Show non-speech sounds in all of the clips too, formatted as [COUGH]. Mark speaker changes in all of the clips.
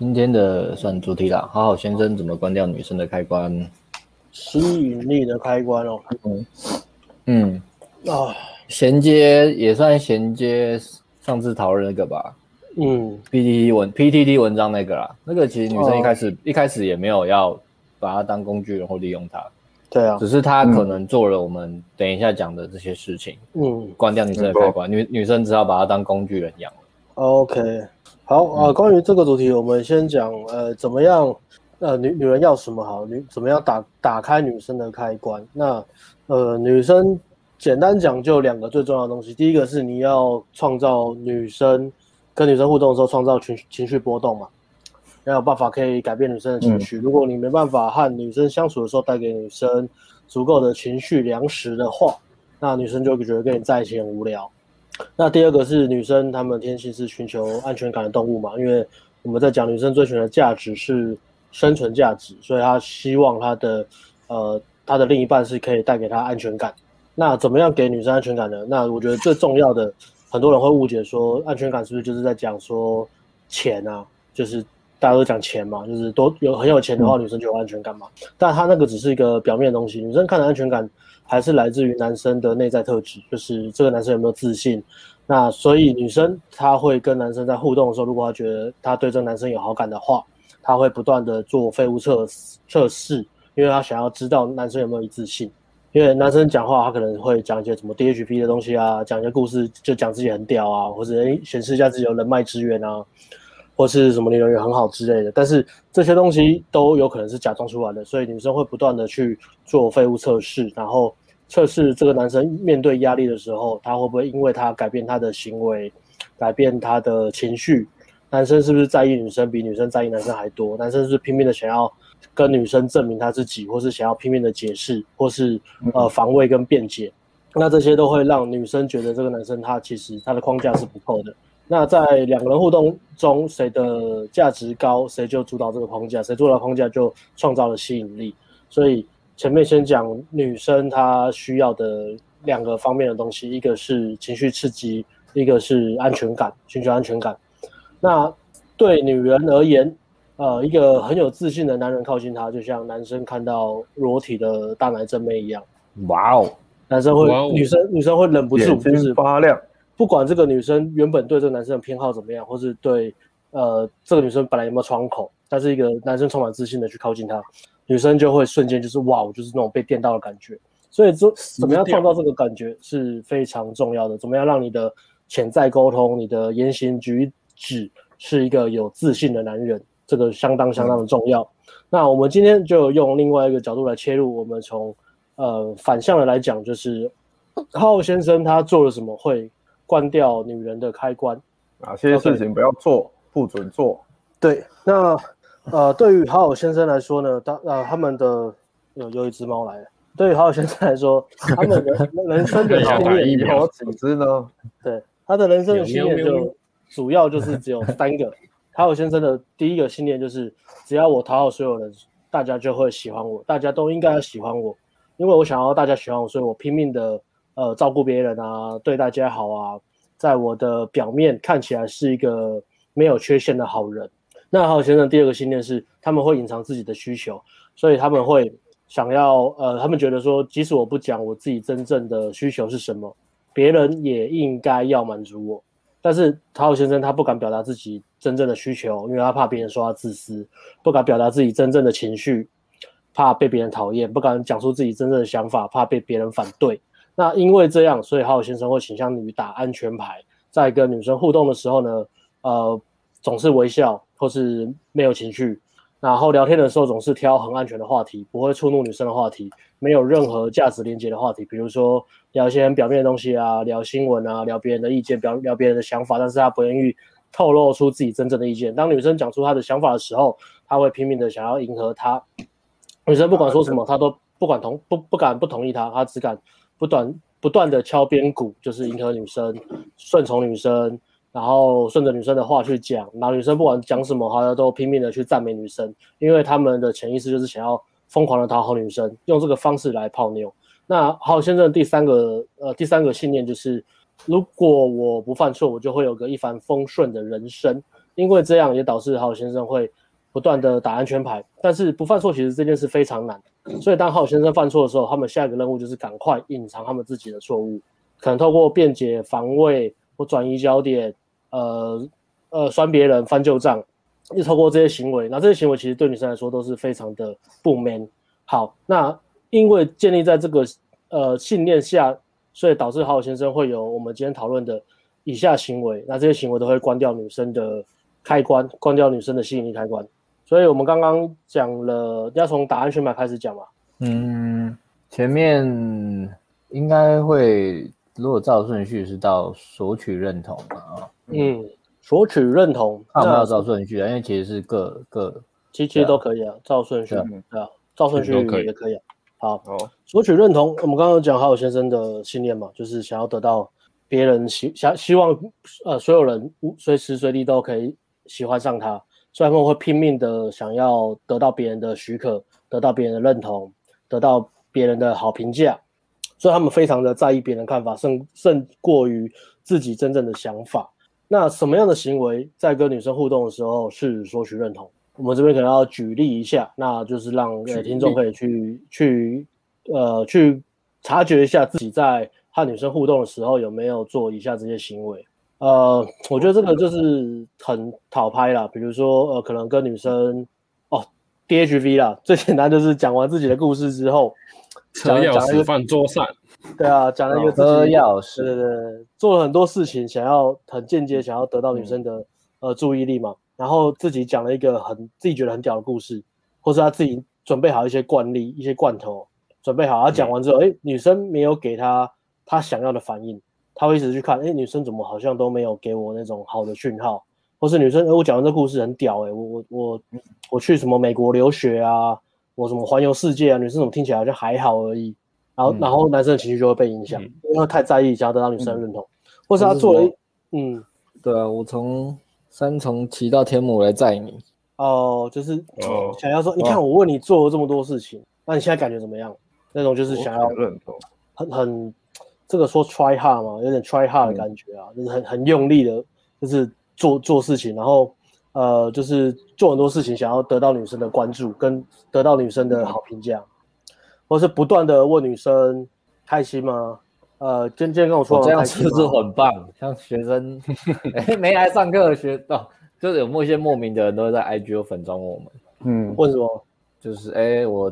Speaker 1: 今天的算主题啦，好好先生怎么关掉女生的开关？
Speaker 2: 吸引力的开关哦。
Speaker 1: 嗯嗯啊，衔接也算衔接上次讨论那个吧。嗯，PTT 文 PTT 文章那个啦，那个其实女生一开始、哦、一开始也没有要把它当工具人或利用它。
Speaker 2: 对啊，
Speaker 1: 只是她可能做了我们等一下讲的这些事情。嗯，关掉女生的开关，女女生只好把它当工具人养了。
Speaker 2: OK。好啊，关于这个主题，我们先讲呃，怎么样呃，女女人要什么好，女怎么样打打开女生的开关？那呃，女生简单讲就两个最重要的东西，第一个是你要创造女生跟女生互动的时候创造情情绪波动嘛，要有办法可以改变女生的情绪。嗯、如果你没办法和女生相处的时候带给女生足够的情绪粮食的话，那女生就会觉得跟你在一起很无聊。那第二个是女生，她们天性是寻求安全感的动物嘛？因为我们在讲女生追寻的价值是生存价值，所以她希望她的呃她的另一半是可以带给她安全感。那怎么样给女生安全感呢？那我觉得最重要的，很多人会误解说安全感是不是就是在讲说钱啊？就是大家都讲钱嘛，就是都有很有钱的话，女生就有安全感嘛。但她那个只是一个表面的东西，女生看的安全感。还是来自于男生的内在特质，就是这个男生有没有自信。那所以女生她会跟男生在互动的时候，如果她觉得她对这个男生有好感的话，她会不断的做废物测测试，因为她想要知道男生有没有自信。因为男生讲话，他可能会讲一些什么 DHP 的东西啊，讲一些故事，就讲自己很屌啊，或者诶显示一下自己有人脉资源啊，或是什么女人缘很好之类的。但是这些东西都有可能是假装出来的，所以女生会不断的去做废物测试，然后。测试这个男生面对压力的时候，他会不会因为他改变他的行为，改变他的情绪？男生是不是在意女生比女生在意男生还多？男生是不是拼命的想要跟女生证明他自己，或是想要拼命的解释，或是呃防卫跟辩解？那这些都会让女生觉得这个男生他其实他的框架是不够的。那在两个人互动中，谁的价值高，谁就主导这个框架，谁主导框架就创造了吸引力。所以。前面先讲女生她需要的两个方面的东西，一个是情绪刺激，一个是安全感，寻求安全感。那对女人而言，呃，一个很有自信的男人靠近她，就像男生看到裸体的大奶正妹一样。哇哦！男生会，女生女生会忍不住就是发亮。不管这个女生原本对这个男生的偏好怎么样，或是对呃这个女生本来有没有窗口，但是一个男生充满自信的去靠近她。女生就会瞬间就是哇，我就是那种被电到的感觉，所以这怎么样创造这个感觉是非常重要的。怎么样让你的潜在沟通、你的言行举止是一个有自信的男人，这个相当相当的重要。嗯、那我们今天就用另外一个角度来切入，我们从呃反向的来讲，就是浩浩先生他做了什么会关掉女人的开关？
Speaker 3: 哪些事情不要做不准做？
Speaker 2: 对，那。呃，对于好友先生来说呢，当呃他们的有有一只猫来了。对于好友先生来说，他们的人生的 [LAUGHS] 信念有几只呢？对，他的人生的信念就主要就是只有三个。好友先生的第一个信念就是，只要我讨好所有人，大家就会喜欢我，大家都应该要喜欢我，因为我想要大家喜欢我，所以我拼命的呃照顾别人啊，对大家好啊，在我的表面看起来是一个没有缺陷的好人。那好先生第二个信念是，他们会隐藏自己的需求，所以他们会想要，呃，他们觉得说，即使我不讲我自己真正的需求是什么，别人也应该要满足我。但是好先生他不敢表达自己真正的需求，因为他怕别人说他自私；不敢表达自己真正的情绪，怕被别人讨厌；不敢讲出自己真正的想法，怕被别人反对。那因为这样，所以好先生会倾向于打安全牌，在跟女生互动的时候呢，呃，总是微笑。或是没有情绪，然后聊天的时候总是挑很安全的话题，不会触怒女生的话题，没有任何价值连接的话题，比如说聊一些很表面的东西啊，聊新闻啊，聊别人的意见，表聊别人的想法，但是他不愿意透露出自己真正的意见。当女生讲出她的想法的时候，他会拼命的想要迎合她。女生不管说什么，他都不管同不不敢不同意她，他只敢不断不断的敲边鼓，就是迎合女生，顺从女生。然后顺着女生的话去讲，然后女生不管讲什么，好像都拼命的去赞美女生，因为他们的潜意识就是想要疯狂的讨好女生，用这个方式来泡妞。那好先生的第三个呃第三个信念就是，如果我不犯错，我就会有个一帆风顺的人生。因为这样也导致好先生会不断的打安全牌，但是不犯错其实这件事非常难，所以当好先生犯错的时候，他们下一个任务就是赶快隐藏他们自己的错误，可能透过辩解、防卫或转移焦点，呃呃酸别人、翻旧账，一透过这些行为，那这些行为其实对女生来说都是非常的不 man。好，那因为建立在这个呃信念下，所以导致好好先生会有我们今天讨论的以下行为，那这些行为都会关掉女生的开关，关掉女生的吸引力开关。所以我们刚刚讲了，要从打安全牌开始讲嘛。
Speaker 1: 嗯，前面应该会，如果照顺序是到索取认同嘛啊。
Speaker 2: 嗯，索取认同，
Speaker 1: 那我们要照顺序啊，因为其实是各各，
Speaker 2: 其实都可以啊，照顺序啊。照顺序也可以，好，索取认同。我们刚刚讲好友先生的信念嘛，就是想要得到别人喜想希望，呃，所有人随时随地都可以喜欢上他，所以他们会拼命的想要得到别人的许可，得到别人的认同，得到别人的好评价，所以他们非常的在意别人看法，胜胜过于自己真正的想法。那什么样的行为在跟女生互动的时候是索取认同？我们这边可能要举例一下，那就是让呃听众可以去去呃去察觉一下自己在和女生互动的时候有没有做以下这些行为。呃，我觉得这个就是很讨拍啦，比如说呃可能跟女生哦 DHV 啦，最简单就是讲完自己的故事之后，
Speaker 4: 车钥匙放桌上，
Speaker 2: 对啊，讲了一个
Speaker 1: 车钥匙，
Speaker 2: 对对对，做了很多事情，想要很间接想要得到女生的、嗯、呃注意力嘛。然后自己讲了一个很自己觉得很屌的故事，或是他自己准备好一些惯例、一些罐头，准备好。他讲完之后，哎、嗯，女生没有给他他想要的反应，他会一直去看，哎，女生怎么好像都没有给我那种好的讯号，或是女生，哎，我讲完这故事很屌，哎，我我我我去什么美国留学啊，我什么环游世界啊，女生怎么听起来好像还好而已，然后、嗯、然后男生的情绪就会被影响，嗯、因为他太在意，想要得到女生的认同，嗯、或是他做了，嗯，
Speaker 1: 对啊，我从。三重骑到天母来载你
Speaker 2: 哦，就是想要说，你看我为你做了这么多事情，那你现在感觉怎么样？那种就是想要认同，很很这个说 try hard 嘛，有点 try hard 的感觉啊，就是很很用力的，就是做做事情，然后呃，就是做很多事情，想要得到女生的关注，跟得到女生的好评价，或是不断的问女生开心吗？呃，今天跟我说，
Speaker 1: 我这样是不是很棒？像学生，[LAUGHS] 哎，没来上课的学哦，就是有某些莫名的人都会在 IG 有粉装我们，
Speaker 2: 嗯，问什么？
Speaker 1: 就是哎，我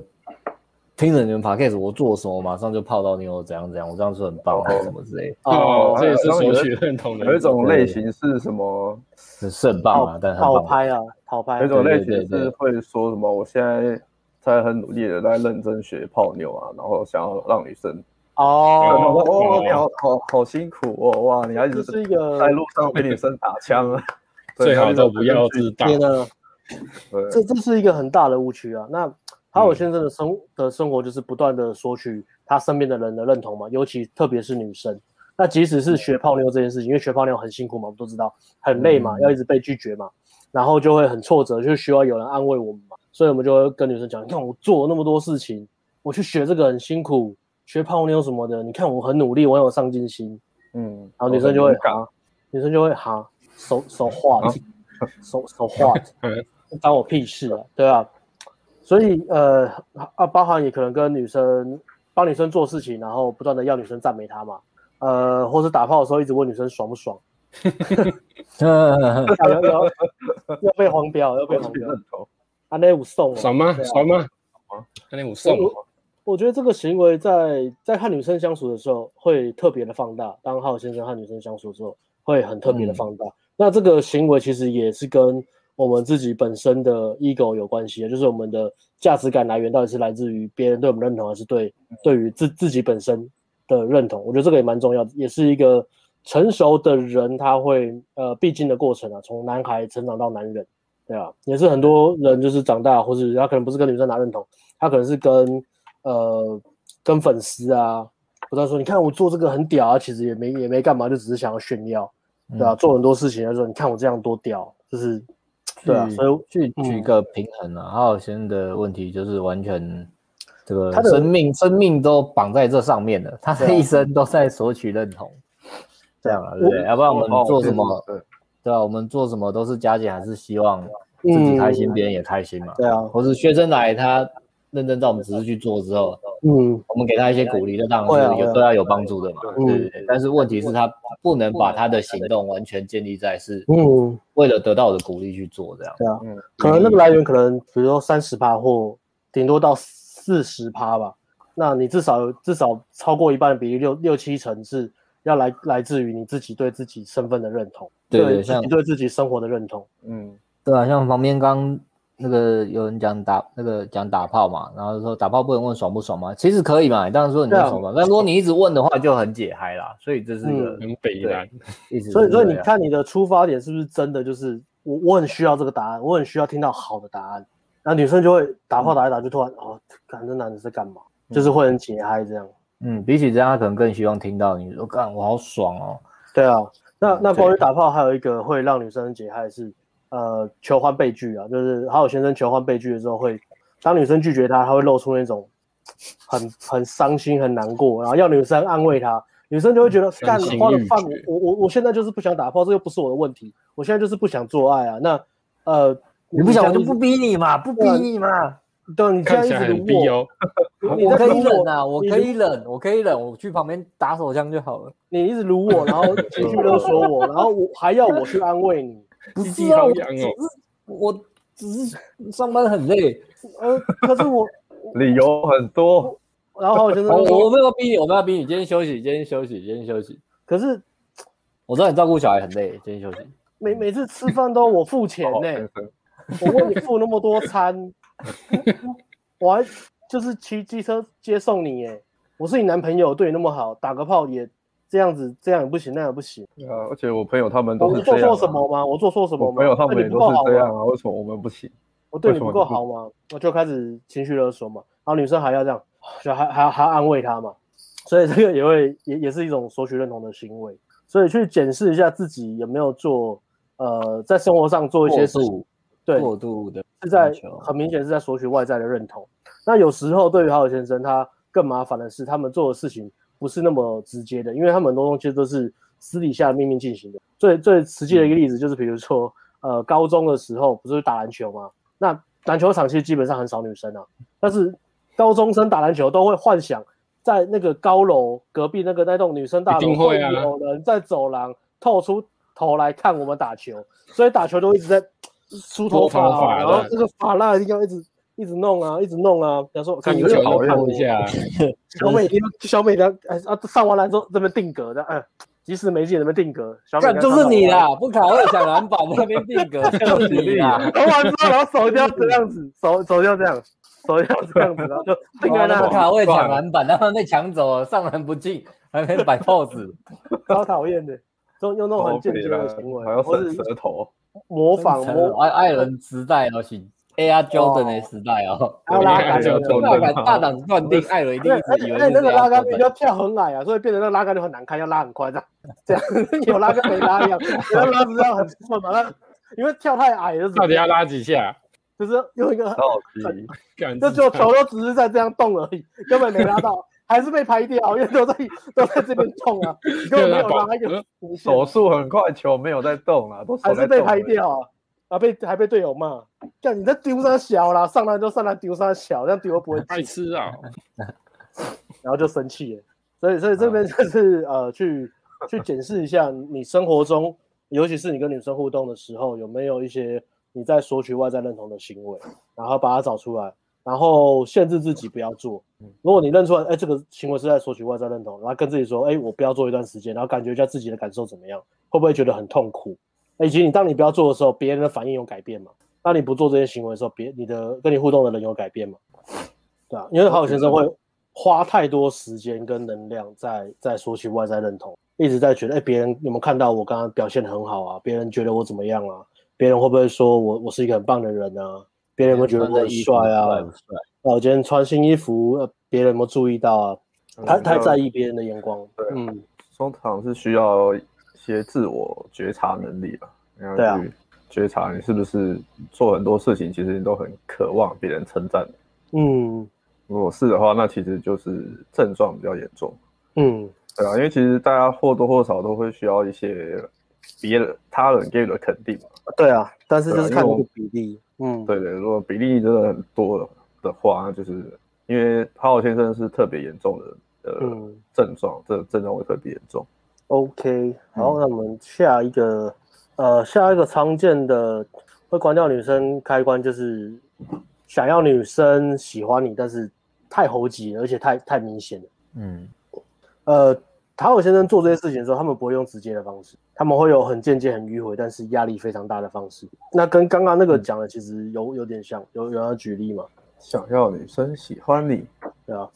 Speaker 1: 听着你们 Podcast，我做什么马上就泡到你，我怎样怎样，我这样是很棒，还是什么之类的？
Speaker 4: 哦，这也是索取认同的。
Speaker 3: 有一种类型是什么？
Speaker 1: 是很棒啊，但
Speaker 2: 讨拍啊，讨拍。
Speaker 3: 有一种类型是会说什么？我现在在很努力的在认真学泡妞啊，然后想要让女生。
Speaker 2: 哦
Speaker 3: 哦，你好好好辛苦哦，哇，你还是一个在路上被女生打枪啊，[LAUGHS]
Speaker 4: 最好都不要自大。天
Speaker 2: 呐，这这是一个很大的误区啊。那好好先生的生的生活就是不断的索取他身边的人的认同嘛，尤其特别是女生。那即使是学泡妞这件事情，因为学泡妞很辛苦嘛，我们都知道很累嘛，要一直被拒绝嘛，然后就会很挫折，就需要有人安慰我们嘛，所以我们就会跟女生讲，你看我做了那么多事情，我去学这个很辛苦。学泡妞什么的，你看我很努力，我很有上进心，嗯，然后女生就会哈，女生就会哈，手手画，手手画，关 [LAUGHS] 我屁事啊，对啊，所以呃啊，包含也可能跟女生帮女生做事情，然后不断的要女生赞美他嘛，呃，或是打炮的时候一直问女生爽不爽，要要要被黄标，要被黄标，啊那五送
Speaker 4: 爽吗？爽吗？啊那五送。
Speaker 2: 我觉得这个行为在在和女生相处的时候会特别的放大，当好好先生和女生相处的时候会很特别的放大。嗯、那这个行为其实也是跟我们自己本身的 ego 有关系的，就是我们的价值感来源到底是来自于别人对我们认同，还是对对于自自己本身的认同？我觉得这个也蛮重要的，也是一个成熟的人他会呃必经的过程啊，从男孩成长到男人，对啊，也是很多人就是长大，或者他可能不是跟女生拿认同，他可能是跟呃，跟粉丝啊，不知道说，你看我做这个很屌啊，其实也没也没干嘛，就只是想要炫耀，对吧、啊？嗯、做很多事情的时候，你看我这样多屌，就是，对啊，所以
Speaker 1: 去取个平衡啊。还有现在的问题就是完全这个他的生命生命都绑在这上面了，他的一生都在索取认同，这样啊，对不对？要不然我们做什么？对啊，我们做什么都是加减，还是希望自己开心，别人也开心嘛。
Speaker 2: 对啊，
Speaker 1: 或是学生来他认真照我们指示去做之后，
Speaker 2: 嗯，
Speaker 1: 我们给他一些鼓励，这当然是有对他有帮助的嘛。对对对。但是问题是，他不能把他的行动完全建立在是嗯，为了得到我的鼓励去做这样。
Speaker 2: 对啊，嗯，可能那个来源可能比如说三十趴或顶多到四十趴吧。那你至少至少超过一半的比例，六六七成是要来来自于你自己对自己身份的认同，对，对像对自己生活的认同，
Speaker 1: 嗯，对啊，像旁边刚那个有人讲打那个讲打炮嘛，然后说打炮不能问爽不爽吗？其实可以嘛，当然说你爽嘛，但如果你一直问的话，就很解嗨啦，所以这是一个
Speaker 4: 很北烂，
Speaker 2: 意思。所以所以你看你的出发点是不是真的就是我我很需要这个答案，我很需要听到好的答案，那女生就会打炮打一打就突然、嗯、哦，看这男的在干嘛？就是会很解嗨这样，
Speaker 1: 嗯，比起这样，他可能更希望听到你说，干我好爽哦。
Speaker 2: 对啊，那那关于打炮还有一个会让女生解嗨是，呃，求欢被拒啊，就是好友先生求欢被拒的时候会，当女生拒绝他，他会露出那种很很伤心、很难过，然后要女生安慰他，女生就会觉得干花了饭，我我我现在就是不想打炮，这又不是我的问题，我现在就是不想做爱啊。那呃，
Speaker 1: 你不想我就不逼你嘛，不逼你嘛。
Speaker 2: 对，你这样一直撸我，[LAUGHS]
Speaker 1: 我可以忍啊，我可以忍，我可以忍，我去旁边打手枪就好了。
Speaker 2: 你一直撸我，然后情绪勒索我，然后我还要我去安慰你，
Speaker 1: 不是啊，我只是我只是上班很累，
Speaker 2: 呃，可是我 [LAUGHS]
Speaker 3: 理由很多，
Speaker 2: 然后我觉得
Speaker 1: 我我没有逼你，我没有逼你，今天休息，今天休息，今天休息。
Speaker 2: 可是
Speaker 1: 我知道你照顾小孩很累，今天休息。
Speaker 2: 每每次吃饭都我付钱呢，我为你付那么多餐。我还就是骑机车接送你耶，我是你男朋友，对你那么好，打个炮也这样子，这样也不行，那也不行。
Speaker 3: 对啊，而且我朋友他们都是这样。
Speaker 2: 我做错什么吗？我做错什么吗？
Speaker 3: 朋友他们也都是这样啊，为什么我们不行？
Speaker 2: 我对你不够好吗？我就开始情绪勒索嘛，然后女生还要这样，就还还还要安慰他嘛，所以这个也会也也是一种索取认同的行为，所以去检视一下自己有没有做呃，在生活上做一些事。对，
Speaker 1: 过度的
Speaker 2: 是在很明显是在索取外在的认同。那有时候对于好友先生，他更麻烦的是，他们做的事情不是那么直接的，因为他们很多东西都是私底下秘密进行的。最最实际的一个例子就是，比如说，呃，高中的时候不是打篮球吗？那篮球场其实基本上很少女生啊，但是高中生打篮球都会幻想在那个高楼隔壁那个那栋女生大楼会有人在走廊透出头来看我们打球，所以打球都一直在。梳头发，然后这个发蜡一定要一直一直弄啊，一直弄啊。比方说，看你会讨厌一下。[LAUGHS] 小美，小美的哎啊，上完篮之后这边定格的，哎，即使没进，这边定格。小美 [LAUGHS]
Speaker 1: 就是你啦，不卡位抢篮板那边定格，就是你啦。
Speaker 2: 投完之后，然后手就要这样子，[LAUGHS] 手手就要这样，手要这样子，然后就定格那
Speaker 1: 卡位抢篮板，然后被抢走了，上篮不进，还没摆 pose，
Speaker 2: 超讨厌的，就用那种很间接的行为，
Speaker 3: 还要伸舌头。
Speaker 2: 模仿模
Speaker 1: 爱爱人时代哦，是 Air Jordan 的时代哦。
Speaker 2: 还有拉
Speaker 1: 杆，大胆断定，艾伦一定是以为
Speaker 2: 那个拉杆比较跳很矮啊，所以变成那个拉杆就很难看，要拉很宽这样。这 [LAUGHS] 样有拉跟没拉一样，要拉不是要很困嘛？那因为跳太矮了，
Speaker 4: 到底要拉几下？
Speaker 2: 就是用一个很，就就球都只是在这样动而已，根本没拉到。[LAUGHS] 还是被拍掉，因为都在都在这边动 [LAUGHS] 啊，根本没有拉一个
Speaker 3: 手速很快，球没有在动啊，都
Speaker 2: 还是被拍掉啊，啊被还被队友骂，干你在丢三小啦，上来就上来丢三小，这样丢又不会
Speaker 4: 爱吃啊，
Speaker 2: 然后就生气了，所以所以这边就是呃去去检视一下你生活中，尤其是你跟女生互动的时候，有没有一些你在索取外在认同的行为，然后把它找出来。然后限制自己不要做。如果你认出来，哎，这个行为是在索取外在认同，然后跟自己说，哎，我不要做一段时间，然后感觉一下自己的感受怎么样，会不会觉得很痛苦？以及你当你不要做的时候，别人的反应有改变吗？当你不做这些行为的时候，别你的跟你互动的人有改变吗？对啊，因为好友先生会花太多时间跟能量在在索取外在认同，一直在觉得，哎，别人有没有看到我刚刚表现得很好啊？别人觉得我怎么样啊？别人会不会说我我是一个很棒的人啊？别人有没有觉得我很帅啊？帅不帅？我今天穿新衣服，别人有没有注意到啊？太太在意别人的眼光。
Speaker 3: 对，嗯，通常是需要一些自我觉察能力吧。
Speaker 2: 对啊，
Speaker 3: 觉察你是不是做很多事情，其实你都很渴望别人称赞。
Speaker 2: 嗯，
Speaker 3: 如果是的话，那其实就是症状比较严重。
Speaker 2: 嗯，
Speaker 3: 对啊，因为其实大家或多或少都会需要一些别人他人给予的肯定嘛。
Speaker 2: 对啊，但是就是看那个比例。嗯，
Speaker 3: 对对，如果比例真的很多的话，就是因为好好先生是特别严重的呃、嗯、症状，这个症状会特别严重。
Speaker 2: OK，好，嗯、那我们下一个呃下一个常见的会关掉女生开关就是想要女生喜欢你，但是太猴急了，而且太太明显了。嗯，呃，塔尔先生做这些事情的时候，他们不会用直接的方式，他们会有很间接、很迂回，但是压力非常大的方式。那跟刚刚那个讲的其实有有点像，有有要举例嘛？
Speaker 3: 想要女生喜欢你，
Speaker 2: 对啊，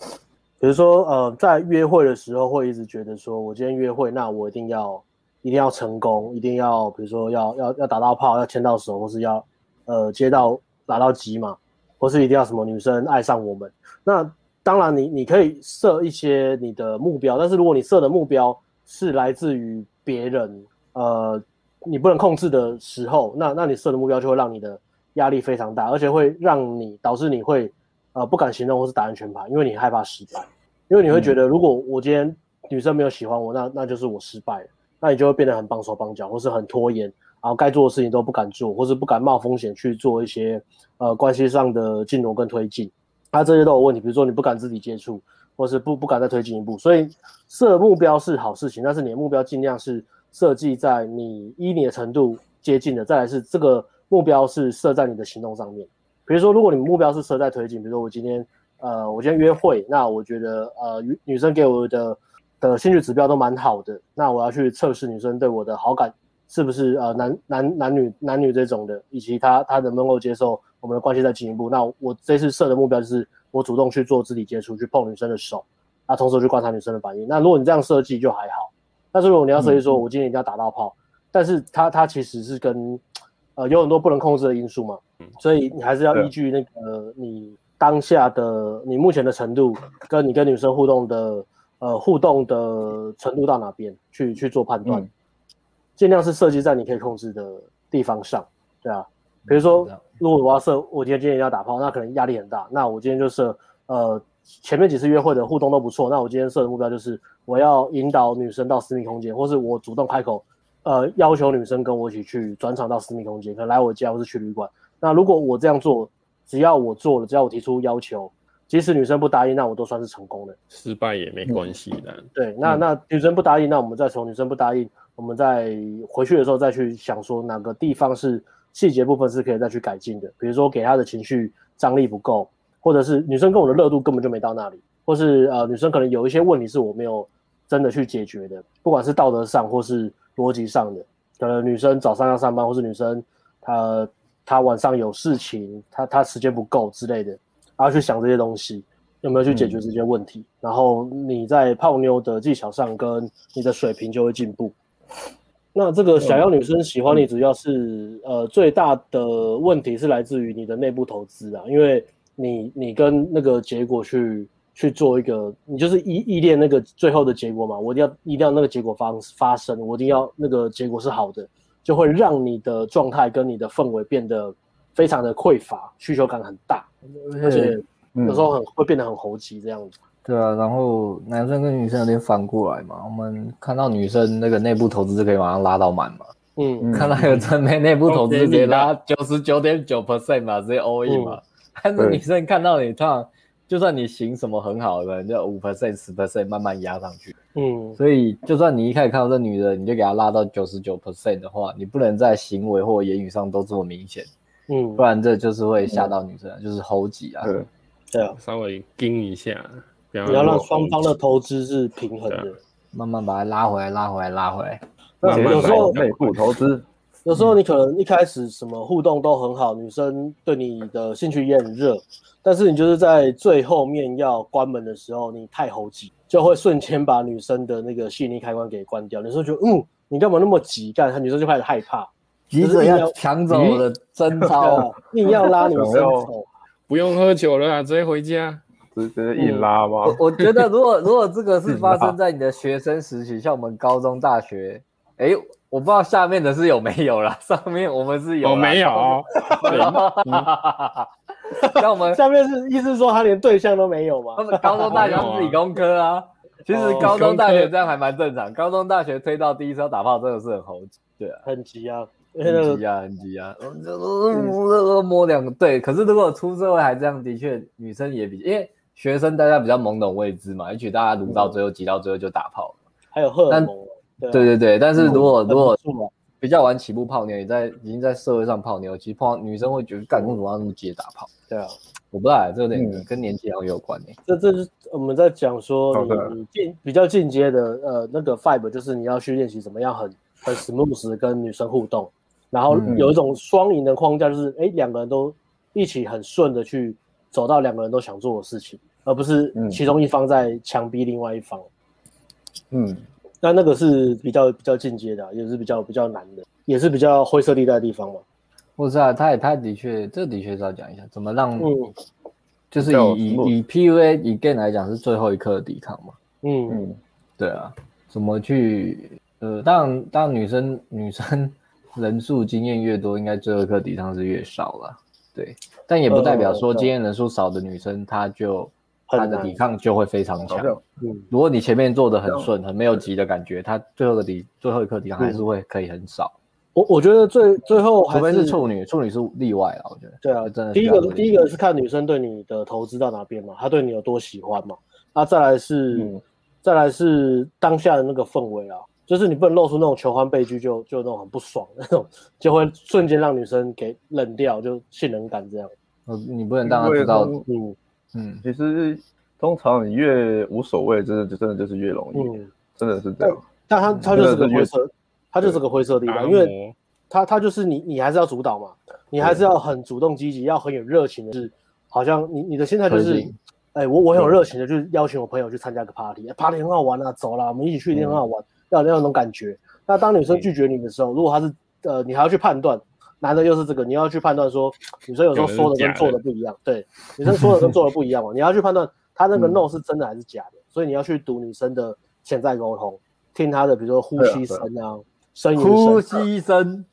Speaker 2: 比如说呃，在约会的时候会一直觉得说，我今天约会，那我一定要一定要成功，一定要比如说要要要打到炮，要牵到手，或是要呃接到打到机嘛，或是一定要什么女生爱上我们，那。当然，你你可以设一些你的目标，但是如果你设的目标是来自于别人，呃，你不能控制的时候，那那你设的目标就会让你的压力非常大，而且会让你导致你会呃不敢行动或是打安全牌，因为你害怕失败，因为你会觉得如果我今天女生没有喜欢我，那那就是我失败了，那你就会变得很绑手绑脚，或是很拖延，然后该做的事情都不敢做，或是不敢冒风险去做一些呃关系上的进挪跟推进。那、啊、这些都有问题，比如说你不敢自己接触，或是不不敢再推进一步。所以设目标是好事情，但是你的目标尽量是设计在你依你的程度接近的。再来是这个目标是设在你的行动上面。比如说，如果你目标是设在推进，比如说我今天呃我今天约会，那我觉得呃女女生给我的的兴趣指标都蛮好的，那我要去测试女生对我的好感是不是呃男男男女男女这种的，以及她她能不能够接受。我们的关系再进一步，那我这次设的目标就是我主动去做肢体接触，去碰女生的手，那，同时去观察女生的反应。那如果你这样设计就还好，但是如果你要设计说，我今天一定要打到炮，嗯、但是它它其实是跟呃有很多不能控制的因素嘛，所以你还是要依据那个你当下的你目前的程度，跟你跟女生互动的呃互动的程度到哪边去去做判断，嗯、尽量是设计在你可以控制的地方上，对啊。比如说，如果我要设，我今天今天要打炮，那可能压力很大。那我今天就设，呃，前面几次约会的互动都不错。那我今天设的目标就是，我要引导女生到私密空间，或是我主动开口，呃，要求女生跟我一起去转场到私密空间，可能来我家或是去旅馆。那如果我这样做，只要我做了，只要我提出要求，即使女生不答应，那我都算是成功的。
Speaker 4: 失败也没关系的。
Speaker 2: 嗯、对，那那女生不答应，那我们再从女生不答应，我们再回去的时候再去想说哪个地方是。细节部分是可以再去改进的，比如说给她的情绪张力不够，或者是女生跟我的热度根本就没到那里，或是呃女生可能有一些问题是我没有真的去解决的，不管是道德上或是逻辑上的，可能女生早上要上班，或是女生她她晚上有事情，他他时间不够之类的，然后去想这些东西有没有去解决这些问题，嗯、然后你在泡妞的技巧上跟你的水平就会进步。那这个想要女生喜欢你，主要是呃最大的问题是来自于你的内部投资啊，因为你你跟那个结果去去做一个，你就是依依恋那个最后的结果嘛，我一定要一定要那个结果发发生，我一定要那个结果是好的，就会让你的状态跟你的氛围变得非常的匮乏，需求感很大，而且有时候很会变得很猴急这样子。
Speaker 1: 对啊，然后男生跟女生有点反过来嘛。我们看到女生那个内部投资就可以马上拉到满嘛。嗯，看到有真没内部投资直接拉九十九点九 percent 嘛，直接 all in 嘛。但是女生看到你，通常就算你行什么很好的，就五 percent 十 percent 慢慢压上去。嗯，所以就算你一开始看到这女的，你就给她拉到九十九 percent 的话，你不能在行为或言语上都这么明显。嗯，不然这就是会吓到女生，就是猴急啊。
Speaker 2: 对，对啊，
Speaker 4: 稍微盯一下。
Speaker 2: 你要让双方的投资是平衡的，
Speaker 1: 慢慢把它拉回来，拉回来，拉回来。
Speaker 2: 那有时候
Speaker 3: 内部投资，
Speaker 2: 有时候你可能一开始什么互动都很好，女生对你的兴趣也很热，但是你就是在最后面要关门的时候，你太猴急，就会瞬间把女生的那个吸引力开关给关掉。女生就嗯，你干嘛那么急？干，女生就开始害怕，
Speaker 1: 急着要抢走我的贞操，[LAUGHS]
Speaker 2: 硬要拉女生走，
Speaker 4: 不用喝酒了啊，直接回家。
Speaker 3: 直接硬拉吗？
Speaker 1: 我我觉得，如果如果这个是发生在你的学生时期，像我们高中、大学，哎，我不知道下面的是有没有啦，上面我们是有，
Speaker 4: 没有。[LAUGHS] [LAUGHS]
Speaker 2: 像我们下面是意思说他连对象都没有
Speaker 1: 吗？高中、大学是理工科啊，其实高中、大学这样还蛮正常。高中、大学推到第一次要打炮，真的是很猴急，对啊，
Speaker 2: 很急啊，
Speaker 1: 很急啊，很急啊。摸两个，对。可是如果出社会还这样，的确女生也比，因为学生大家比较懵懂未知嘛，也许大家读到最后，急到最后就打炮了。
Speaker 2: 还有荷尔蒙，
Speaker 1: 对对对。但是如果如果比较晚起步泡妞，也在已经在社会上泡妞，其实碰到女生会觉得，干为什么要那么急打炮？
Speaker 2: 对啊。
Speaker 1: 我不知道，这个点跟年纪好像有关诶、欸。
Speaker 2: 这这是我们在讲说你，你进比较进阶的呃那个 five，就是你要去练习怎么样很很 smooth 跟女生互动，然后有一种双赢的框架，就是哎两个人都一起很顺的去走到两个人都想做的事情，而不是其中一方在强逼另外一方。嗯，那那个是比较比较进阶的，也是比较比较难的，也是比较灰色地带的地方嘛。
Speaker 1: 不是啊，他也他的确，这的确是要讲一下，怎么让，嗯、就是以以以 PUA 以 gay 来讲是最后一刻的抵抗嘛。嗯嗯，对啊，怎么去呃，当然当然女生 [LAUGHS] 女生人数经验越多，应该最后一刻抵抗是越少了。对，但也不代表说经验人数少的女生，她就她的抵抗就会非常强。嗯，如果你前面做的很顺，很没有急的感觉，他最后的抵最后一刻抵抗还是会可以很少。
Speaker 2: 我我觉得最最后还是，除非
Speaker 1: 是处女，处女是例外啊。我觉得，
Speaker 2: 对啊，真的。第一个第一个是看女生对你的投资到哪边嘛，她对你有多喜欢嘛。那再来是，嗯、再来是当下的那个氛围啊，就是你不能露出那种求欢被拒就就那种很不爽的那种，[LAUGHS] 就会瞬间让女生给冷掉，就性冷感这样。
Speaker 1: 呃，你不能让她知道，嗯
Speaker 3: 嗯，其实通常你越无所谓，真的就真的就是越容易，嗯、真的是这样。
Speaker 2: 但他他就是个灰色。他就是个灰色地带，因为他他就是你，你还是要主导嘛，你还是要很主动积极，要很有热情的，是好像你你的心态就是，哎，我我很有热情的，就是邀请我朋友去参加个 party，party 很好玩啊，走啦，我们一起去一定很好玩，要要那种感觉。那当女生拒绝你的时候，如果她是呃，你还要去判断，男的又是这个，你要去判断说，女生有时候说的跟做的不一样，对，女生说的跟做的不一样嘛，你要去判断她那个 no 是真的还是假的，所以你要去读女生的潜在沟通，听她的比如说呼吸声啊。声音
Speaker 1: 呼吸声，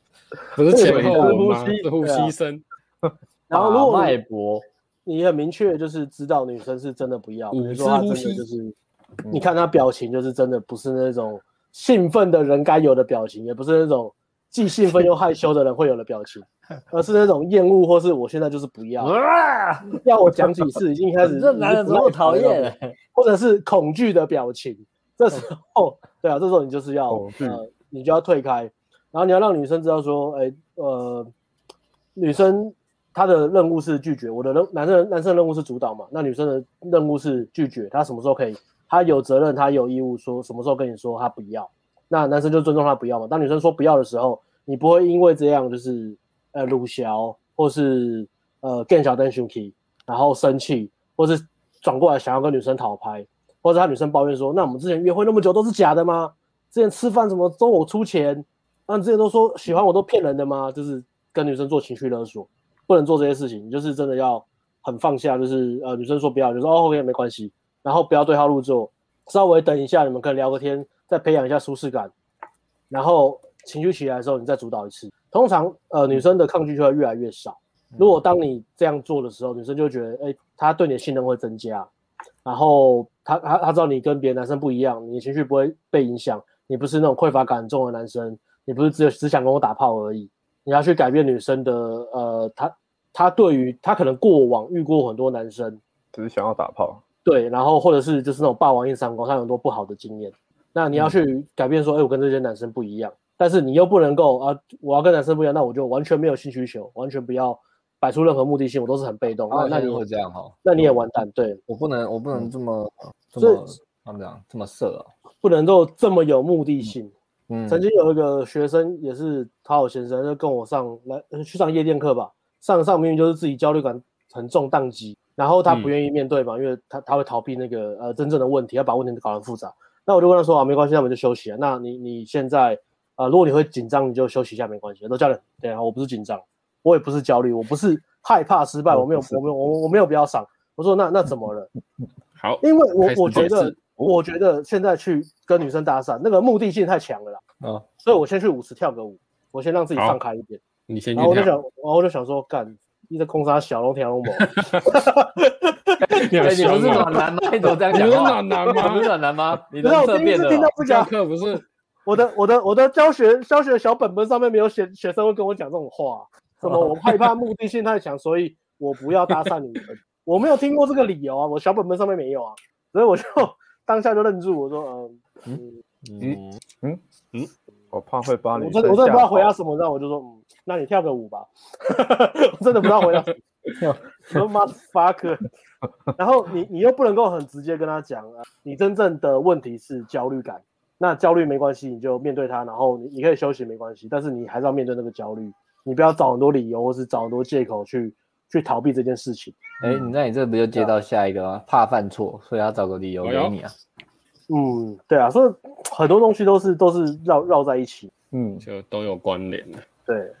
Speaker 4: 不是前后呼吸的呼吸声。
Speaker 2: 然后如果
Speaker 1: 脉搏，
Speaker 2: 你很明确就是知道女生是真的不要，比如说她真的就是，你看她表情就是真的不是那种兴奋的人该有的表情，也不是那种既兴奋又害羞的人会有的表情，而是那种厌恶或是我现在就是不要，要我讲几次已经开始
Speaker 1: 这男人这么讨厌，[LAUGHS]
Speaker 2: 或者是恐惧的表情，这时候对啊，这时候你就是要呃。你就要退开，然后你要让女生知道说，哎，呃，女生她的任务是拒绝，我的任男生男生的任务是主导嘛，那女生的任务是拒绝，她什么时候可以，她有责任，她有义务说什么时候跟你说她不要，那男生就尊重她不要嘛。当女生说不要的时候，你不会因为这样就是呃鲁小或是呃更小灯 shuki，然后生气，或是转过来想要跟女生讨拍，或者他女生抱怨说，那我们之前约会那么久都是假的吗？之前吃饭什么都我出钱，那之前都说喜欢我都骗人的吗？就是跟女生做情绪勒索，不能做这些事情，就是真的要很放下，就是呃女生说不要，就说哦 OK 没关系，然后不要对号入座，稍微等一下，你们可以聊个天，再培养一下舒适感，然后情绪起来的时候你再主导一次，通常呃女生的抗拒就会越来越少。如果当你这样做的时候，女生就觉得哎，她对你的信任会增加，然后她她她知道你跟别的男生不一样，你的情绪不会被影响。你不是那种匮乏感重的男生，你不是只有只想跟我打炮而已，你要去改变女生的呃，她她对于她可能过往遇过很多男生，
Speaker 3: 只是想要打炮，
Speaker 2: 对，然后或者是就是那种霸王硬上弓，她有很多不好的经验，那你要去改变说，哎、嗯，我跟这些男生不一样，但是你又不能够啊，我要跟男生不一样，那我就完全没有性需求，完全不要摆出任何目的性，我都是很被动，啊、那那你会
Speaker 1: 这样哈，
Speaker 2: 那你也完蛋，对，
Speaker 1: 我不能我不能这么、嗯、这么他们讲这么色啊。
Speaker 2: 不能够这么有目的性。嗯，曾经有一个学生也是讨好先生，就跟我上来去上夜店课吧。上上明明就是自己焦虑感很重，宕机，然后他不愿意面对嘛，嗯、因为他他会逃避那个呃真正的问题，要把问题搞得复杂。那我就跟他说啊，没关系，那我们就休息啊。那你你现在啊、呃，如果你会紧张，你就休息一下，没关系。都教练，对啊，我不是紧张，我也不是焦虑，我不是害怕失败，我没有我没有我我没有不要上。我说那那怎么了？
Speaker 4: 好，
Speaker 2: 因为我我觉得。我觉得现在去跟女生搭讪，那个目的性太强了啦。啊，所以我先去舞池跳个舞，我先让自己放开一点。
Speaker 4: 你先。
Speaker 2: 然后我就想，然后我就想说，干，你在空杀小龙条龙某。[LAUGHS] [LAUGHS]
Speaker 1: 你不是暖男吗？[LAUGHS] 你怎么这样讲？
Speaker 4: 你是暖男吗？
Speaker 1: 你是暖男吗？你
Speaker 2: 的色变了。
Speaker 4: 教课不是
Speaker 2: 我的，我的，我的教学教学小本本上面没有写，学生会跟我讲这种话，什么我害怕目的性太强，所以我不要搭讪女生。我没有听过这个理由啊，我小本本上面没有啊，所以我就当下就愣住，我说，嗯
Speaker 3: 嗯嗯嗯嗯，我怕会把你，
Speaker 2: 我真的我真的不知道回答什么，然后我就说，嗯，那你跳个舞吧，[LAUGHS] 我真的不知道回答什么，[LAUGHS] 什么 motherfucker，[LAUGHS] 然后你你又不能够很直接跟他讲啊，你真正的问题是焦虑感，那焦虑没关系，你就面对他，然后你你可以休息没关系，但是你还是要面对那个焦虑，你不要找很多理由或是找很多借口去。去逃避这件事情。
Speaker 1: 哎、欸，那你这不就接到下一个吗？啊、怕犯错，所以要找个理由给你啊。
Speaker 2: 嗯，对啊，所以很多东西都是都是绕绕在一起，
Speaker 4: 嗯，就都有关联的。
Speaker 2: 对，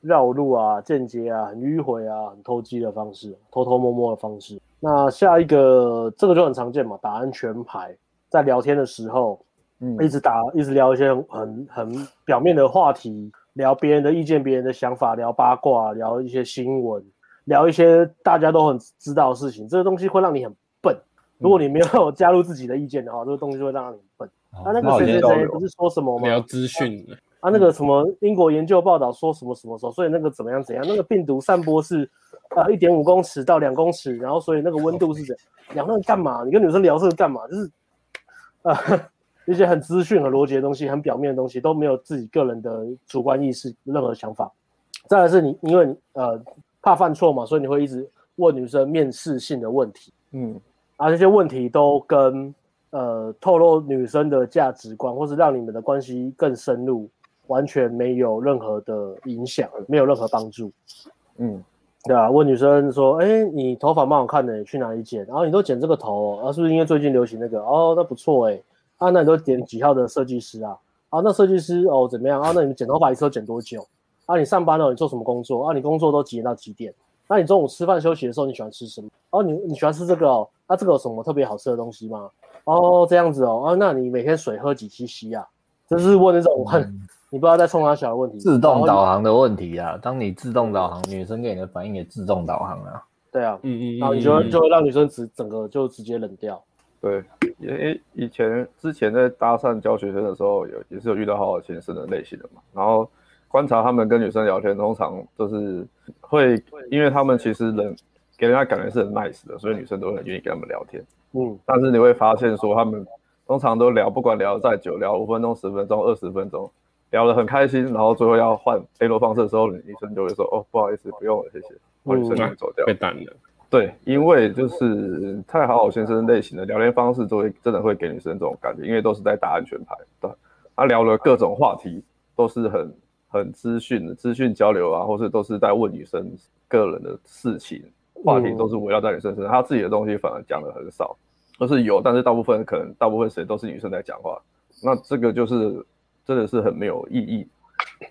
Speaker 2: 绕路啊，间接啊，很迂回啊，很偷鸡的方式，偷偷摸摸的方式。那下一个，这个就很常见嘛，打安全牌，在聊天的时候，嗯，一直打，一直聊一些很很表面的话题，聊别人的意见，别人的想法，聊八卦，聊一些新闻。聊一些大家都很知道的事情，这个东西会让你很笨。如果你没有 [LAUGHS] 加入自己的意见的话，嗯、这个东西会让你很笨。啊，那个谁谁谁不是说什么吗？
Speaker 4: 聊资讯。
Speaker 2: 啊，那个什么英国研究报道说什么什么时候，所以那个怎么样怎样，那个病毒散播是呃一点五公尺到两公尺，然后所以那个温度是怎样？两个人干嘛？你跟女生聊这个干嘛？就是呃 [LAUGHS] 一些很资讯和逻辑的东西，很表面的东西都没有自己个人的主观意识，任何想法。再来是你，因为呃。怕犯错嘛，所以你会一直问女生面试性的问题，嗯，而、啊、这些问题都跟呃透露女生的价值观，或是让你们的关系更深入，完全没有任何的影响，没有任何帮助，嗯，对啊，问女生说，哎，你头发蛮好看的，去哪里剪？然后你都剪这个头，啊，是不是因为最近流行那个？哦，那不错哎，啊，那你都点几号的设计师啊？啊，那设计师哦怎么样？啊，那你们剪头发一次都剪多久？啊，你上班了，你做什么工作？啊，你工作都几点到几点？那你中午吃饭休息的时候，你喜欢吃什么？哦，你你喜欢吃这个哦？那、啊、这个有什么特别好吃的东西吗？哦，这样子哦。啊，那你每天水喝几 cc 啊？就是问那种很、嗯、[LAUGHS] 你不知道在冲他小的问题。
Speaker 1: 自动导航的问题啊，当你自动导航，女生给你的反应也自动导航啊。
Speaker 2: 对啊，嗯嗯，然后你就会就会让女生直整个就直接冷掉。
Speaker 3: 对，因为以前之前在搭讪教学生的时候，有也是有遇到好好先生的类型的嘛，然后。观察他们跟女生聊天，通常就是会，因为他们其实人给人家感觉是很 nice 的，所以女生都很愿意跟他们聊天。嗯，但是你会发现说，他们通常都聊，不管聊再久，聊五分钟、十分钟、二十分钟，聊得很开心，然后最后要换 A 罗方式的时候，女生就会说：“哦，不好意思，不用了，谢谢。”把女生就走掉，
Speaker 4: 被淡了。
Speaker 3: 对，因为就是太好好先生类型的聊天方式，就会真的会给女生这种感觉，因为都是在打安全牌。对，他聊了各种话题，都是很。很资讯的资讯交流啊，或是都是在问女生个人的事情，话题都是围绕在女生身上，他自己的东西反而讲的很少，都是有，但是大部分可能大部分时间都是女生在讲话，那这个就是真的是很没有意义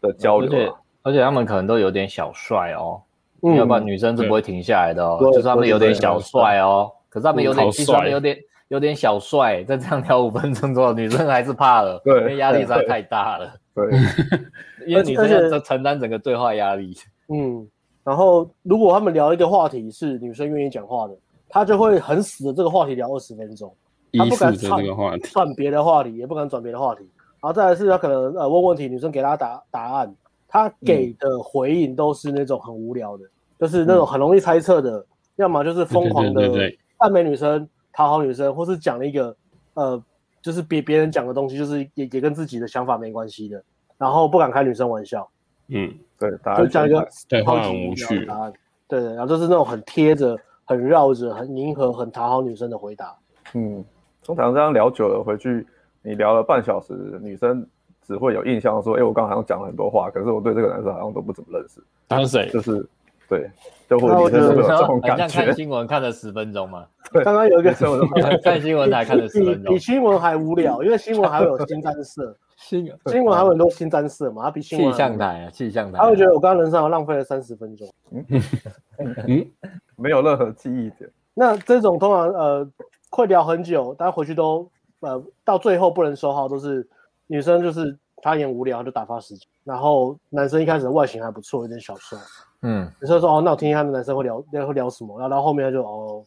Speaker 3: 的交流，啊，而且
Speaker 1: 而且他们可能都有点小帅哦，嗯，要不然女生是不会停下来的哦，就是他们有点小帅哦，可是他们有点其实他们有点有点小帅，在这样聊五分钟之后，女生还是怕了，对，因为压力实在太大了。对，[LAUGHS] 因为你这些承担整个对话压力。
Speaker 2: 嗯，然后如果他们聊一个话题是女生愿意讲话的，他就会很死的这个话题聊二十分钟，他不敢转转别的话题，也不敢转别的话题。然后再来是他可能呃问问题，女生给他答答案，他给的回应都是那种很无聊的，嗯、就是那种很容易猜测的，嗯、要么就是疯狂的赞美女生、讨好女生，或是讲了一个呃。就是别别人讲的东西，就是也也跟自己的想法没关系的，然后不敢开女生玩笑，
Speaker 3: 嗯，对，就
Speaker 2: 讲一个
Speaker 4: 超级无趣的答案，
Speaker 2: 对对，然后就是那种很贴着、很绕着、很迎合、很讨好女生的回答，
Speaker 3: 嗯，通常这样聊久了，回去你聊了半小时，女生只会有印象说，哎，我刚刚好像讲了很多话，可是我对这个男生好像都不怎么认识，
Speaker 4: 他是谁？
Speaker 3: 就是。对，就会有这种感觉。
Speaker 1: 像看新闻看了十分钟嘛。[LAUGHS]
Speaker 2: 刚刚有一个时候 [LAUGHS]
Speaker 1: 看新闻才看了十分钟，[LAUGHS]
Speaker 2: 比新闻还无聊，因为新闻还会有腥膻色。新新闻还有很多腥膻色嘛，他比新闻。
Speaker 1: 气象台啊，气象台。
Speaker 2: 他会觉得我刚刚人生浪费了三十分钟。
Speaker 3: 嗯，[LAUGHS] 没有任何记忆点。
Speaker 2: 那这种通常呃会聊很久，但回去都呃到最后不能收号，都是女生就是她也无聊，就打发时间。然后男生一开始的外形还不错，有点小帅。
Speaker 1: 嗯，
Speaker 2: 女生说哦，那我听听他们男生会聊会聊什么。然后到后面他就哦，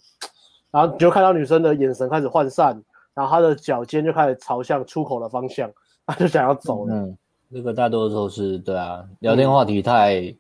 Speaker 2: 然后你就看到女生的眼神开始涣散，然后她的脚尖就开始朝向出口的方向，她就想要走了。
Speaker 1: 嗯，这个大多数是对啊，聊天话题太。嗯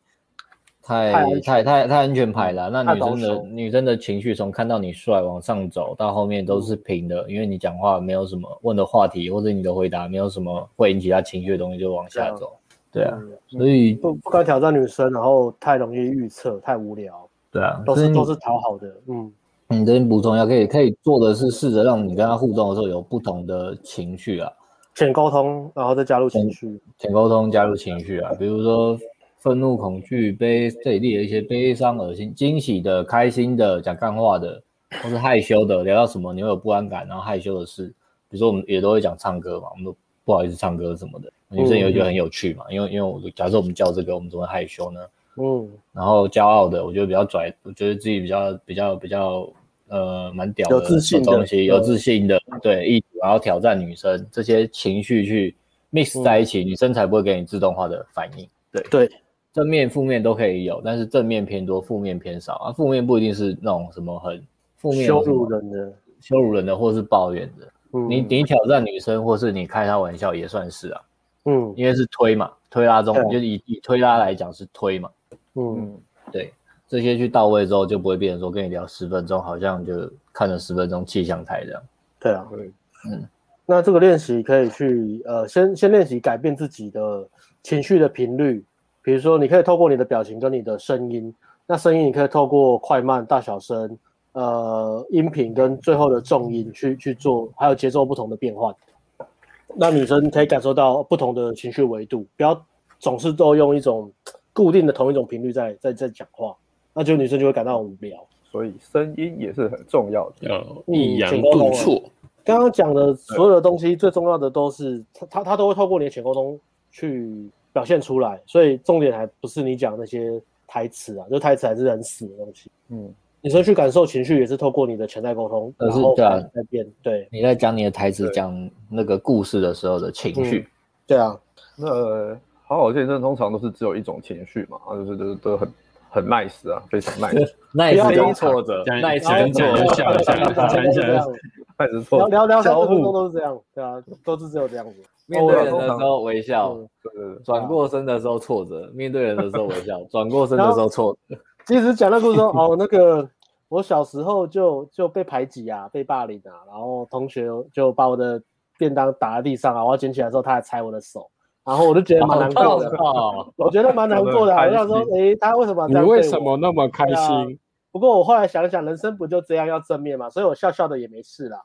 Speaker 1: 太太太太安全牌了，那女生的女生的情绪从看到你帅往上走到后面都是平的，嗯、因为你讲话没有什么问的话题，或者你的回答没有什么会引起她情绪的东西就往下走。对啊，嗯、所以
Speaker 2: 不不该挑战女生，然后太容易预测，太无聊。
Speaker 1: 对啊，
Speaker 2: 都是都是讨好的。嗯，
Speaker 1: 你这边补充一下，可以可以做的是试着让你跟她互动的时候有不同的情绪啊，
Speaker 2: 浅沟通，然后再加入情绪，
Speaker 1: 浅沟通加入情绪啊，比如说。愤怒、恐惧、悲，这里列了一些悲伤、恶心、惊喜的、开心的、讲干话的，或是害羞的。聊到什么你会有不安感，然后害羞的事，比如说我们也都会讲唱歌嘛，我们都不好意思唱歌什么的，女生也会觉得很有趣嘛。嗯、因为因为我假设我们叫这个，我们怎么会害羞呢？嗯。然后骄傲的，我觉得比较拽，我觉得自己比较比较比较呃蛮屌的，
Speaker 2: 有自信的
Speaker 1: 东西，有自信的，对，一然后挑战女生这些情绪去 mix 在一起，嗯、女生才不会给你自动化的反应。对
Speaker 2: 对。
Speaker 1: 正面、负面都可以有，但是正面偏多，负面偏少啊。负面不一定是那种什么很负面、
Speaker 2: 羞辱人的、
Speaker 1: 羞辱人的，或是抱怨的。嗯，你你挑战女生，或是你开她玩笑，也算是啊。嗯，因为是推嘛，推拉中，嗯、就以以推拉来讲是推嘛。嗯，对，这些去到位之后，就不会变成说跟你聊十分钟，好像就看了十分钟气象台这样。
Speaker 2: 对啊，对，嗯，那这个练习可以去呃，先先练习改变自己的情绪的频率。比如说，你可以透过你的表情跟你的声音，那声音你可以透过快慢、大小声，呃，音频跟最后的重音去去做，还有节奏不同的变换，那女生可以感受到不同的情绪维度，不要总是都用一种固定的同一种频率在在在讲话，那就女生就会感到很无聊。
Speaker 3: 所以声音也是很重要的，
Speaker 4: 要抑扬顿挫。
Speaker 2: 刚刚讲的所有的东西，最重要的都是他他他都会透过你的潜沟通去。表现出来，所以重点还不是你讲那些台词啊，就台词还是很死的东西。嗯，你说去感受情绪，也是透过你的潜在沟通，
Speaker 1: 而是对啊，
Speaker 2: 在变。对，
Speaker 1: 你在讲你的台词，讲那个故事的时候的情绪。
Speaker 2: 对啊，
Speaker 3: 那好好健身通常都是只有一种情绪嘛，啊，就是都都很很 nice 啊，非常 [LAUGHS] nice，nice
Speaker 1: 跟挫折，nice 跟挫折，讲一下，讲一下，
Speaker 3: 开始挫，
Speaker 2: 聊聊三十分钟都是这样，对啊，都是只有这样子。[LAUGHS]
Speaker 1: 面对人的时候。微笑，转过身的时候挫折；面对人的时候微笑，转过身的时候挫折。
Speaker 2: 其实讲那故事说，哦，那个我小时候就就被排挤啊，被霸凌啊，然后同学就把我的便当打在地上啊，我要捡起来的时候，他还踩我的手，然后我就觉得蛮难过的。[LAUGHS] 我觉得蛮难过的，好像说，诶，他为什么这样？
Speaker 4: 你为什么那么开心？
Speaker 2: 不过我后来想想，人生不就这样，要正面嘛，所以我笑笑的也没事啦。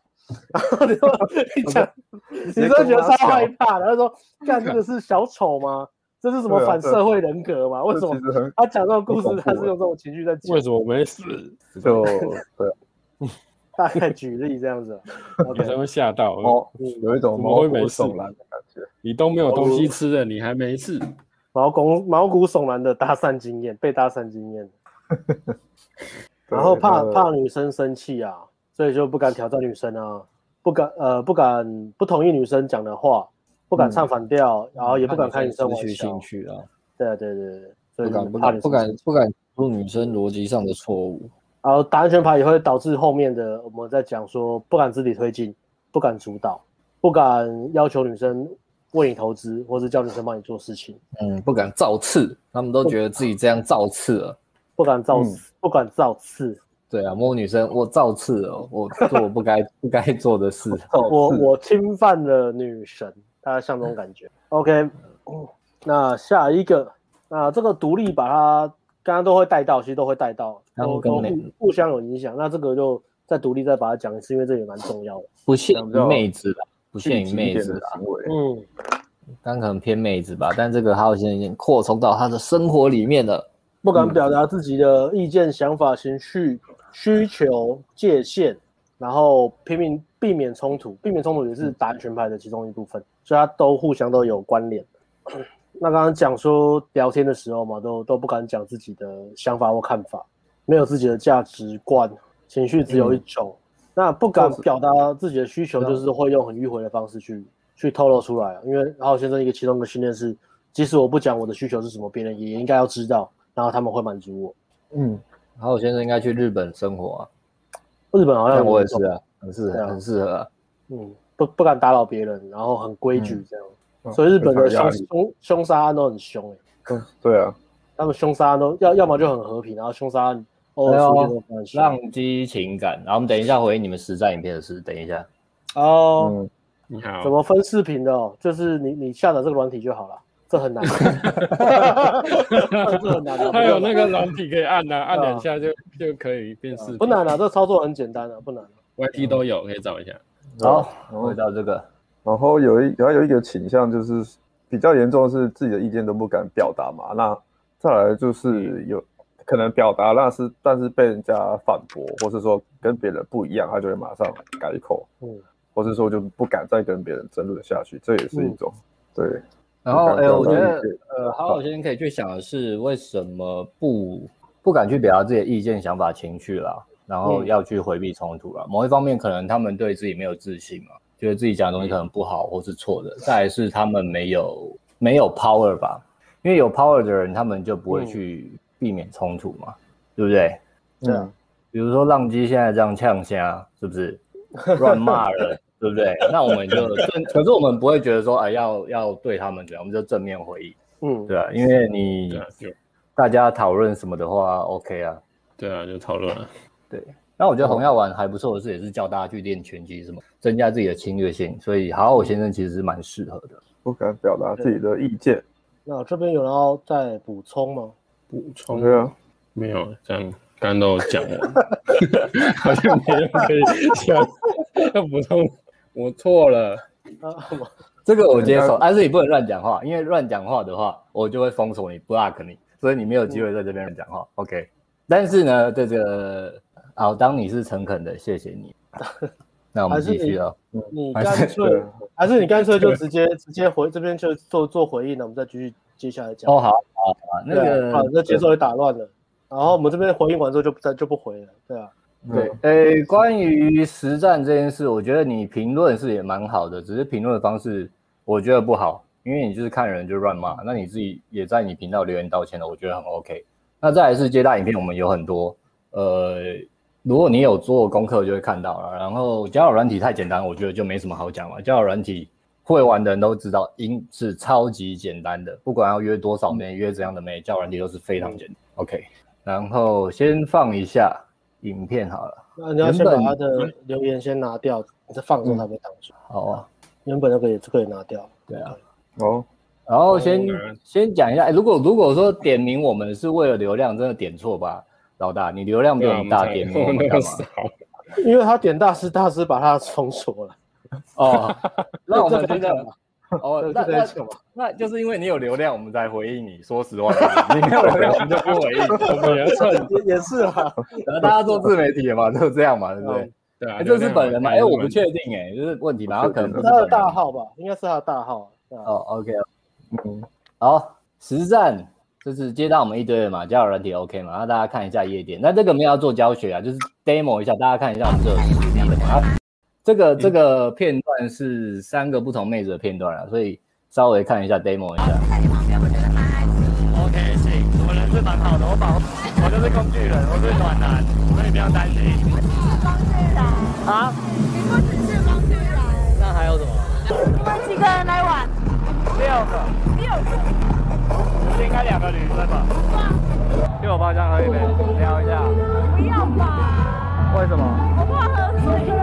Speaker 2: 然后 [LAUGHS] 你说你讲，你真的觉得超害怕的。他说：“干这个是小丑吗？这是什么反社会人格吗？为什么他讲这个故事，他是用这种情绪在讲？
Speaker 4: 为什么没死？
Speaker 3: 就对，
Speaker 2: 大概举例这样子，[LAUGHS]
Speaker 4: 女生会吓到
Speaker 3: 哦，有一种毛骨悚然的感觉。
Speaker 4: 你都没有东西吃了，你还没事？
Speaker 2: 毛骨毛骨悚然的搭讪经验，被搭讪经验。[LAUGHS] 然后怕怕女生生气啊。”所以就不敢挑战女生啊，不敢呃不敢不同意女生讲的话，不敢唱反调，嗯、然后也不敢开女生玩笑。兴趣啊，对啊对对对，所以
Speaker 1: 不敢不敢不敢不敢做女生逻辑上的错误。
Speaker 2: 然后打安全牌也会导致后面的我们在讲说不敢自己推进，不敢主导，不敢要求女生为你投资，或是叫女生帮你做事情。
Speaker 1: 嗯，不敢造次，他们都觉得自己这样造次了，
Speaker 2: 不敢造次，嗯、不敢造次。
Speaker 1: 对啊，摸女生，我造次哦，我做我不该 [LAUGHS] 不该做的事，
Speaker 2: 我我侵犯了女神，大家像这种感觉。OK，那下一个，那这个独立把它刚刚都会带到，其实都会带到，都都互互相有影响。那这个就再独立再把它讲一次，因为这也蛮重要的。
Speaker 1: 不限于妹子的，不限于妹子的行为。嗯，刚可能偏妹子吧，但这个还有现在已经扩充到他的生活里面了，
Speaker 2: 不敢表达自己的意见、想法、情绪。需求界限，然后拼命避免冲突，避免冲突也是打安全牌的其中一部分，所以它都互相都有关联。[COUGHS] 那刚刚讲说聊天的时候嘛，都都不敢讲自己的想法或看法，没有自己的价值观，情绪只有一种，嗯、那不敢表达自己的需求，就是会用很迂回的方式去去透露出来，因为好好先生一个其中的训练是，即使我不讲我的需求是什么，别人也应该要知道，然后他们会满足我。
Speaker 1: 嗯，好好先生应该去日本生活啊，
Speaker 2: 日本好像
Speaker 1: 我也是啊，很适合，很适合啊。
Speaker 2: 嗯，不不敢打扰别人，然后很规矩这样，嗯、所以日本的凶凶凶杀案都很凶哎、
Speaker 3: 欸。嗯，对啊，
Speaker 2: 他们凶杀案都要要么就很和平，然后凶杀案哦，
Speaker 1: 浪迹情感。然后我们等一下回应你们实战影片的事，等一下。
Speaker 2: 哦，嗯、你好，怎么分视频的哦？就是你你下载这个软体就好了，这很难。这很难。
Speaker 4: 它有那个软体可以按啊，[LAUGHS] 按两下就就可以变视频。
Speaker 2: 不难啊，这操作很简单啊，不难、啊。
Speaker 4: YT 都有，可以找一下。
Speaker 1: 好，回到这个，
Speaker 3: 然后有一然后有一个倾向就是比较严重的是自己的意见都不敢表达嘛。那再来就是有可能表达，那是但是被人家反驳，或是说跟别人不一样，他就会马上改口。嗯，或是说就不敢再跟别人争论下去，这也是一种、嗯、对。
Speaker 1: 然后哎，我觉得呃，好好先生可以去想的是，为什么不不敢去表达自己的意见、想法、情绪啦？然后要去回避冲突了。某一方面，可能他们对自己没有自信嘛，觉得自己讲的东西可能不好或是错的。再来是他们没有没有 power 吧，因为有 power 的人，他们就不会去避免冲突嘛，对不对？
Speaker 2: 对啊。
Speaker 1: 比如说浪迹现在这样呛虾，是不是乱骂人，[LAUGHS] 对不对？那我们就 [LAUGHS] 正，可是我们不会觉得说，哎，要要对他们怎样，我们就正面回应。嗯，对啊，因为你大家讨论什么的话，OK 啊。
Speaker 4: 对啊，就讨论了。
Speaker 1: 对，那我觉得红药丸还不错的是，也是教大家去练拳击，什么增加自己的侵略性，所以好好先生其实是蛮适合的。
Speaker 3: 不敢表达自己的意见。
Speaker 2: 那这边有人要再补充吗？
Speaker 4: 补充？
Speaker 3: 对啊，
Speaker 4: 没有，这样刚刚都讲了，[LAUGHS] 好像没人可以讲。要补充，[LAUGHS] 我错了。
Speaker 2: 啊，
Speaker 1: 这个我接受，但是你不能乱讲话，因为乱讲话的话，我就会封锁你，block 你，所以你没有机会在这边乱讲话。OK，但是呢，这个。好，当你是诚恳的，谢谢你。[LAUGHS] 那我们继续了。
Speaker 2: 你干脆还是你干脆就直接直接回这边就做做回应了，我们再继续接下来讲。
Speaker 1: 哦，好，好，好，那个，
Speaker 2: 好，那节奏也打乱了。然后我们这边回应完之后就不再就不回了。对啊，
Speaker 1: 对，诶，关于实战这件事，我觉得你评论是也蛮好的，只是评论的方式我觉得不好，因为你就是看人就乱骂。那你自己也在你频道留言道歉了，我觉得很 OK。那再来是接大影片，我们有很多，呃。如果你有做功课，就会看到了。然后交友软体太简单，我觉得就没什么好讲了。交友软体会玩的人都知道，音是超级简单的。不管要约多少妹，约怎样的妹，交友软体都是非常简单。嗯、OK，然后先放一下影片好了。
Speaker 2: 那你要先把他的留言先拿掉，你再放的时候才会挡住。
Speaker 1: 好啊，
Speaker 2: 原本那个也是可以拿掉。
Speaker 1: 对啊。
Speaker 3: 哦。
Speaker 1: 然后先先讲一下，如果如果说点名我们是为了流量，真的点错吧？老大，你流量比我们大，点名我们干嘛？[LAUGHS]
Speaker 2: 因为他点大师，大师把他封锁了。[LAUGHS]
Speaker 1: 哦，[LAUGHS] 那我们真的哦，那那那就是因为你有流量，我们才回应你。说实话，你没有流量，我们就不回应。[LAUGHS] 我们也是
Speaker 2: 也是哈，
Speaker 1: 大家做自媒体的嘛，就这样嘛，对不对？对啊，这是本人嘛？哎，我不确定，哎，就是问题嘛，他可能不是
Speaker 2: 他的大号吧？应该是他的大号。
Speaker 1: 哦，OK，嗯，好，实战。就是接到我们一堆人嘛，交友软体 OK 嘛，然后大家看一下夜店。那这个没有要做教学啊，就是 demo 一下，大家看一下我们这个实力的嘛。这个这个片段是三个不同妹子的片段啊，所以稍微看一下 demo 一下。
Speaker 5: OK，行，我人是蛮好的，我保，我就是工具人，我是暖男，所以不要担心。工具人啊？你不只是工具人，那还有什么？我们几个人来玩？六个。六个。应该两个女生吧？去我包厢喝一杯？聊一下。不要吧？为什么？我不喝水。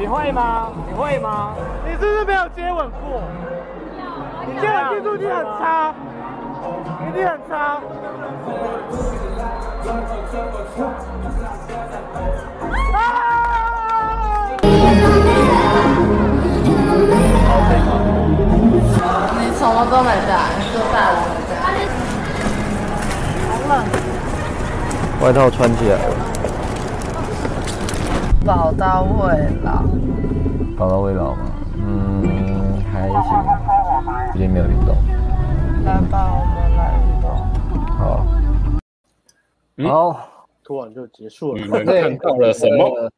Speaker 5: 你会吗？你会吗？你是不是没有接吻过？你接吻技术一定很差，一定很差。
Speaker 6: 你什么都没带，就带我们这样。
Speaker 1: 外套穿起来了。
Speaker 6: 宝刀未老。
Speaker 1: 宝刀未老吗？嗯，还行。最近没有运动。
Speaker 6: 来吧，我们来运动。
Speaker 1: 好。
Speaker 2: 嗯、好，突然就结束了。
Speaker 4: 你们看到了什么？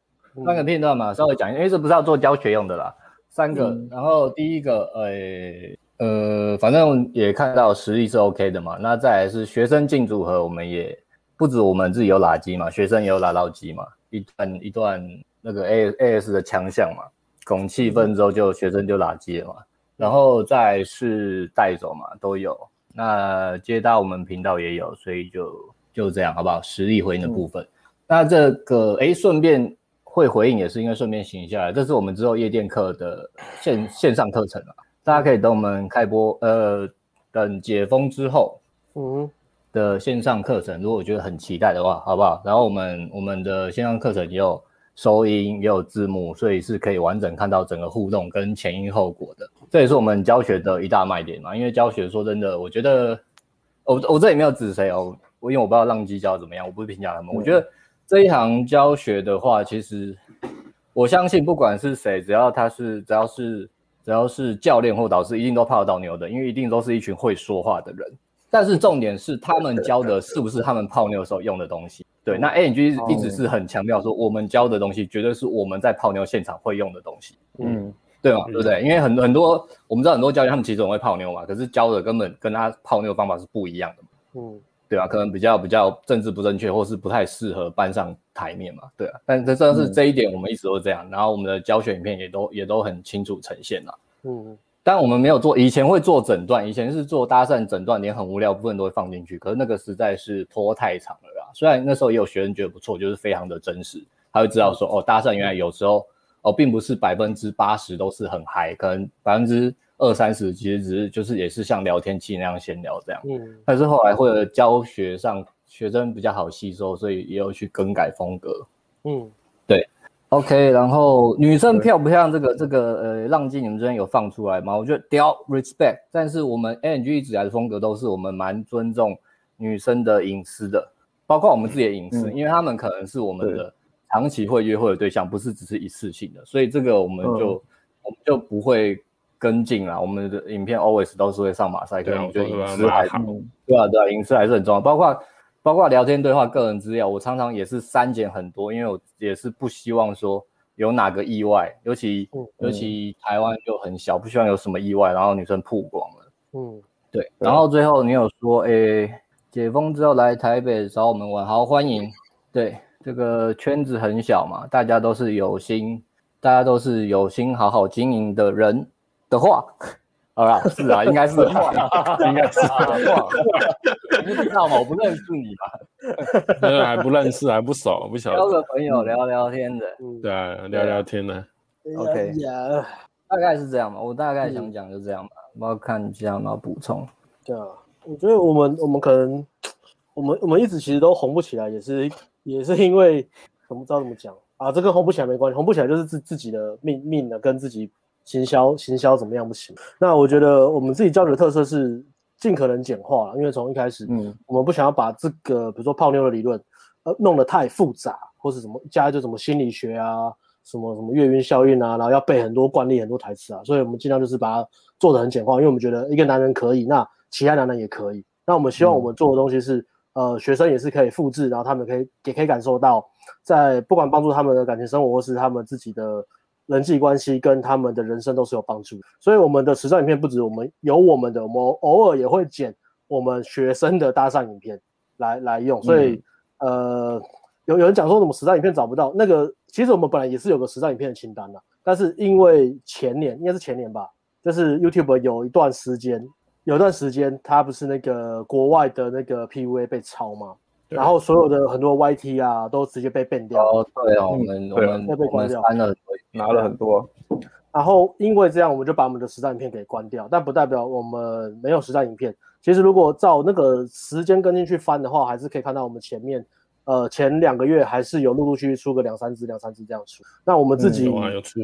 Speaker 1: 三个片段嘛，稍微讲一下，因为这不是要做教学用的啦。三个，嗯、然后第一个，呃、欸，呃，反正也看到实力是 OK 的嘛。那再来是学生进组合，我们也不止我们自己有垃圾嘛，学生也有拉到机嘛。一段一段那个 A A S 的强项嘛，拱气氛之后就学生就拉机了嘛，然后再是带走嘛，都有。那接到我们频道也有，所以就就这样好不好？实力回应的部分，嗯、那这个哎，顺便会回应也是因为顺便行下来，这是我们之后夜店课的线线上课程啊，大家可以等我们开播，呃，等解封之后，嗯。的线上课程，如果我觉得很期待的话，好不好？然后我们我们的线上课程也有收音，也有字幕，所以是可以完整看到整个互动跟前因后果的。这也是我们教学的一大卖点嘛。因为教学说真的，我觉得我我这里没有指谁哦，我因为我不知道浪机教怎么样，我不会评价他们。嗯、我觉得这一行教学的话，其实我相信不管是谁，只要他是只要是只要是教练或导师，一定都泡得到牛的，因为一定都是一群会说话的人。但是重点是，他们教的是不是他们泡妞的时候用的东西？对，那 A N G 一直是很强调说，我们教的东西绝对是我们在泡妞现场会用的东西。嗯，对嘛，对不对？因为很很多我们知道很多教练他们其实很会泡妞嘛，可是教的根本跟他泡妞的方法是不一样的嘛。嗯，对吧？可能比较比较政治不正确，或是不太适合搬上台面嘛。对啊，但这正是这一点，我们一直都这样。然后我们的教学影片也都也都很清楚呈现了。嗯。但我们没有做，以前会做诊断，以前是做搭讪诊断，连很无聊部分都会放进去。可是那个实在是拖太长了啦。虽然那时候也有学生觉得不错，就是非常的真实，他会知道说，哦，搭讪原来有时候，哦，并不是百分之八十都是很嗨，可能百分之二三十其实只是就是也是像聊天器那样闲聊这样。嗯。但是后来为了教学上学生比较好吸收，所以也有去更改风格。嗯。OK，然后女生漂不漂亮？这个这个呃，浪迹你们这边有放出来吗？我觉得屌，respect。但是我们 N G 一直以来的风格都是我们蛮尊重女生的隐私的，包括我们自己的隐私，嗯、因为他们可能是我们的长期会约会的对象，不是只是一次性的，所以这个我们就、嗯、我们就不会跟进啦。我们的影片 always 都是会上马赛克，我觉得隐私还是对啊对啊，隐私还是很重要，包括。包括聊天对话、个人资料，我常常也是删减很多，因为我也是不希望说有哪个意外，尤其、嗯、尤其台湾又很小，不希望有什么意外，然后女生曝光了。嗯，对。然后最后你有说，诶，解封之后来台北找我们玩，好欢迎。对，这个圈子很小嘛，大家都是有心，大家都是有心好好经营的人的话。好啦，是啊，应该是话，应该是话，你不知道吗？我不认识你吧？[LAUGHS]
Speaker 4: 还不认识，还不熟，不晓得。
Speaker 1: 交个朋友聊聊天的，
Speaker 4: 对啊，聊聊天的。
Speaker 1: OK，大概是这样吧。我大概想讲就这样吧。我要看一下有没有补充。
Speaker 2: 对啊，我觉得我们我们可能我们我们一直其实都红不起来，也是也是因为我不知道怎么讲啊。这跟红不起来没关系，红不起来就是自自己的命命的，跟自己。行销行销怎么样不行？那我觉得我们自己教学的特色是尽可能简化了，因为从一开始，嗯，我们不想要把这个比如说泡妞的理论，呃，弄得太复杂，或是什么加一堆什么心理学啊，什么什么月晕效应啊，然后要背很多惯例、很多台词啊，所以我们尽量就是把它做的很简化，因为我们觉得一个男人可以，那其他男人也可以。那我们希望我们做的东西是，嗯、呃，学生也是可以复制，然后他们可以也可以感受到，在不管帮助他们的感情生活，或是他们自己的。人际关系跟他们的人生都是有帮助，所以我们的实战影片不止我们有我们的，我们偶尔也会剪我们学生的搭讪影片来来用。所以，呃，有有人讲说什么实战影片找不到，那个其实我们本来也是有个实战影片的清单的，但是因为前年应该是前年吧，就是 YouTube 有一段时间，有段时间它不是那个国外的那个 PUA 被抄吗？然后所有的很多 YT 啊，都直接被 ban 掉。
Speaker 1: 哦，对哦，我们我们被关掉，删了，
Speaker 3: 拿了很多。
Speaker 2: 然后因为这样，我们就把我们的实战影片给关掉，但不代表我们没有实战影片。其实如果照那个时间跟进去翻的话，还是可以看到我们前面，呃，前两个月还是有陆陆续续出个两三支、两三支这样出。那我们自己有出。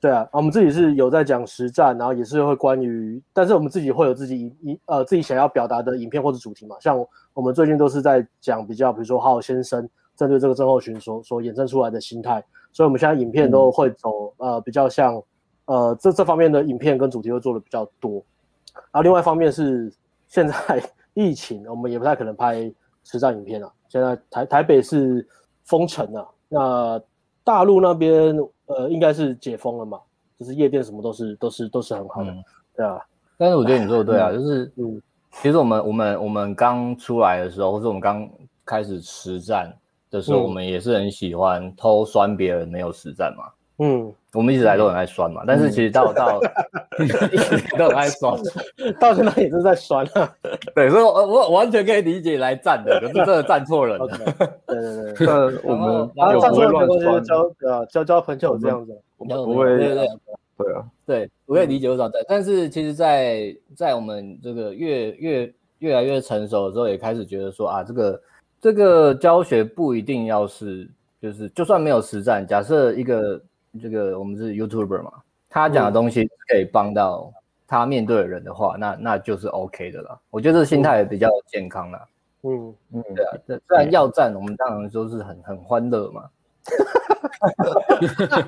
Speaker 2: 对啊，我们自己是有在讲实战，然后也是会关于，但是我们自己会有自己一呃自己想要表达的影片或者主题嘛。像我们最近都是在讲比较，比如说好好先生针对这个症候群所所衍生出来的心态，所以我们现在影片都会走、嗯、呃比较像呃这这方面的影片跟主题会做的比较多。然后另外一方面是现在 [LAUGHS] 疫情，我们也不太可能拍实战影片了。现在台台北是封城了，那大陆那边。呃，应该是解封了嘛，就是夜店什么都是都是都是很好的，嗯、对啊。
Speaker 1: 但是我觉得你说的对啊，就是嗯，其实我们我们我们刚出来的时候，或者我们刚开始实战的时候，嗯、我们也是很喜欢偷酸别人没有实战嘛。嗯，我们一直来都很爱酸嘛，嗯、但是其实到到 [LAUGHS] 一直都很爱酸，[LAUGHS]
Speaker 2: 到现在也是在酸啊。
Speaker 1: 对，所以我我完全可以理解来站的，[LAUGHS] 可是真的站错人了。
Speaker 2: Okay, 对对对，那我们然后站错人没关系，交对啊，交交朋友这样子，
Speaker 3: 我们不会对对对，对。啊，
Speaker 1: 对，我可以理解多少在，但是其实在，在在我们这个越越越来越成熟的时候，也开始觉得说啊，这个这个教学不一定要是就是就算没有实战，假设一个。这个我们是 YouTuber 嘛，他讲的东西可以帮到他面对的人的话，嗯、那那就是 OK 的啦。我觉得这心态比较健康啦。嗯嗯，对啊，这虽然要战，我们当然都是很很欢乐嘛。[LAUGHS]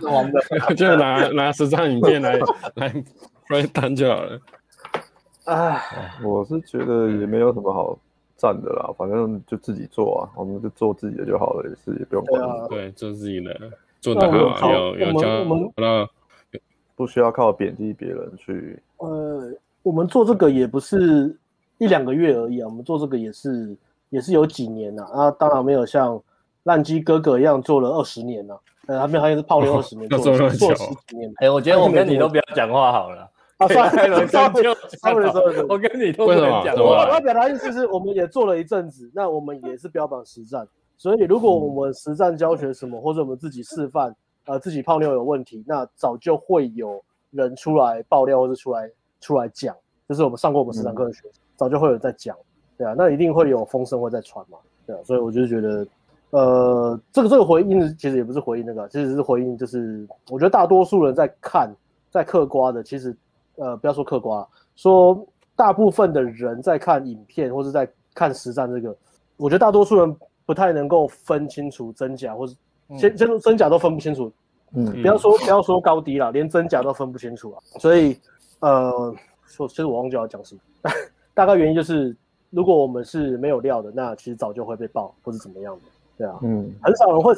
Speaker 4: 欢乐，[LAUGHS] 就拿 [LAUGHS] 拿实战影片来来来谈就好了。
Speaker 3: 哎，我是觉得也没有什么好战的啦，反正就自己做啊，我们就做自己的就好了，也是也不用管。
Speaker 4: 对，啊、对，做自己的。做得很好，有有教，那
Speaker 3: 不需要靠贬低别人去。
Speaker 2: 呃，我们做这个也不是一两个月而已啊，我们做这个也是也是有几年了啊，啊。当然没有像烂鸡哥哥一样做了二十年了，呃，他们好像是泡了二十年，[LAUGHS] 做做十几年。
Speaker 1: 哎，我觉得我跟你都不要讲话好了。[LAUGHS] 啊，算了算了算了算了，[LAUGHS] 我跟你都不能讲话。我
Speaker 2: 要表达意思是，我们也做了一阵子，那我们也是标榜实战。所以，如果我们实战教学什么，或者我们自己示范，呃，自己泡妞有问题，那早就会有人出来爆料，或者出来出来讲。就是我们上过我们实战课的学生，嗯、早就会有人在讲，对啊，那一定会有风声会在传嘛，对啊。所以我就觉得，呃，这个这个回应其实也不是回应那个，其实是回应，就是我觉得大多数人在看，在嗑瓜的，其实，呃，不要说嗑瓜，说大部分的人在看影片或是在看实战这个，我觉得大多数人。不太能够分清楚真假，或是先先真假都分不清楚，嗯，不要说不要说高低了，连真假都分不清楚啊。所以，呃，说其实我忘记要讲什么，[LAUGHS] 大概原因就是，如果我们是没有料的，那其实早就会被爆或是怎么样的，对啊，嗯，很少人会，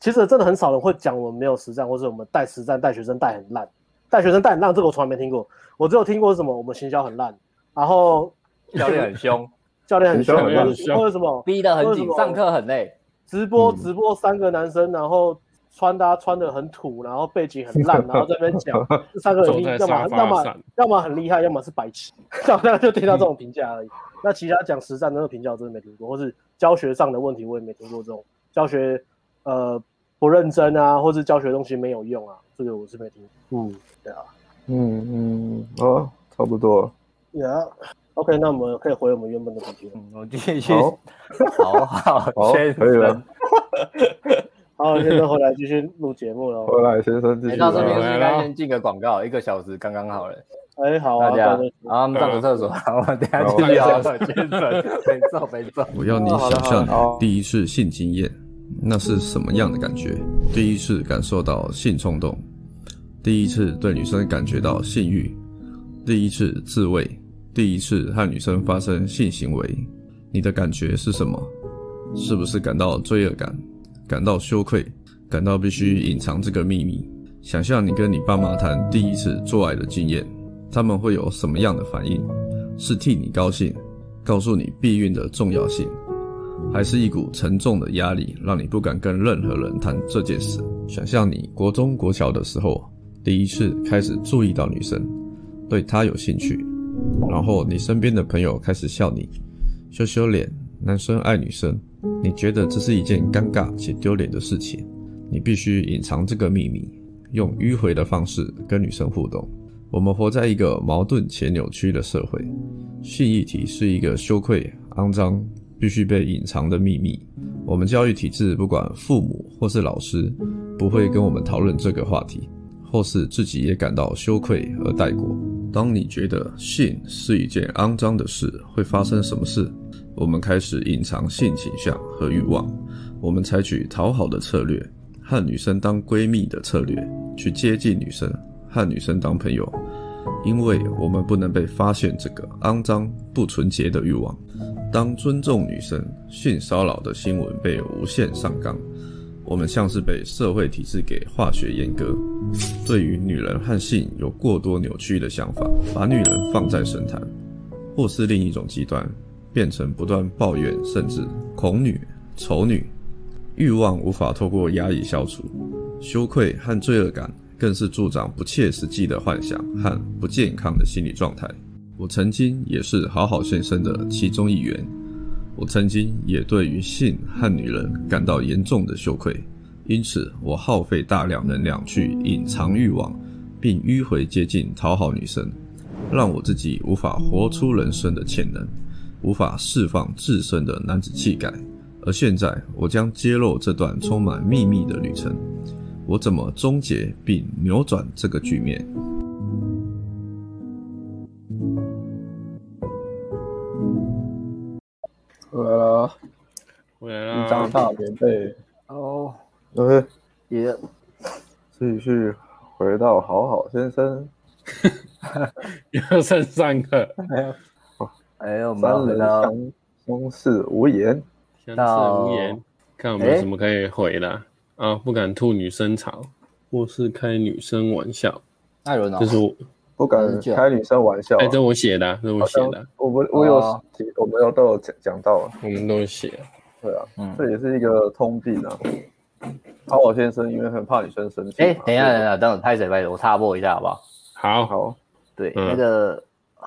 Speaker 2: 其实真的很少人会讲我们没有实战，或者我们带实战带学生带很烂，带学生带很烂，这个我从来没听过，我只有听过什么我们行销很烂，然后
Speaker 1: 教练很凶。
Speaker 2: 教练很凶，或者什么
Speaker 1: 逼得很紧，上课很累。
Speaker 2: 直播直播三个男生，然后穿搭穿的很土，然后背景很烂，[LAUGHS] 然后在那边讲这三个人要么要么要么很厉害，要么是白痴。[LAUGHS] 大家就听到这种评价而已。那其他讲实战的那个评价我真的没听过，或是教学上的问题我也没听过这种教学呃不认真啊，或是教学东西没有用啊，这个我是没听过。嗯，对啊，
Speaker 3: 嗯嗯哦，差不多。
Speaker 2: Yeah。OK，那我们可以回我们原本的主题。
Speaker 1: 嗯，我继续。好好，先生。可以了。[LAUGHS]
Speaker 2: 好，先生回来继续录节目了。
Speaker 3: 回来，先生继续。
Speaker 1: 到这边应该先进个广告，一个小时刚刚好了。
Speaker 2: 哎，好啊，
Speaker 1: 大家。好，我们上个厕所，然后等下继续聊。先生，[LAUGHS] 没错没错。
Speaker 7: 我要你想象你第一次性经验，那是什么样的感觉？第一次感受到性冲动，第一次对女生感觉到性欲，第一次自慰。第一次和女生发生性行为，你的感觉是什么？是不是感到罪恶感，感到羞愧，感到必须隐藏这个秘密？想象你跟你爸妈谈第一次做爱的经验，他们会有什么样的反应？是替你高兴，告诉你避孕的重要性，还是一股沉重的压力，让你不敢跟任何人谈这件事？想象你国中国小的时候，第一次开始注意到女生，对她有兴趣。然后你身边的朋友开始笑你，羞羞脸，男生爱女生，你觉得这是一件尴尬且丢脸的事情，你必须隐藏这个秘密，用迂回的方式跟女生互动。我们活在一个矛盾且扭曲的社会，性议题是一个羞愧、肮脏、必须被隐藏的秘密。我们教育体制，不管父母或是老师，不会跟我们讨论这个话题。或是自己也感到羞愧而带过。当你觉得性是一件肮脏的事，会发生什么事？我们开始隐藏性倾向和欲望，我们采取讨好的策略，和女生当闺蜜的策略，去接近女生，和女生当朋友，因为我们不能被发现这个肮脏不纯洁的欲望。当尊重女生性骚扰的新闻被无限上纲，我们像是被社会体制给化学阉割，对于女人和性有过多扭曲的想法，把女人放在神坛，或是另一种极端，变成不断抱怨甚至恐女、丑女。欲望无法透过压抑消除，羞愧和罪恶感更是助长不切实际的幻想和不健康的心理状态。我曾经也是好好先生的其中一员，我曾经也对于性和女人感到严重的羞愧，因此我耗费大量能量去隐藏欲望，并迂回接近讨好女生，让我自己无法活出人生的潜能，无法释放自身的男子气概。而现在，我将揭露这段充满秘密的旅程，我怎么终结并扭转这个局面。
Speaker 3: 回来了，
Speaker 4: 回来了，
Speaker 3: 一张大棉被。
Speaker 1: 哦
Speaker 3: ，OK，
Speaker 1: 也
Speaker 3: 继续回到好好先生，[LAUGHS]
Speaker 4: 又剩三个，
Speaker 1: 哎呦，哎呦，
Speaker 3: 三人相相视无言，
Speaker 4: 相视无言，看有没有什么可以回的啊？不敢吐女生槽，或是开女生玩笑，
Speaker 1: 艾伦啊，
Speaker 4: 就是我。
Speaker 3: 不敢开女生玩笑。啊，
Speaker 4: 哎、欸，这我写的，这我写的，
Speaker 3: 我们我有，哦、我们有都有讲讲到了，
Speaker 4: 我们都有写，
Speaker 3: 对啊，嗯，这也是一个通病啊。好好先生因为很怕女生生气，哎、
Speaker 1: 欸，等一下，等一下，等我拍谁拍谁，我插播一下好不好？
Speaker 4: 好。好，
Speaker 1: 对，嗯、那个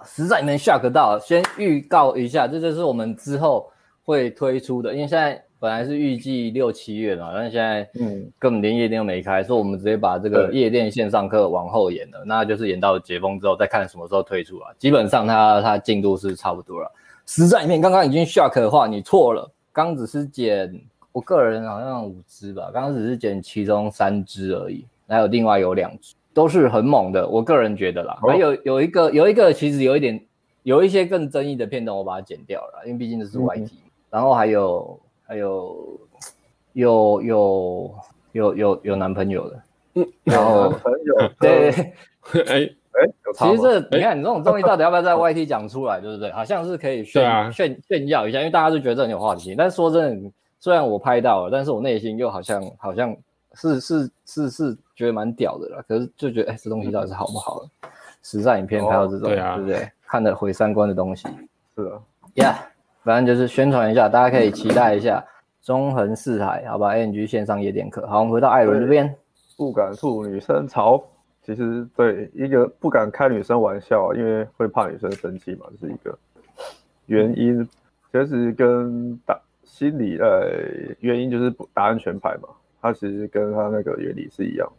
Speaker 1: 实在没 shock 到，先预告一下，这就是我们之后会推出的，因为现在。本来是预计六七月嘛，但是现在嗯，根本连夜店都没开，所以我们直接把这个夜店线上课往后延了，那就是延到解封之后再看什么时候推出啊。基本上它它进度是差不多了。实战影片刚刚已经 shock 的话，你错了，刚只是剪我个人好像五支吧，刚刚只是剪其中三支而已，还有另外有两支都是很猛的，我个人觉得啦。还、哦、有有一个有一个其实有一点有一些更争议的片段，我把它剪掉了，因为毕竟这是 YT、嗯。然后还有。还有有有有有有男朋友的，嗯，然后
Speaker 3: 朋友 [LAUGHS]
Speaker 1: 对，
Speaker 4: 哎 [LAUGHS] 哎，
Speaker 1: 其实这你看你这种东西到底要不要在 YT 讲出来，对不对？好像是可以炫炫炫耀一下，因为大家都觉得这很有话题性。但是说真的，虽然我拍到了，但是我内心又好像好像是是是是觉得蛮屌的啦。可是就觉得哎，这东西到底是好不好？实战影片拍到这种，对不对？看了毁三观的东西，
Speaker 3: 是啊
Speaker 1: ，Yeah。反正就是宣传一下，大家可以期待一下中横四海，好吧？ANG 线上夜店课。好，我们回到艾伦这边，
Speaker 3: 不敢吐女生槽。其实对一个不敢开女生玩笑，因为会怕女生生气嘛，这是一个原因。其实跟打心理呃原因就是打安全牌嘛，它其实跟它那个原理是一样，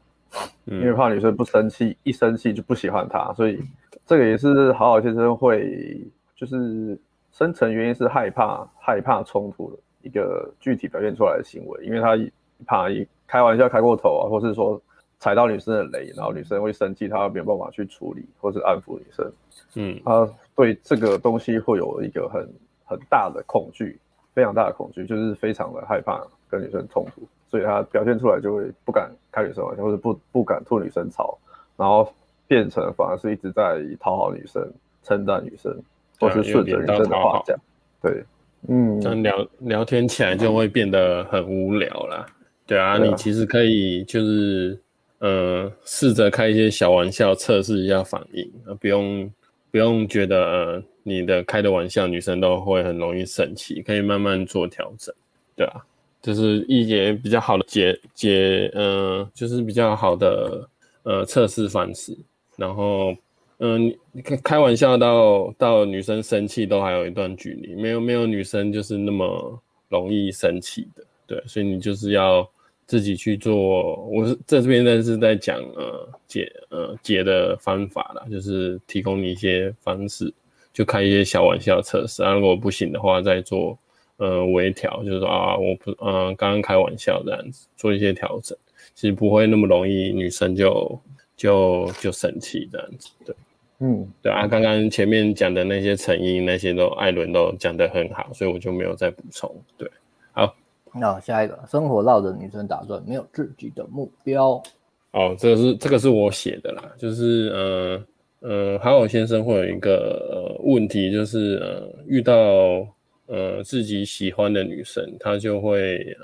Speaker 3: 因为怕女生不生气，一生气就不喜欢他，所以这个也是好好先生会就是。深层原因是害怕害怕冲突的一个具体表现出来的行为，因为他怕一开玩笑开过头啊，或是说踩到女生的雷，然后女生会生气，他没有办法去处理或是安抚女生。嗯，他对这个东西会有一个很很大的恐惧，非常大的恐惧，就是非常的害怕跟女生冲突，所以他表现出来就会不敢开女生玩笑，或者不不敢吐女生槽，然后变成反而是一直在讨好女生，称赞女生。或是顺着女生的话讲，对，嗯，
Speaker 4: 聊聊天起来就会变得很无聊啦。对啊，对啊，你其实可以就是，呃，试着开一些小玩笑，测试一下反应，不用不用觉得呃你的开的玩笑女生都会很容易生气，可以慢慢做调整，对啊，就是一些比较好的解解，呃，就是比较好的呃测试方式，然后。嗯，你开开玩笑到到女生生气都还有一段距离，没有没有女生就是那么容易生气的，对，所以你就是要自己去做。我是在这边，呢是在讲呃解呃解的方法啦，就是提供你一些方式，就开一些小玩笑测试啊，如果不行的话再做呃微调，就是说啊我不嗯刚刚开玩笑这样子做一些调整，其实不会那么容易女生就。就就生气这样子。对，
Speaker 1: 嗯，
Speaker 4: 对啊，刚刚前面讲的那些成因那些都艾伦都讲得很好，所以我就没有再补充。对，好，
Speaker 1: 那下一个，生活绕着女生打转，没有自己的目标。
Speaker 4: 哦，这个是这个是我写的啦，就是呃呃，好好先生会有一个、呃、问题，就是呃遇到呃自己喜欢的女生，他就会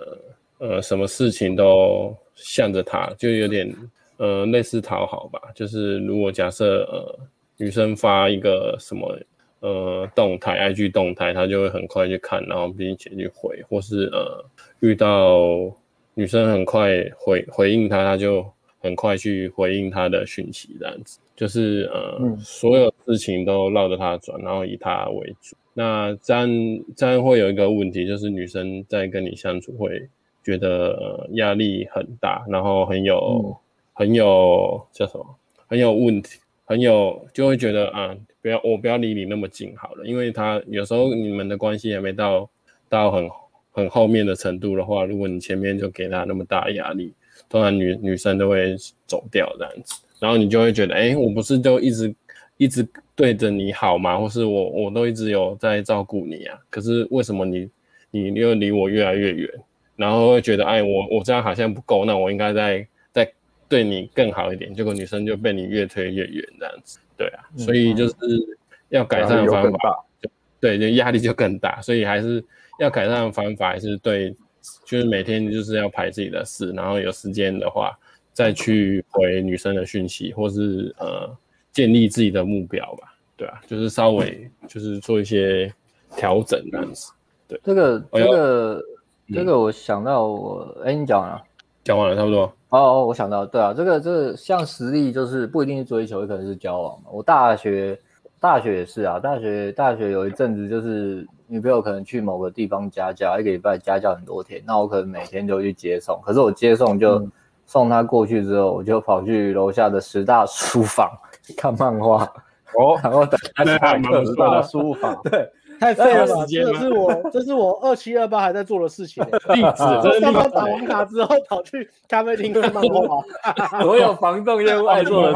Speaker 4: 呃呃什么事情都向着她，就有点呃类似讨好吧。就是如果假设呃女生发一个什么呃动态，IG 动态，他就会很快去看，然后并且去回，或是呃遇到女生很快回回应他，他就。很快去回应他的讯息，这样子就是呃、嗯，所有事情都绕着他转，然后以他为主。那这样这样会有一个问题，就是女生在跟你相处会觉得呃压力很大，然后很有、嗯、很有叫什么，很有问题，很有就会觉得啊，不要我不要离你那么近好了，因为他有时候你们的关系还没到到很很后面的程度的话，如果你前面就给他那么大压力。突然女，女生都会走掉这样子，然后你就会觉得，哎、我不是就一直一直对着你好吗？或是我我都一直有在照顾你啊？可是为什么你你又离我越来越远？然后会觉得，哎，我我这样好像不够，那我应该在对你更好一点。结果女生就被你越推越远这样子，对啊，所以就是要改善的方法，对，就压力就更大，所以还是要改善的方法，还是对。就是每天就是要排自己的事，然后有时间的话再去回女生的讯息，或是呃建立自己的目标吧。对啊，就是稍微就是做一些调整这样子。对，
Speaker 1: 这个这个、嗯、这个我想到我哎，你讲完了？
Speaker 4: 讲完了，差不多。
Speaker 1: 哦哦，我想到，对啊，这个这个像实力就是不一定是追求，也可能是交往嘛。我大学大学也是啊，大学大学有一阵子就是。女朋友可能去某个地方家教，一个礼拜家教很多天，那我可能每天就去接送。可是我接送就送她过去之后，我就跑去楼下的十大书房 [LAUGHS] 看漫画。哦，然后等她下课。
Speaker 2: 十大书房，对，太费了时间。这是我，这是我二七二八还在做的事情。
Speaker 4: 例子，
Speaker 2: 上班打完卡之后跑去咖啡厅看漫画。[LAUGHS]
Speaker 1: 所有房仲业务爱做的事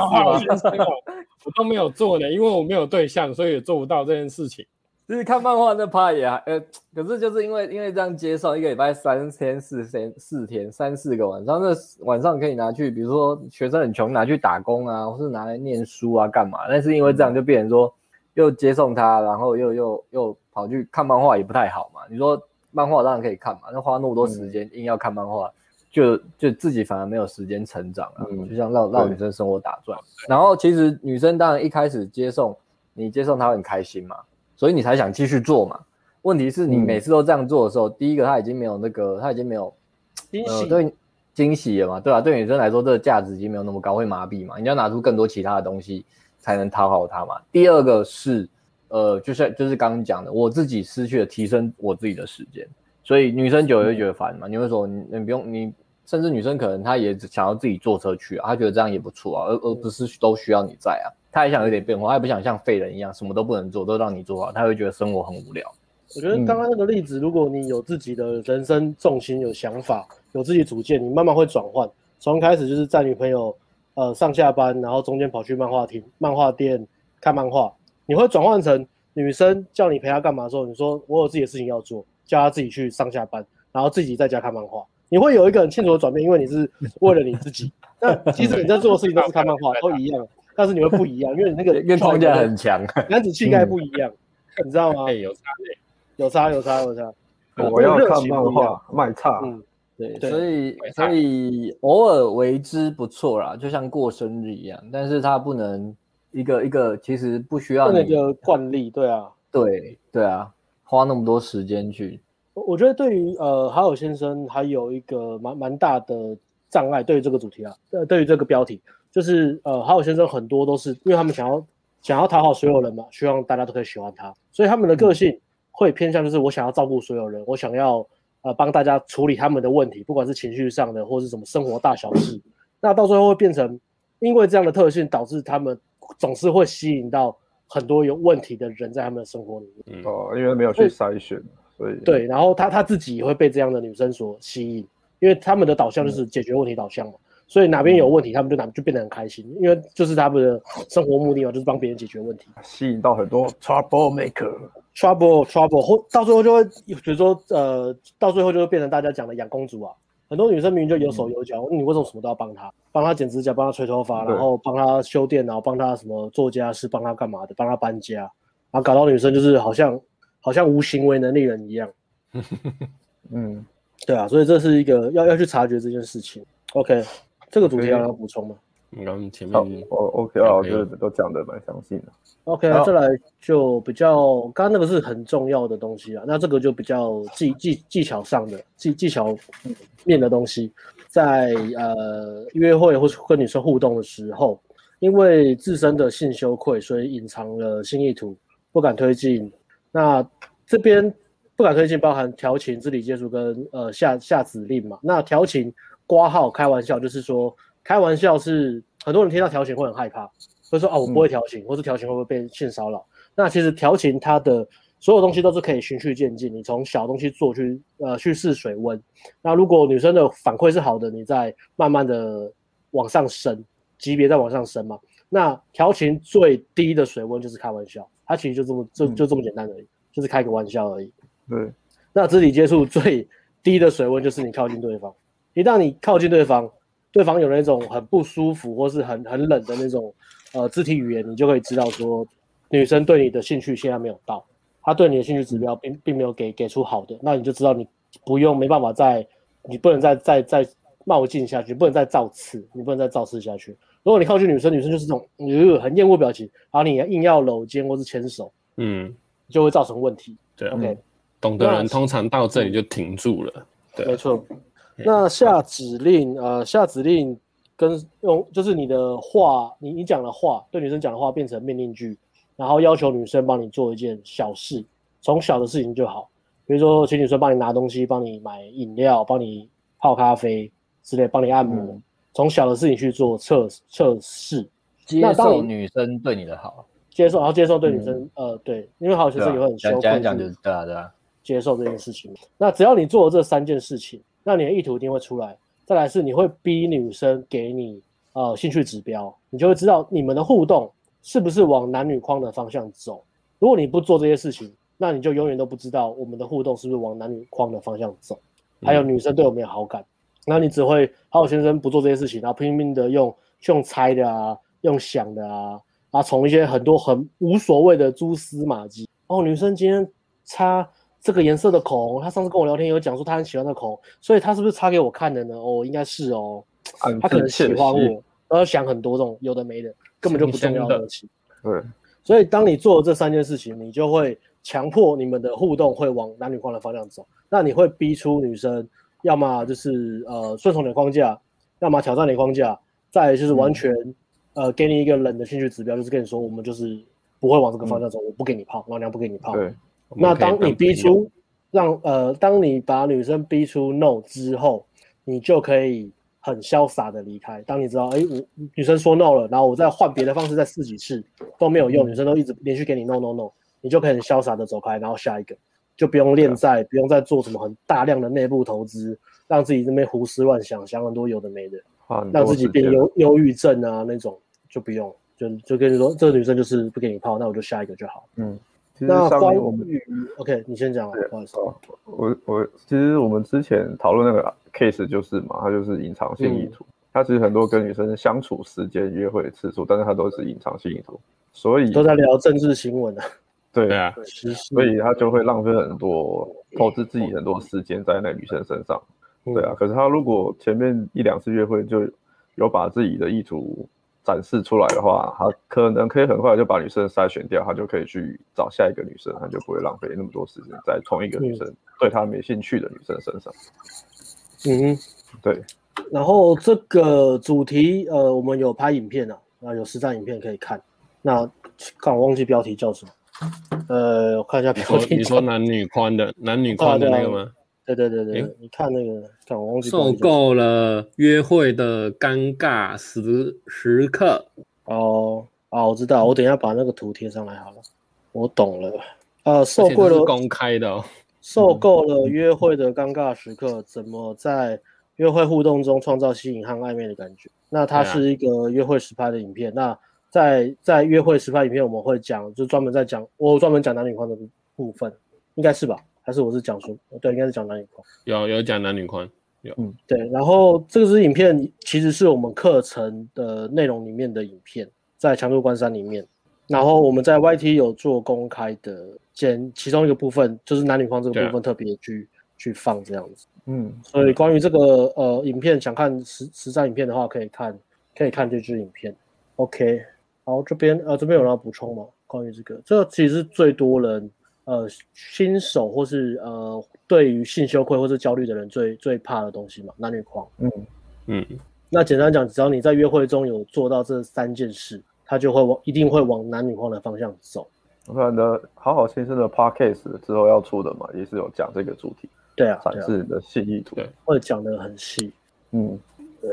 Speaker 1: 吗？[LAUGHS]
Speaker 4: 我都没有做呢，因为我没有对象，所以也做不到这件事情。
Speaker 1: 就是看漫画那趴也还呃，可是就是因为因为这样接受一个礼拜三天四天四天三四个晚上，那晚上可以拿去，比如说学生很穷拿去打工啊，或是拿来念书啊干嘛？但是因为这样就变成说又接送他，然后又又又跑去看漫画也不太好嘛。你说漫画当然可以看嘛，那花那么多时间硬要看漫画，就就自己反而没有时间成长了，就像让让女生生活打转。然后其实女生当然一开始接送你接送她很开心嘛。所以你才想继续做嘛？问题是你每次都这样做的时候，嗯、第一个她已经没有那个，她已经没有惊喜、呃，对惊喜了嘛？对啊，对女生来说，这个价值已经没有那么高，会麻痹嘛？你要拿出更多其他的东西才能讨好他嘛？第二个是，呃，就是就是刚刚讲的，我自己失去了提升我自己的时间，所以女生久了会觉得烦嘛？嗯、你会说你你不用你，甚至女生可能她也想要自己坐车去啊，她觉得这样也不错啊，而而不是都需要你在啊。她也想有点变化，她也不想像废人一样什么都不能做，都让你做好，她会觉得生活很无聊。
Speaker 2: 我觉得刚刚那个例子，如果你有自己的人生重心、有想法、有自己主见，你慢慢会转换。从开始就是在女朋友呃上下班，然后中间跑去漫画厅、漫画店看漫画，你会转换成女生叫你陪她干嘛的时候，你说我有自己的事情要做，叫她自己去上下班，然后自己在家看漫画。你会有一个很清楚的转变，因为你是 [LAUGHS] 为了你自己。那其实你在做的事情都是看漫画，[LAUGHS] 都一样。但是你会不一样，因为你那个
Speaker 1: 跟框架很强，
Speaker 2: 男子气概不一样，嗯、你知道吗？
Speaker 4: 欸、[LAUGHS] 有差
Speaker 2: 有差，有差，有差。
Speaker 3: 我要看漫画，卖差。
Speaker 1: 嗯，对，对所以所以偶尔为之不错啦，就像过生日一样，但是它不能一个一个，其实不需要那
Speaker 2: 个惯例，对啊，
Speaker 1: 对对啊，花那么多时间去。
Speaker 2: 我我觉得对于呃好友先生还有一个蛮蛮大的障碍，对于这个主题啊，呃，对于这个标题。就是呃，好友先生很多都是因为他们想要想要讨好所有人嘛，希望大家都可以喜欢他，所以他们的个性会偏向就是我想要照顾所有人，我想要呃帮大家处理他们的问题，不管是情绪上的或是什么生活大小事，那到最后会变成因为这样的特性导致他们总是会吸引到很多有问题的人在他们的生活里面。
Speaker 3: 哦，因为没有去筛选，所以
Speaker 2: 对，然后他他自己也会被这样的女生所吸引，因为他们的导向就是解决问题导向嘛。所以哪边有问题，他们就哪就变得很开心，因为就是他们的生活目的嘛，就是帮别人解决问题，
Speaker 3: 吸引到很多 trouble
Speaker 2: maker，trouble trouble trouble，后到最后就会，比如说呃，到最后就会变成大家讲的养公主啊。很多女生明明就有手有脚，嗯、你为什么什么都要帮她？帮她剪指甲，帮她吹头发，然后帮她修电脑，帮她什么做家事，帮她干嘛的？帮她搬家，然后搞到女生就是好像好像无行为能力人一样。[LAUGHS] 嗯，对啊，所以这是一个要要去察觉这件事情。OK，这个主题要要补充吗？
Speaker 4: 你刚前面
Speaker 3: 哦，OK 啊，我觉得都讲的蛮详细的。
Speaker 2: OK，再来就比较，刚刚那个是很重要的东西啊，那这个就比较技技技巧上的技技巧面的东西，在呃约会或是跟女生互动的时候，因为自身的性羞愧，所以隐藏了性意图，不敢推进。那这边不敢推进，包含调情、肢体接触跟呃下下指令嘛。那调情挂号开玩笑，就是说开玩笑是很多人听到调情会很害怕。会说啊，我不会调情，嗯、或是调情会不会被性骚扰？那其实调情它的所有东西都是可以循序渐进，你从小东西做去，呃，去试水温。那如果女生的反馈是好的，你再慢慢的往上升，级别再往上升嘛。那调情最低的水温就是开玩笑，它其实就这么就就这么简单而已，嗯、就是开个玩笑而已。
Speaker 3: 对。
Speaker 2: 那肢体接触最低的水温就是你靠近对方，一旦你靠近对方，对方有那种很不舒服或是很很冷的那种。呃，肢体语言你就可以知道说，女生对你的兴趣现在没有到，她对你的兴趣指标并并没有给给出好的，那你就知道你不用没办法再，你不能再再再冒进下去，不能再造次，你不能再造次下去。如果你靠近女生，女生就是这种呃很厌恶表情，然后你硬要搂肩或是牵手，嗯，就会造成问题。
Speaker 4: 对
Speaker 2: ，OK，
Speaker 4: 懂的人通常到这里就停住了。对，
Speaker 2: 没错。那下指令，呃，下指令。跟用就是你的话，你你讲的话，对女生讲的话变成命令句，然后要求女生帮你做一件小事，从小的事情就好，比如说请女生帮你拿东西，帮你买饮料，帮你泡咖啡之类，帮你按摩，从、嗯、小的事情去做测测试，
Speaker 1: 接受女生对你的好，
Speaker 2: 接受，然后接受对女生，嗯、呃，对，因为好学生也会很羞愧，
Speaker 1: 讲讲就是对啊对啊，
Speaker 2: 接受这件事情。那只要你做了这三件事情，那你的意图一定会出来。再来是你会逼女生给你呃兴趣指标，你就会知道你们的互动是不是往男女框的方向走。如果你不做这些事情，那你就永远都不知道我们的互动是不是往男女框的方向走。还有女生对我们有好感，那、嗯、你只会好好先生不做这些事情，然后拼命的用用猜的啊，用想的啊，啊从一些很多很无所谓的蛛丝马迹哦，女生今天擦。这个颜色的口红，他上次跟我聊天有讲说他很喜欢的口红，所以他是不是擦给我看的呢？哦，应该是哦，他可能喜欢我，然后想很多这种有的没的，根本就不重要的东西。
Speaker 3: 对，
Speaker 2: 所以当你做了这三件事情，你就会强迫你们的互动会往男女框的方向走，那你会逼出女生，要么就是呃顺从你的框架，要么挑战你的框架，再就是完全、嗯、呃给你一个冷的兴趣指标，就是跟你说我们就是不会往这个方向走，嗯、我不给你泡，老娘不给你泡。对。那当你逼出让呃，当你把女生逼出 no 之后，你就可以很潇洒的离开。当你知道，哎，我女生说 no 了，然后我再换别的方式再试几次都没有用，女生都一直连续给你 no no no，你就可以很潇洒的走开，然后下一个就不用恋战，不用再做什么很大量的内部投资，让自己这边胡思乱想，想很多有的没的，让自己变忧忧郁症啊那种就不用，就就跟你说，这个女生就是不给你泡，那我就下一个就好。嗯。那关于 OK，你先讲。不好意思，
Speaker 3: 我我其实我们之前讨论那个 case 就是嘛，它就是隐藏性意图。他、嗯、其实很多跟女生相处时间、约会的次数，但是他都是隐藏性意图，所以
Speaker 2: 都在聊政治新闻啊。[LAUGHS]
Speaker 3: 对啊，所以他就会浪费很多，投资自己很多时间在那女生身上。对啊，可是他如果前面一两次约会就有把自己的意图。展示出来的话，他可能可以很快就把女生筛选掉，他就可以去找下一个女生，他就不会浪费那么多时间在同一个女生对他没兴趣的女生身上。
Speaker 2: 嗯，对。然后这个主题，呃，我们有拍影片啊，啊，有实战影片可以看。那看我忘记标题叫什么？呃，我看一下标题。
Speaker 4: 你说男女宽的，男女宽的那个吗？
Speaker 2: 对对对对，欸、你看那个，看我忘记
Speaker 4: 受够了约会的尴尬时时刻
Speaker 2: 哦哦，我知道，我等一下把那个图贴上来好了。我懂了，呃，受够了
Speaker 4: 公开的、哦，
Speaker 2: 受够了约会的尴尬时刻，怎么在约会互动中创造吸引和暧昧的感觉。那它是一个约会实拍的影片。那在在约会实拍影片，我们会讲，就专门在讲，我专门讲男女框的部分，应该是吧？还是我是讲说，对，应该是讲男女宽。
Speaker 4: 有有讲男女宽，有，
Speaker 2: 嗯，对。然后这个是影片，其实是我们课程的内容里面的影片，在强度关山里面。然后我们在 YT 有做公开的，兼其中一个部分，就是男女框这个部分特别去、啊、去放这样子。嗯，所以关于这个呃影片，想看实实战影片的话，可以看可以看这支影片。OK，好，这边呃这边有人要补充吗？关于这个，这个、其实是最多人呃新手或是呃对于性羞愧或是焦虑的人最最怕的东西嘛，男女框。嗯嗯，那简单讲，只要你在约会中有做到这三件事。他就会往一定会往男女框的方向走。
Speaker 3: 我看的好好先生的 podcast 之后要出的嘛，也是有讲这个主题。
Speaker 2: 对啊，
Speaker 3: 展示你的性意图，
Speaker 2: 对，会讲的很细。嗯，对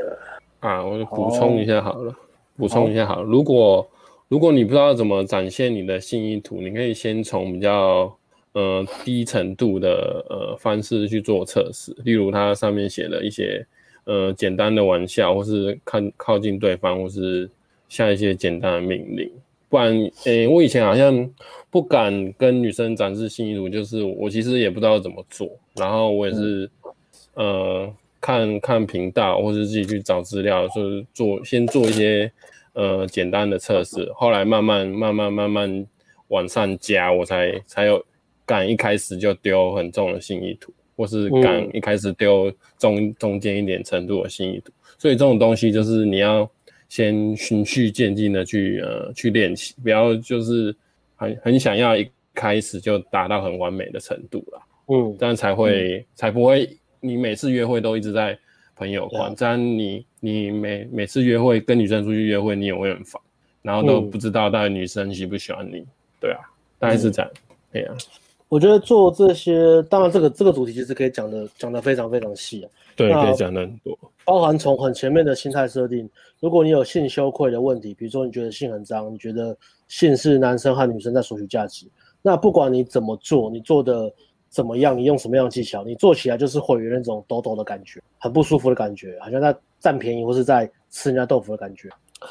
Speaker 4: 啊，我补充一下好了，补充一下好了。如果如果你不知道怎么展现你的信意图，你可以先从比较呃低程度的呃方式去做测试，例如它上面写的一些呃简单的玩笑，或是看靠近对方，或是。下一些简单的命令，不然，诶、欸，我以前好像不敢跟女生展示信意图，就是我其实也不知道怎么做，然后我也是，嗯、呃，看看频道，或是自己去找资料，就是做先做一些呃简单的测试，后来慢慢慢慢慢慢往上加，我才才有敢一开始就丢很重的信意图，或是敢一开始丢中中间一点程度的信意图，所以这种东西就是你要。先循序渐进的去呃去练习，不要就是很很想要一开始就达到很完美的程度了，嗯，这样才会、嗯、才不会你每次约会都一直在朋友框，这样你你每每次约会跟女生出去约会，你也会很烦，然后都不知道到底女生喜不喜欢你，对啊，大概是这样，对啊。
Speaker 2: 我觉得做这些，当然这个这个主题其实可以讲的讲的非常非常细啊，
Speaker 4: 对，可以讲的很多，
Speaker 2: 包含从很前面的心态设定，如果你有性羞愧的问题，比如说你觉得性很脏，你觉得性是男生和女生在索取价值，那不管你怎么做，你做的怎么样，你用什么样的技巧，你做起来就是会有那种抖抖的感觉，很不舒服的感觉，好像在占便宜或是在吃人家豆腐的感觉，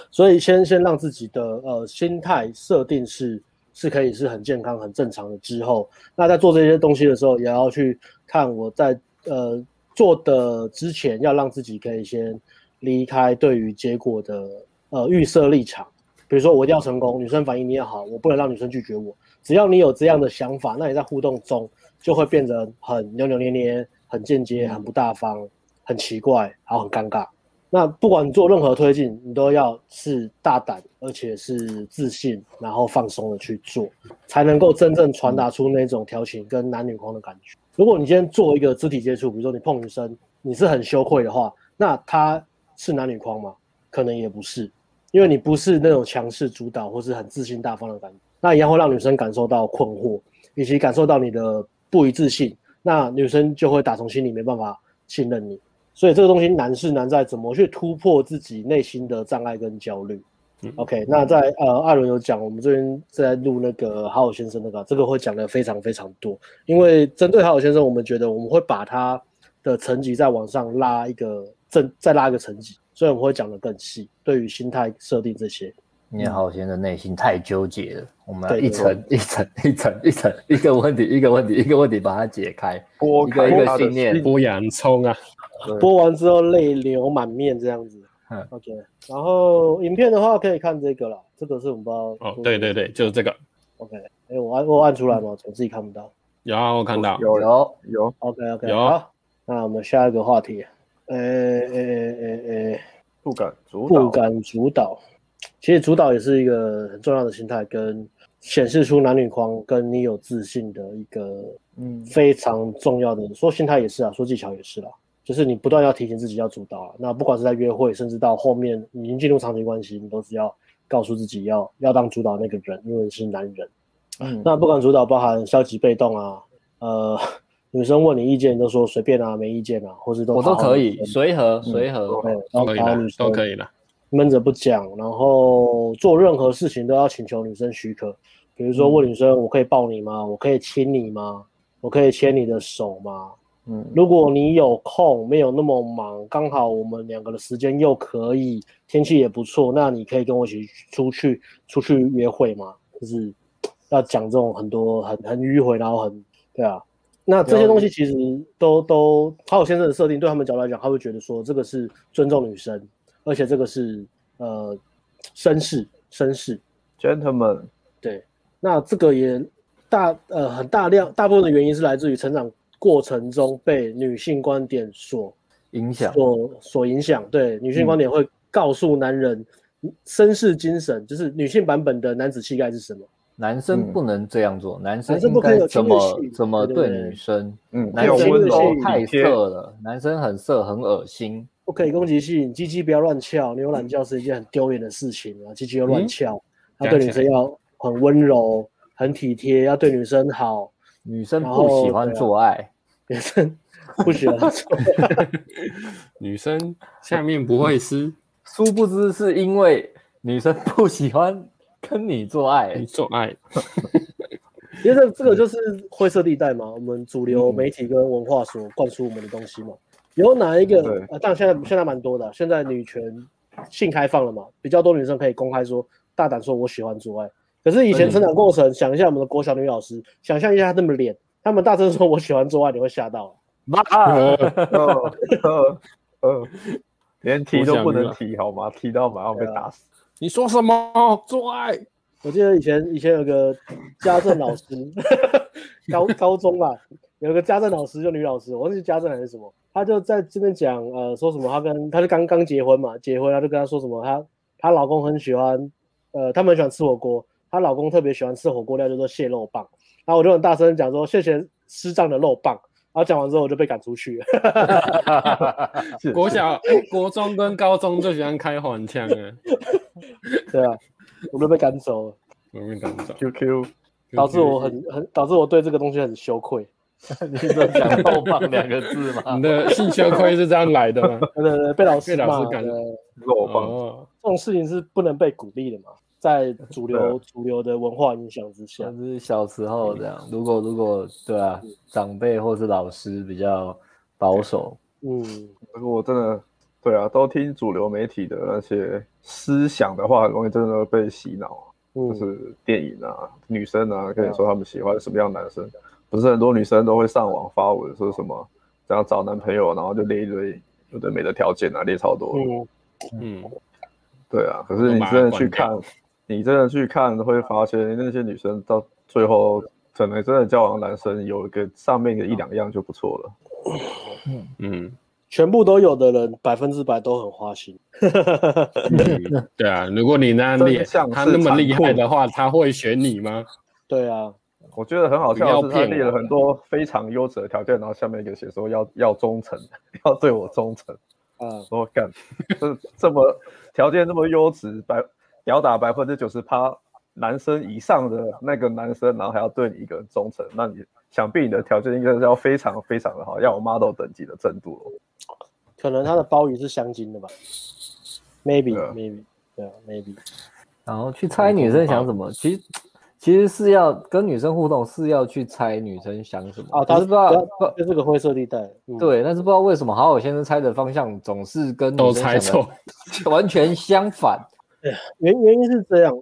Speaker 2: 所以先先让自己的呃心态设定是。是可以是很健康、很正常的。之后，那在做这些东西的时候，也要去看我在呃做的之前，要让自己可以先离开对于结果的呃预设立场。比如说，我一定要成功，女生反应你也好，我不能让女生拒绝我。只要你有这样的想法，那你在互动中就会变得很扭扭捏捏、很间接、很不大方、很奇怪，然后很尴尬。那不管你做任何推进，你都要是大胆，而且是自信，然后放松的去做，才能够真正传达出那种调情跟男女框的感觉。如果你今天做一个肢体接触，比如说你碰女生，你是很羞愧的话，那他是男女框吗？可能也不是，因为你不是那种强势主导或是很自信大方的感觉，那一样会让女生感受到困惑，以及感受到你的不一致性，那女生就会打从心里没办法信任你。所以这个东西难是难在怎么去突破自己内心的障碍跟焦虑。嗯、OK，那在呃艾伦有讲，我们这边在录那个好好先生那个，这个会讲的非常非常多。因为针对好好先生，我们觉得我们会把他的层级再往上拉一个正，再拉一个层级，所以我们会讲的更细。对于心态设定这些，
Speaker 1: 你好好先生内心太纠结了，我们要一层一层 [LAUGHS] 一层一层一个问题一个问题一个问题把它解开，
Speaker 3: 剥开
Speaker 1: 一个一个信念，
Speaker 4: 剥洋葱啊。
Speaker 2: 剥完之后泪流满面这样子，OK。然后影片的话可以看这个了，这个是我们不知道。
Speaker 4: 哦，对对对，就是这个。
Speaker 2: OK，哎，我按我按出来吗？我自己看不到。
Speaker 4: 有啊，我看到。
Speaker 2: 有有
Speaker 3: 有。
Speaker 2: OK OK。
Speaker 4: 有。
Speaker 2: 好，那我们下一个话题，呃呃呃呃，
Speaker 3: 不敢主导。
Speaker 2: 不敢主导。其实主导也是一个很重要的心态，跟显示出男女框，跟你有自信的一个嗯非常重要的。说心态也是啊，说技巧也是啦。就是你不断要提醒自己要主导啊，那不管是在约会，甚至到后面已经进入长期关系，你都是要告诉自己要要当主导那个人，因为是男人。嗯，那不管主导包含消极被动啊，呃，[LAUGHS] 女生问你意见你都说随便啊，没意见啊，或是都
Speaker 1: 我都可以随和随和，
Speaker 2: 对，然后讨好女生
Speaker 4: 都可以了，
Speaker 2: 闷着不讲，然后做任何事情都要请求女生许可，比如说问女生我可以抱你吗？我可以亲你吗？我可以牵你的手吗？嗯，如果你有空，没有那么忙，刚好我们两个的时间又可以，天气也不错，那你可以跟我一起出去出去约会吗？就是要讲这种很多很很迂回，然后很对啊。那这些东西其实都都好友先生的设定，对他们角度来讲，他会觉得说这个是尊重女生，而且这个是呃绅士绅士
Speaker 3: gentleman。
Speaker 2: 对，那这个也大呃很大量大部分的原因是来自于成长过程中被女性观点所
Speaker 1: 影响，
Speaker 2: 所所影响。对，女性观点会告诉男人绅士精神，就是女性版本的男子气概是什么。
Speaker 1: 男生不能这样做，嗯、男生应该怎么怎么对女生？嗯，男生都太色了，男生很色很恶心，
Speaker 2: 不可以攻击性，鸡鸡不要乱翘，你有懒觉是一件很丢脸的事情啊，鸡鸡要乱翘，他、嗯、对女生要很温柔、很体贴，要对女生好。
Speaker 1: 女生不喜欢做爱，
Speaker 2: 女生不喜欢做爱，[LAUGHS]
Speaker 4: 女生下面不会湿，
Speaker 1: 殊不知是因为女生不喜欢。跟你做爱，
Speaker 4: 你做爱，
Speaker 2: 因为这这个就是灰色地带嘛。我们主流媒体跟文化所灌输我们的东西嘛。有哪一个？呃，但现在现在蛮多的。现在女权性开放了嘛，比较多女生可以公开说，大胆说我喜欢做爱。可是以前成长过程，想一下我们的国小女老师，想象一下她那么脸，她们大声说我喜欢做爱，你会吓到。妈，[LAUGHS]
Speaker 3: 连提都不能提好吗？提到马上被打死。
Speaker 4: 你说什么？做爱？
Speaker 2: 我记得以前以前有个家政老师，高 [LAUGHS] 高中吧，有个家政老师就女老师，我忘记家政还是什么，她就在这边讲，呃，说什么？她跟她就刚刚结婚嘛，结婚她就跟她说什么？她她老公很喜欢，呃，他们很喜欢吃火锅，她老公特别喜欢吃火锅料，叫做蟹肉棒。然后我就很大声讲说，谢谢师长的肉棒。然后讲完之后，我就被赶出去 [LAUGHS] 了。
Speaker 4: 国小、欸、国中跟高中就喜欢开黄腔啊。[LAUGHS]
Speaker 2: 对啊，我都被赶走了。
Speaker 4: 我被赶走。
Speaker 3: QQ，
Speaker 2: 导致我很很导致我对这个东西很羞愧。[LAUGHS]
Speaker 1: 你是讲“肉棒”两个字吗？[LAUGHS]
Speaker 4: 你的性羞愧是这样来的吗？[LAUGHS]
Speaker 2: 对对对，被老师骂。
Speaker 3: 被老师赶肉棒。
Speaker 2: 这种事情是不能被鼓励的嘛。在主流主流的文化影响之下，
Speaker 1: 就是小时候这样。如果如果对啊，长辈或是老师比较保守，
Speaker 2: 嗯，
Speaker 3: 如果真的对啊，都听主流媒体的那些思想的话，很容易真的被洗脑。就是电影啊，女生啊，跟你说他们喜欢什么样的男生，不是很多女生都会上网发文说什么，想要找男朋友，然后就列一堆有的没的条件啊，列超多。
Speaker 4: 嗯嗯，
Speaker 3: 对啊，可是你真的去看。你真的去看，会发现那些女生到最后，可能真的交往男生有一个上面的一两样就不错了。
Speaker 4: 嗯嗯，
Speaker 2: 全部都有的人，百分之百都很花心。
Speaker 4: 嗯、[LAUGHS] 对啊，如果你那样像他那么厉害的话，他会选你吗？
Speaker 2: 对啊，
Speaker 3: 我觉得很好笑的是，他列了很多非常优质的条件，然后下面一个写说要要忠诚，[LAUGHS] 要对我忠诚。啊，我干，这这么条件这么优质，百。吊打百分之九十趴男生以上的那个男生，然后还要对你一个人忠诚，那你想必你的条件应该是要非常非常的好，要有 model 等级的程度。
Speaker 2: 可能他的鲍鱼是香精的吧？Maybe maybe 对啊 maybe。
Speaker 1: 然后去猜女生想什么，其实其实是要跟女生互动，是要去猜女生想什么。
Speaker 2: 哦，他是不知道，就是个灰色地带。
Speaker 1: 对，但是不知道为什么好好先生猜的方向总是跟女生
Speaker 4: 都猜错，
Speaker 1: 完全相反。[LAUGHS]
Speaker 2: 原原因是这样，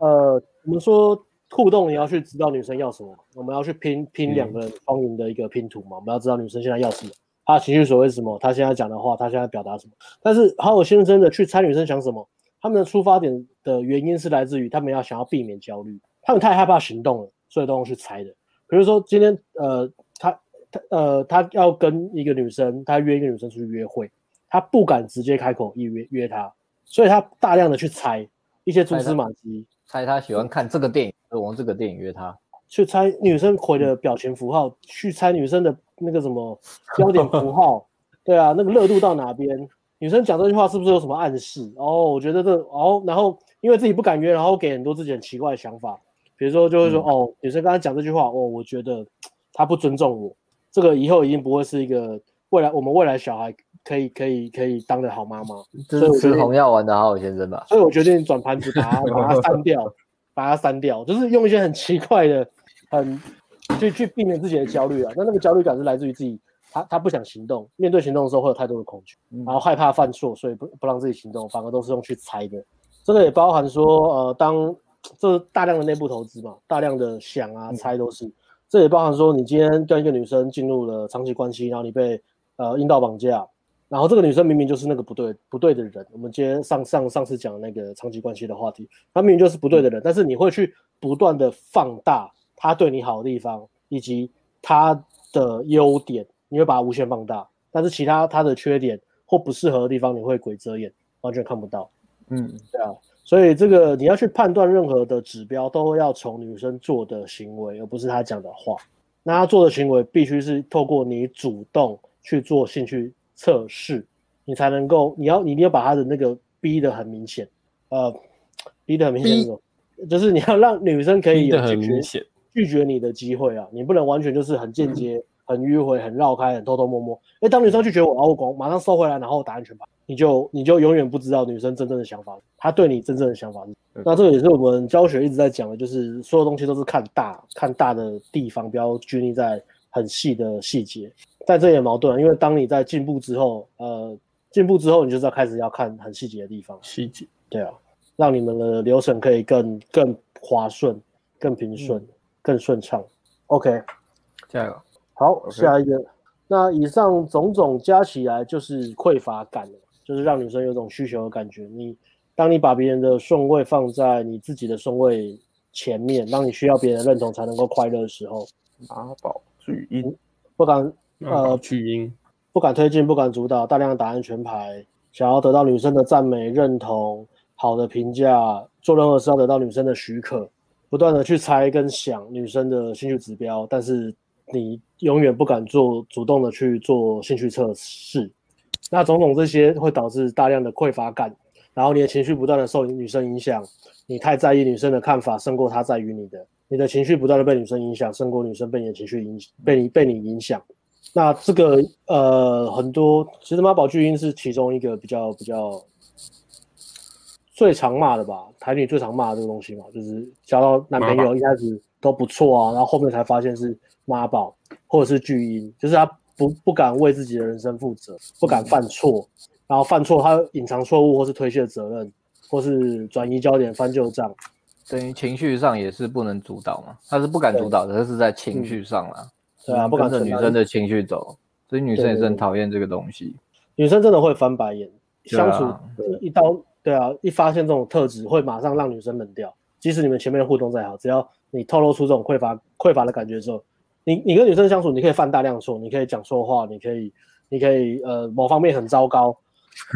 Speaker 2: 呃，我们说互动，你要去知道女生要什么，我们要去拼拼两个人双赢的一个拼图嘛，我们要知道女生现在要什么，她情绪所谓是什么，她现在讲的话，她现在表达什么。但是好有先生的去猜女生想什么，他们的出发点的原因是来自于他们要想要避免焦虑，他们太害怕行动了，所以都用去猜的。比如说今天，呃，他他呃，他要跟一个女生，他约一个女生出去约会，他不敢直接开口约约她。所以他大量的去猜一些蛛丝马迹，
Speaker 1: 猜他喜欢看这个电影，就往这个电影约他，
Speaker 2: 去猜女生回的表情符号，去猜女生的那个什么 [LAUGHS] 标点符号，对啊，那个热度到哪边？女生讲这句话是不是有什么暗示？哦，我觉得这哦，然后因为自己不敢约，然后给很多自己很奇怪的想法，比如说就会说、嗯、哦，女生刚才讲这句话，哦，我觉得她不尊重我，这个以后已经不会是一个未来我们未来小孩。可以可以可以当的好妈妈，
Speaker 1: 这是吃红药丸的好好先生吧？
Speaker 2: 所以我决定转盘子，把它把它删掉，[LAUGHS] 把它删掉，就是用一些很奇怪的，很去去避免自己的焦虑啊。那那个焦虑感是来自于自己他他不想行动，面对行动的时候会有太多的恐惧，然后害怕犯错，所以不不让自己行动，反而都是用去猜的。这个也包含说，呃，当这是大量的内部投资嘛，大量的想啊猜都是。这也包含说，你今天跟一个女生进入了长期关系，然后你被呃阴道绑架，然后这个女生明明就是那个不对不对的人。我们今天上上上次讲那个长期关系的话题，她明明就是不对的人，但是你会去不断的放大她对你好的地方，以及她的优点，你会把它无限放大，但是其他她的缺点或不适合的地方，你会鬼遮眼，完全看不到。嗯，对啊，所以这个你要去判断任何的指标，都要从女生做的行为，而不是她讲的话。那她做的行为必须是透过你主动去做兴趣测试，你才能够，你要你一定要把他的那个逼得很明显，呃，逼得很明显，就是你要让女生可以有拒绝拒绝你的机会啊，你不能完全就是很间接。嗯很迂回，很绕开，很偷偷摸摸。哎，当女生拒绝我，然后我马上收回来，然后打安全牌，你就你就永远不知道女生真正的想法，她对你真正的想法是。那这个也是我们教学一直在讲的，就是所有东西都是看大，看大的地方，不要拘泥在很细的细节。但这也矛盾，因为当你在进步之后，呃，进步之后，你就是要开始要看很细节的地方。细节，对啊，让你们的流程可以更更滑顺、更平顺、嗯、更顺畅。OK，
Speaker 1: 加油。
Speaker 2: 好.下一个。那以上种种加起来就是匮乏感，就是让女生有种需求的感觉。你当你把别人的顺位放在你自己的顺位前面，当你需要别人认同才能够快乐的时候，
Speaker 3: 马宝巨婴
Speaker 2: 不敢呃
Speaker 4: 巨婴
Speaker 2: 不敢推进，不敢主导，大量的打安全牌，想要得到女生的赞美、认同、好的评价，做任何事要得到女生的许可，不断的去猜跟想女生的兴趣指标，但是。你永远不敢做主动的去做兴趣测试，那种种这些会导致大量的匮乏感，然后你的情绪不断的受女生影响，你太在意女生的看法胜过她在于你的，你的情绪不断的被女生影响胜过女生被你的情绪影被你被你影响，那这个呃很多其实妈宝巨婴是其中一个比较比较最常骂的吧，台女最常骂的这个东西嘛，就是交到男朋友一开始都不错啊，然后后面才发现是。妈宝或者是巨婴，就是他不不敢为自己的人生负责，不敢犯错，然后犯错他隐藏错误或是推卸责任，或是转移焦点翻旧账，
Speaker 1: 等于情绪上也是不能主导嘛，他是不敢主导的，他是在情绪上啦，
Speaker 2: 对啊，不敢
Speaker 1: 跟着女生的情绪走，所以女生也是很讨厌这个东西，
Speaker 2: 女生真的会翻白眼，相处一一刀，对啊，一发现这种特质会马上让女生冷掉，即使你们前面的互动再好，只要你透露出这种匮乏匮乏的感觉之后。你你跟女生相处，你可以犯大量错，你可以讲错话，你可以你可以呃某方面很糟糕，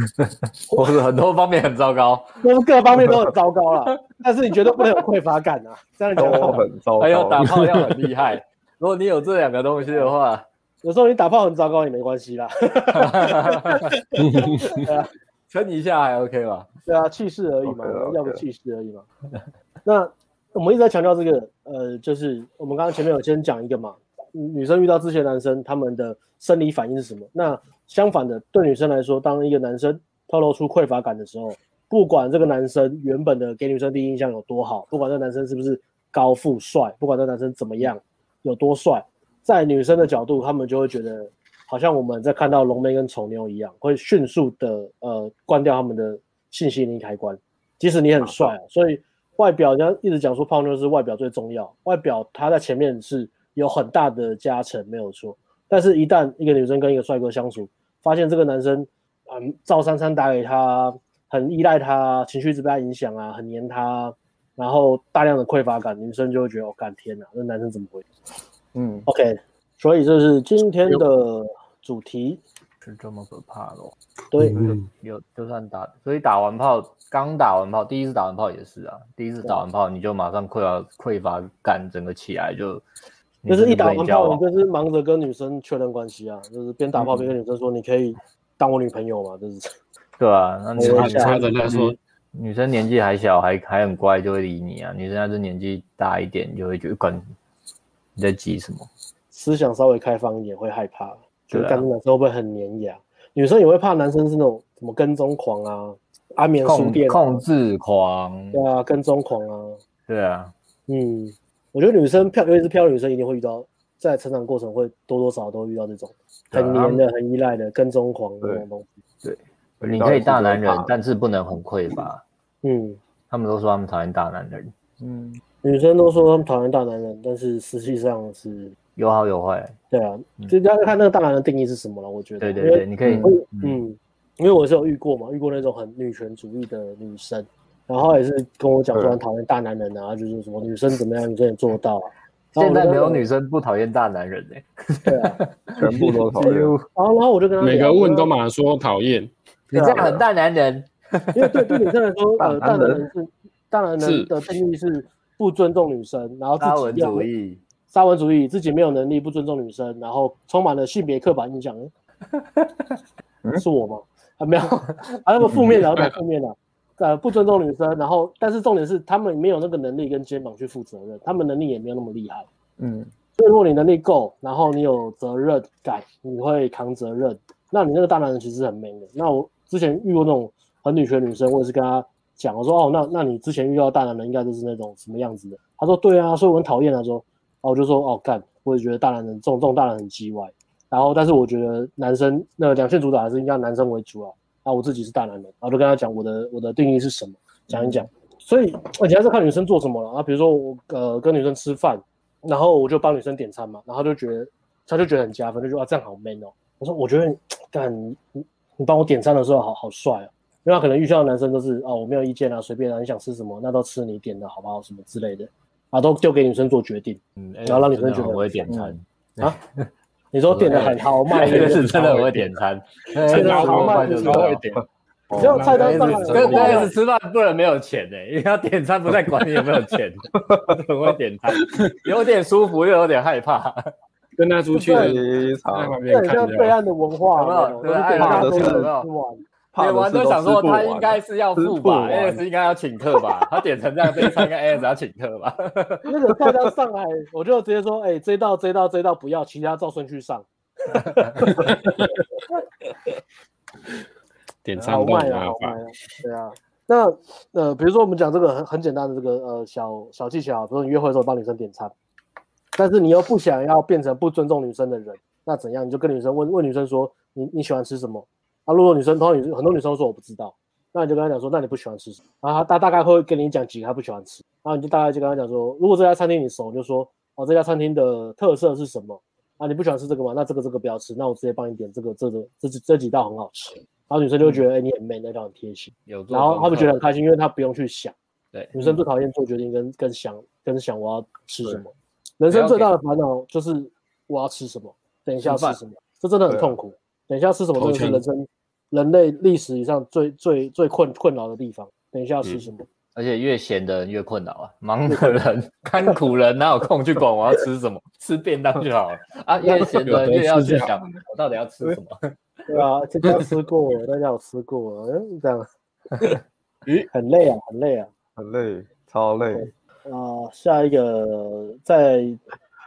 Speaker 2: [LAUGHS]
Speaker 1: 或者很多方面很糟糕，[LAUGHS]
Speaker 2: 各各方面都很糟糕了。但是你绝对不能有匮乏感啊，这样讲 [LAUGHS]
Speaker 3: 很糟糕。
Speaker 1: 还有打炮要很厉害，如果你有这两个东西的话，[LAUGHS]
Speaker 2: 有时候你打炮很糟糕也没关系啦，[LAUGHS]
Speaker 1: 撑一下还 OK 吧？
Speaker 2: 对啊，气势而已嘛，要个气势而已嘛。[LAUGHS] 那。我们一直在强调这个，呃，就是我们刚刚前面有先讲一个嘛，女生遇到之前男生，他们的生理反应是什么？那相反的，对女生来说，当一个男生透露出匮乏感的时候，不管这个男生原本的给女生第一印象有多好，不管这个男生是不是高富帅，不管这个男生怎么样有多帅，在女生的角度，他们就会觉得好像我们在看到龙妹跟丑妞一样，会迅速的呃关掉他们的性吸引力开关，即使你很帅啊，所以。外表，人家一直讲说泡妞是外表最重要，外表他在前面是有很大的加成，没有错。但是，一旦一个女生跟一个帅哥相处，发现这个男生，嗯，照三餐打给他，很依赖他，情绪一直被他影响啊，很黏他，然后大量的匮乏感，女生就会觉得，哦，干天哪，那男生怎么会？嗯，OK，所以这是今天的主题。
Speaker 1: 是这么可怕咯？
Speaker 2: 对，
Speaker 1: 有就算打，所以打完炮，刚打完炮，第一次打完炮也是啊，第一次打完炮你就马上匮乏匮乏感整个起来就，
Speaker 2: 就是一打完炮你就是忙着跟女生确认关系啊，就是边打炮边跟女生说你可以当我女朋友嘛，就是，
Speaker 1: 对啊，那女生女生年纪还小还还很乖就会理你啊，女生要是年纪大一点就会觉得管你在急什么，
Speaker 2: 思想稍微开放一点会害怕。就干的时候会很黏牙，女生也会怕男生是那种什么跟踪狂啊，安眠书店
Speaker 1: 控控制狂，
Speaker 2: 对啊，跟踪狂啊，
Speaker 1: 对啊，
Speaker 2: 嗯，我觉得女生漂，尤其是漂亮女生一定会遇到在成长过程会多多少少都遇到这种很黏的、很依赖的跟踪狂这种东西。
Speaker 3: 对，
Speaker 1: 你可以大男人，但是不能很匮乏。
Speaker 2: 嗯，
Speaker 1: 他们都说他们讨厌大男人。
Speaker 2: 嗯，女生都说他们讨厌大男人，但是实际上是
Speaker 1: 有好有坏。
Speaker 2: 对啊，就大家看那个大男人定义是什么了。我觉得，
Speaker 1: 对对对，你可以，
Speaker 2: 嗯，因为我是有遇过嘛，遇过那种很女权主义的女生，然后也是跟我讲说很讨厌大男人啊，就是什么女生怎么样，女生也做到啊。[LAUGHS]
Speaker 1: 现在没有女生不讨厌大男人呢。
Speaker 2: 对啊，[LAUGHS]
Speaker 3: 全部都讨厌。
Speaker 2: 然后，然后我就跟他
Speaker 4: 每个问都马上说讨厌，
Speaker 1: 你这样很大男人。[LAUGHS]
Speaker 2: 因为对对女生来说，呃，大男人是大男人的定义是不尊重女生，然后自己
Speaker 1: 沙文主义，
Speaker 2: 沙文主义，自己没有能力，不尊重女生，然后充满了性别刻板印象。是我吗？啊，没有，[LAUGHS] 啊，那么负面的，太负面的。呃，不尊重女生，然后，但是重点是他们没有那个能力跟肩膀去负责任，他们能力也没有那么厉害。嗯，所以如果你能力够，然后你有责任感，你会扛责任，那你那个大男人其实很 man 的。那我之前遇过那种很女权女生，我也是跟她讲，我说哦，那那你之前遇到大男人应该都是那种什么样子的？她说对啊，所以我很讨厌。她说，哦，我就说哦干，我也觉得大男人这种这种大男人很鸡歪。然后，但是我觉得男生那两性主导还是应该男生为主啊。啊，我自己是大男人，然后就跟他讲我的我的定义是什么，讲一讲。所以而且还是看女生做什么了啊。比如说我呃跟女生吃饭，然后我就帮女生点餐嘛，然后他就觉得他就觉得很加分，就觉得啊这样好 man 哦。我说我觉得干你你你帮我点餐的时候好好帅哦，因为他可能遇到的男生都是哦我没有意见啊，随便啊，你想吃什么那都吃你点的好不好什么之类的啊，都丢给女生做决定，嗯，然后让女生觉得
Speaker 1: 我会点餐
Speaker 2: 啊。你说点的很豪迈，[LAUGHS]
Speaker 1: 这个是真的我会点餐，[LAUGHS]
Speaker 2: 真的豪迈就是会点。只要菜单上来，
Speaker 1: 跟 S 吃饭不能没有钱的，因为他点餐不太管你有没有钱，[LAUGHS] 很会点餐，有点舒服又有点害怕，
Speaker 4: 跟他出去在
Speaker 2: 旁边看，像对岸的文化，
Speaker 1: 对，爱怕都是吃完都想说他应该是要付吧，AS 应该要请客吧，[LAUGHS] 他点成这样，这一餐应该 AS 要请客吧。[LAUGHS]
Speaker 2: 那个菜单上来，我就直接说，哎，这道这道这道不要，其他照顺序上。[LAUGHS]
Speaker 4: 点餐
Speaker 2: 好卖啊，好卖啊，对啊。那呃，比如说我们讲这个很很简单的这个呃小小技巧，比如说你约会的时候帮女生点餐，但是你又不想要变成不尊重女生的人，那怎样？你就跟女生问问女生说，你你喜欢吃什么？啊，如果女生，通常女很多女生都说我不知道，那你就跟她讲说，那你不喜欢吃什么？然后她大概会跟你讲几个她不喜欢吃，然后你就大概就跟她讲说，如果这家餐厅你熟，就说哦，这家餐厅的特色是什么？啊，你不喜欢吃这个吗？那这个这个不要吃，那我直接帮你点这个这个这这这几道很好吃。然后女生就会觉得，哎、嗯欸，你很 man，那道很贴心。有，然后他们觉得很开心，因为他不用去想。对，女生最讨厌做决定跟跟想跟想我要吃什么。人生最大的烦恼就是我要吃什么，等一下吃什么，这真的很痛苦。等一下吃什么，真的是人生。人类历史以上最最最困困扰的地方，等一下要吃什么？嗯、[LAUGHS]
Speaker 1: 而且越闲的人越困扰啊！忙的人、[LAUGHS] 甘苦人哪有空去管我要吃什么？[LAUGHS] 吃便当就好了啊！越闲的人越要去想我到底要吃什么？
Speaker 2: 对啊，这家吃过，那家我吃过，嗯，这样，咦，很累啊，很累啊，
Speaker 3: 很累，超累
Speaker 2: 啊、呃！下一个在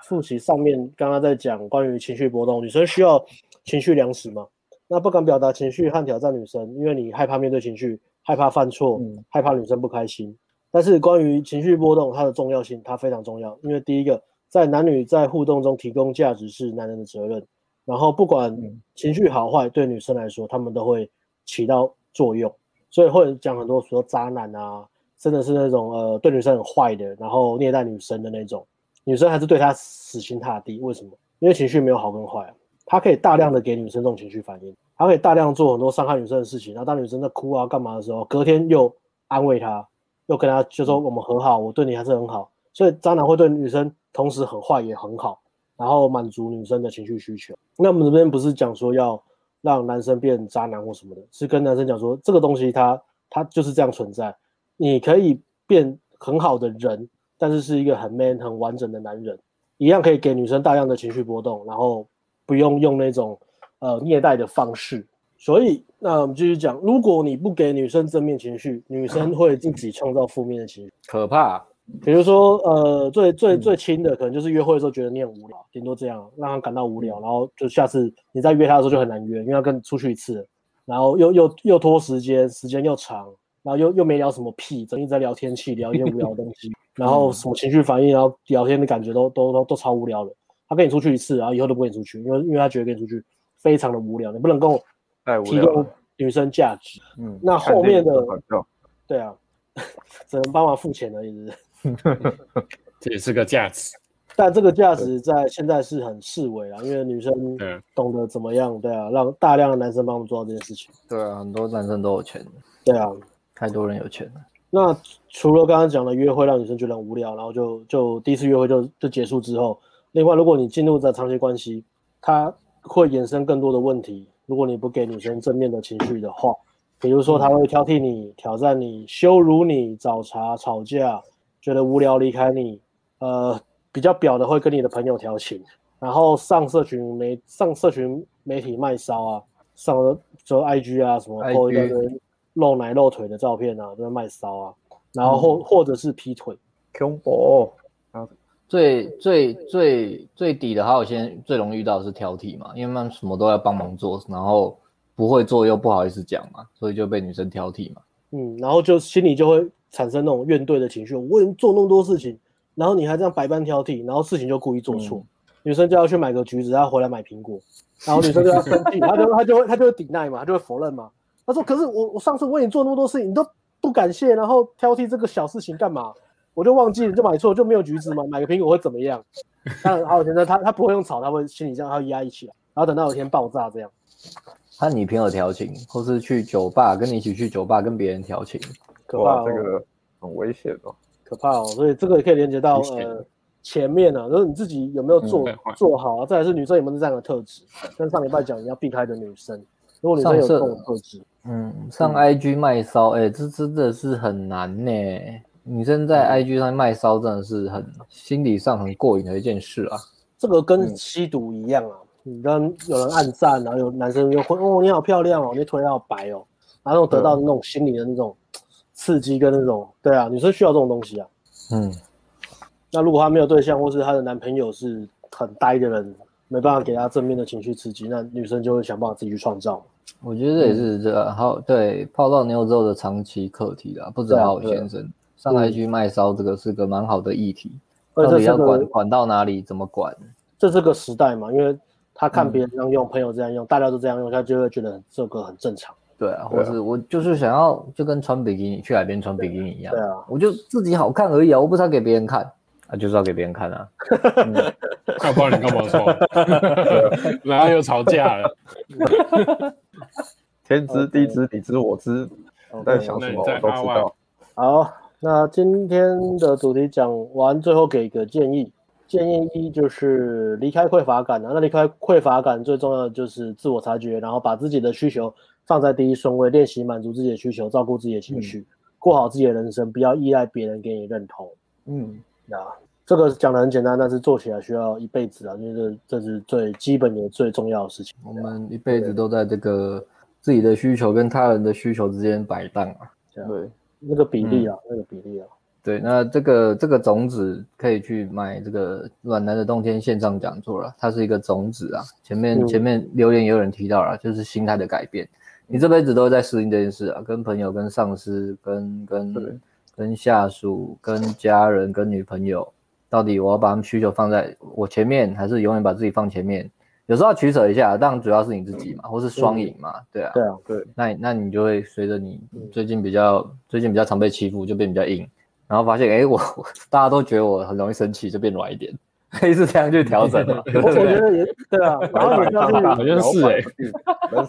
Speaker 2: 复习上面刚刚在讲关于情绪波动，女生需要情绪粮食吗？那不敢表达情绪和挑战女生，因为你害怕面对情绪，害怕犯错，嗯、害怕女生不开心。但是关于情绪波动，它的重要性，它非常重要。因为第一个，在男女在互动中提供价值是男人的责任。然后不管情绪好坏，对女生来说，他们都会起到作用。所以会讲很多说渣男啊，真的是那种呃对女生很坏的，然后虐待女生的那种，女生还是对他死心塌地。为什么？因为情绪没有好跟坏啊。他可以大量的给女生这种情绪反应，他可以大量做很多伤害女生的事情，然后当女生在哭啊干嘛的时候，隔天又安慰她，又跟她就说我们和好，我对你还是很好。所以渣男会对女生同时很坏也很好，然后满足女生的情绪需求。那我们这边不是讲说要让男生变渣男或什么的，是跟男生讲说这个东西它它就是这样存在，你可以变很好的人，但是是一个很 man 很完整的男人，一样可以给女生大量的情绪波动，然后。不用用那种呃虐待的方式，所以那我们继续讲，如果你不给女生正面情绪，女生 [LAUGHS] 会自己创造负面的情绪，
Speaker 1: 可怕。
Speaker 2: 比如说呃最最最轻的可能就是约会的时候觉得你很无聊，顶多这样让他感到无聊，然后就下次你再约他的时候就很难约，因为要跟出去一次，然后又又又拖时间，时间又长，然后又又没聊什么屁，整天在聊天气，聊一些无聊的东西，[LAUGHS] 然后什么情绪反应，然后聊天的感觉都都都都超无聊的。他跟你出去一次，然后以后都不跟你出去，因为因为他觉得跟你出去非常的无聊，你不能够提供女生价值。嗯，那后面的对啊，[LAUGHS] 只能帮忙付钱而已。[LAUGHS]
Speaker 4: 这也是个价值，
Speaker 2: 但这个价值在现在是很式微啊，因为女生懂得怎么样，对啊，让大量的男生帮我们做到这件事情。
Speaker 1: 对啊，很多男生都有钱。
Speaker 2: 对啊，[LAUGHS]
Speaker 1: 太多人有钱了。
Speaker 2: 那除了刚刚讲的约会让女生觉得很无聊，然后就就第一次约会就就结束之后，另外如果你进入这长期关系，它会衍生更多的问题。如果你不给女生正面的情绪的话，比如说她会挑剔你、挑战你、羞辱你、找茬、吵架，觉得无聊离开你。呃，比较表的会跟你的朋友调情，然后上社群媒上社群媒体卖骚啊，上了就 IG 啊什么 po 一堆露奶露腿的照片啊，都在卖骚啊，然后或、嗯、或者是劈腿，
Speaker 3: 恐怖。
Speaker 1: 最最最最底的，还有先最容易遇到的是挑剔嘛，因为他们什么都要帮忙做，然后不会做又不好意思讲嘛，所以就被女生挑剔嘛。
Speaker 2: 嗯，然后就心里就会产生那种怨怼的情绪，我为什么做那么多事情。然后你还这样百般挑剔，然后事情就故意做错。嗯、女生就要去买个橘子，然后回来买苹果，然后女生就要生气，她就她就会她就会抵赖嘛，她就会否认嘛。她说：“可是我我上次为你做那么多事情，你都不感谢，然后挑剔这个小事情干嘛？我就忘记了，就买错就没有橘子嘛，买个苹果会怎么样？”但好现在她她不会用吵，他会心里这样，他会压抑起来，然后等到有一天爆炸这样。
Speaker 1: 和女朋友调情，或是去酒吧跟你一起去酒吧跟别人调情，
Speaker 2: 可怕、哦，
Speaker 3: 这个很危险哦。
Speaker 2: 可怕哦，所以这个也可以连接到呃前面呢、啊，就是你自己有没有做、嗯、做好啊？再来是女生有没有这样的特质？跟上礼拜讲你要避开的女生，如果女生有这种特质，
Speaker 1: 嗯，上 IG 卖骚，哎、欸，这真的是很难呢。女生在 IG 上卖骚，真的是很心理上很过瘾的一件事啊。
Speaker 2: 这个跟吸毒一样啊，你跟有人暗赞，然后有男生又会哦，你好漂亮哦，你腿好白哦，然后得到那种心理的那种。刺激跟那种，对啊，女生需要这种东西啊。嗯，那如果她没有对象，或是她的男朋友是很呆的人，没办法给她正面的情绪刺激，那女生就会想办法自己去创造。
Speaker 1: 我觉得这也是这个好、嗯、对泡到妞之后的长期课题啦。不止好先生上来去卖烧，这个是个蛮好的议题。嗯、到底要管管到哪里，怎么管？
Speaker 2: 这是个时代嘛，因为他看别人这样用，嗯、朋友这样用，大家都这样用，他就会觉得这个很正常。
Speaker 1: 对啊，或是我就是想要就跟穿比基尼去海边穿比基尼一样，对啊，我就自己好看而已啊，我不是要给别人看啊，就是要给别人看啊，[LAUGHS]
Speaker 4: 看 [LAUGHS] 不然你干嘛说？然后又吵架了，
Speaker 3: 天知地知你知我知，在想什么我都知道。
Speaker 2: 好，那今天的主题讲完，最后给一个建议，建议一就是离开匮乏感啊，那离开匮乏感最重要的就是自我察觉，然后把自己的需求。放在第一顺位，练习满足自己的需求，照顾自己的情绪，嗯、过好自己的人生，不要依赖别人给你认同。嗯，啊，这个讲的很简单，但是做起来需要一辈子啊，因为这这是最基本的最重要的事情。
Speaker 1: 我们一辈子都在这个自己的需求跟他人的需求之间摆荡啊。
Speaker 2: 对，那个比例啊，嗯、那个比例啊。
Speaker 1: 对，那这个这个种子可以去买这个暖男的冬天线上讲座了，它是一个种子啊。前面、嗯、前面留言也有人提到了，就是心态的改变。你这辈子都会在适应这件事啊，跟朋友、跟上司、跟跟跟下属、跟家人、跟女朋友，到底我要把他们需求放在我前面，还是永远把自己放前面？有时候要取舍一下，当然主要是你自己嘛，嗯、或是双赢嘛，对啊，
Speaker 2: 对啊，对。
Speaker 1: 那那你就会随着你最近比较、嗯、最近比较常被欺负，就变比较硬，然后发现哎，我 [LAUGHS] 大家都觉得我很容易生气，就变软一点。可以是这样去调整的，[LAUGHS]
Speaker 2: 我觉得也对啊。然后也是要去，
Speaker 4: 好像是哎，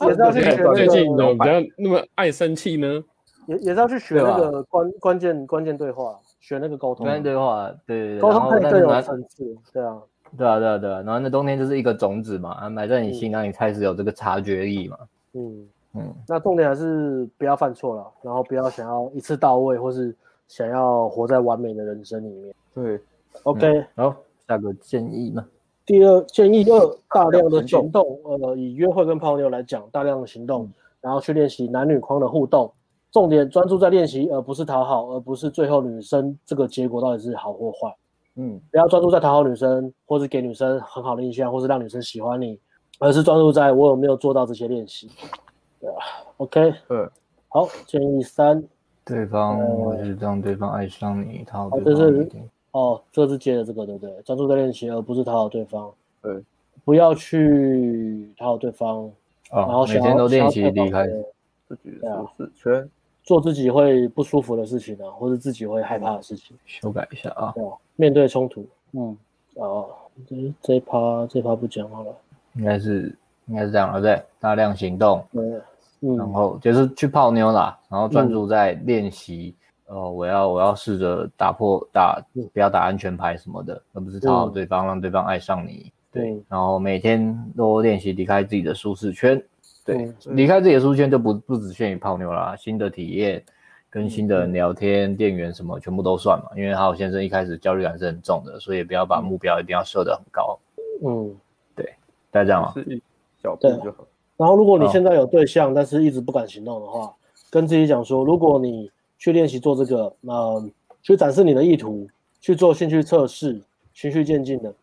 Speaker 2: 也是要去学。[LAUGHS]
Speaker 4: 最近怎么比较那么爱生气呢？
Speaker 2: 也也是要去学那个关关键关键对话，学那个沟通。关键
Speaker 1: 对话，对
Speaker 2: 沟通可以更有层次，对啊，
Speaker 1: 对啊，对啊，对啊。然后那冬天就是一个种子嘛，啊埋在你心，让你开始有这个察觉力嘛。
Speaker 2: 嗯嗯。那重点还是不要犯错了，然后不要想要一次到位，或是想要活在完美的人生里面。
Speaker 3: 对
Speaker 2: ，OK，
Speaker 1: 好。下个建议呢？
Speaker 2: 第二建议二，大量的行动。呃，以约会跟泡妞来讲，大量的行动，然后去练习男女框的互动。重点专注在练习，而不是讨好，而不是最后女生这个结果到底是好或坏。嗯，不要专注在讨好女生，或是给女生很好的印象，或是让女生喜欢你，而是专注在我有没有做到这些练习。对啊，OK，
Speaker 3: 嗯，
Speaker 2: 好，建议三，
Speaker 1: 对方或是让对方爱上你，讨好
Speaker 2: 对方。哦，这是接的这个，对不对？专注在练习，而不是讨好对方。
Speaker 3: 对，
Speaker 2: 不要去讨好对方，
Speaker 1: 哦、
Speaker 2: 然后
Speaker 1: 每天都练习离开
Speaker 3: 自己的舒适圈，
Speaker 2: 做自己会不舒服的事情啊，或者自己会害怕的事情，
Speaker 1: 修改一下啊。
Speaker 2: 对，面对冲突，嗯，哦，这这一趴这一趴不讲好了，
Speaker 1: 应该是应该是这样了，对，大量行动，
Speaker 2: 对，嗯，
Speaker 1: 然后就是去泡妞啦，然后专注在练习。嗯哦，我要我要试着打破打，不要打安全牌什么的，而不是讨好对方，让对方爱上你。对，然后每天都练习离开自己的舒适圈。对，离开自己的舒适圈就不不只限于泡妞啦，新的体验跟新的聊天、店员什么全部都算嘛。因为好先生一开始焦虑感是很重的，所以不要把目标一定要设得很高。
Speaker 2: 嗯，
Speaker 1: 对，大家这样啊。
Speaker 3: 是小步就好。
Speaker 2: 然后如果你现在有对象，但是一直不敢行动的话，跟自己讲说，如果你去练习做这个，呃，去展示你的意图，去做兴趣测试，循序渐进的。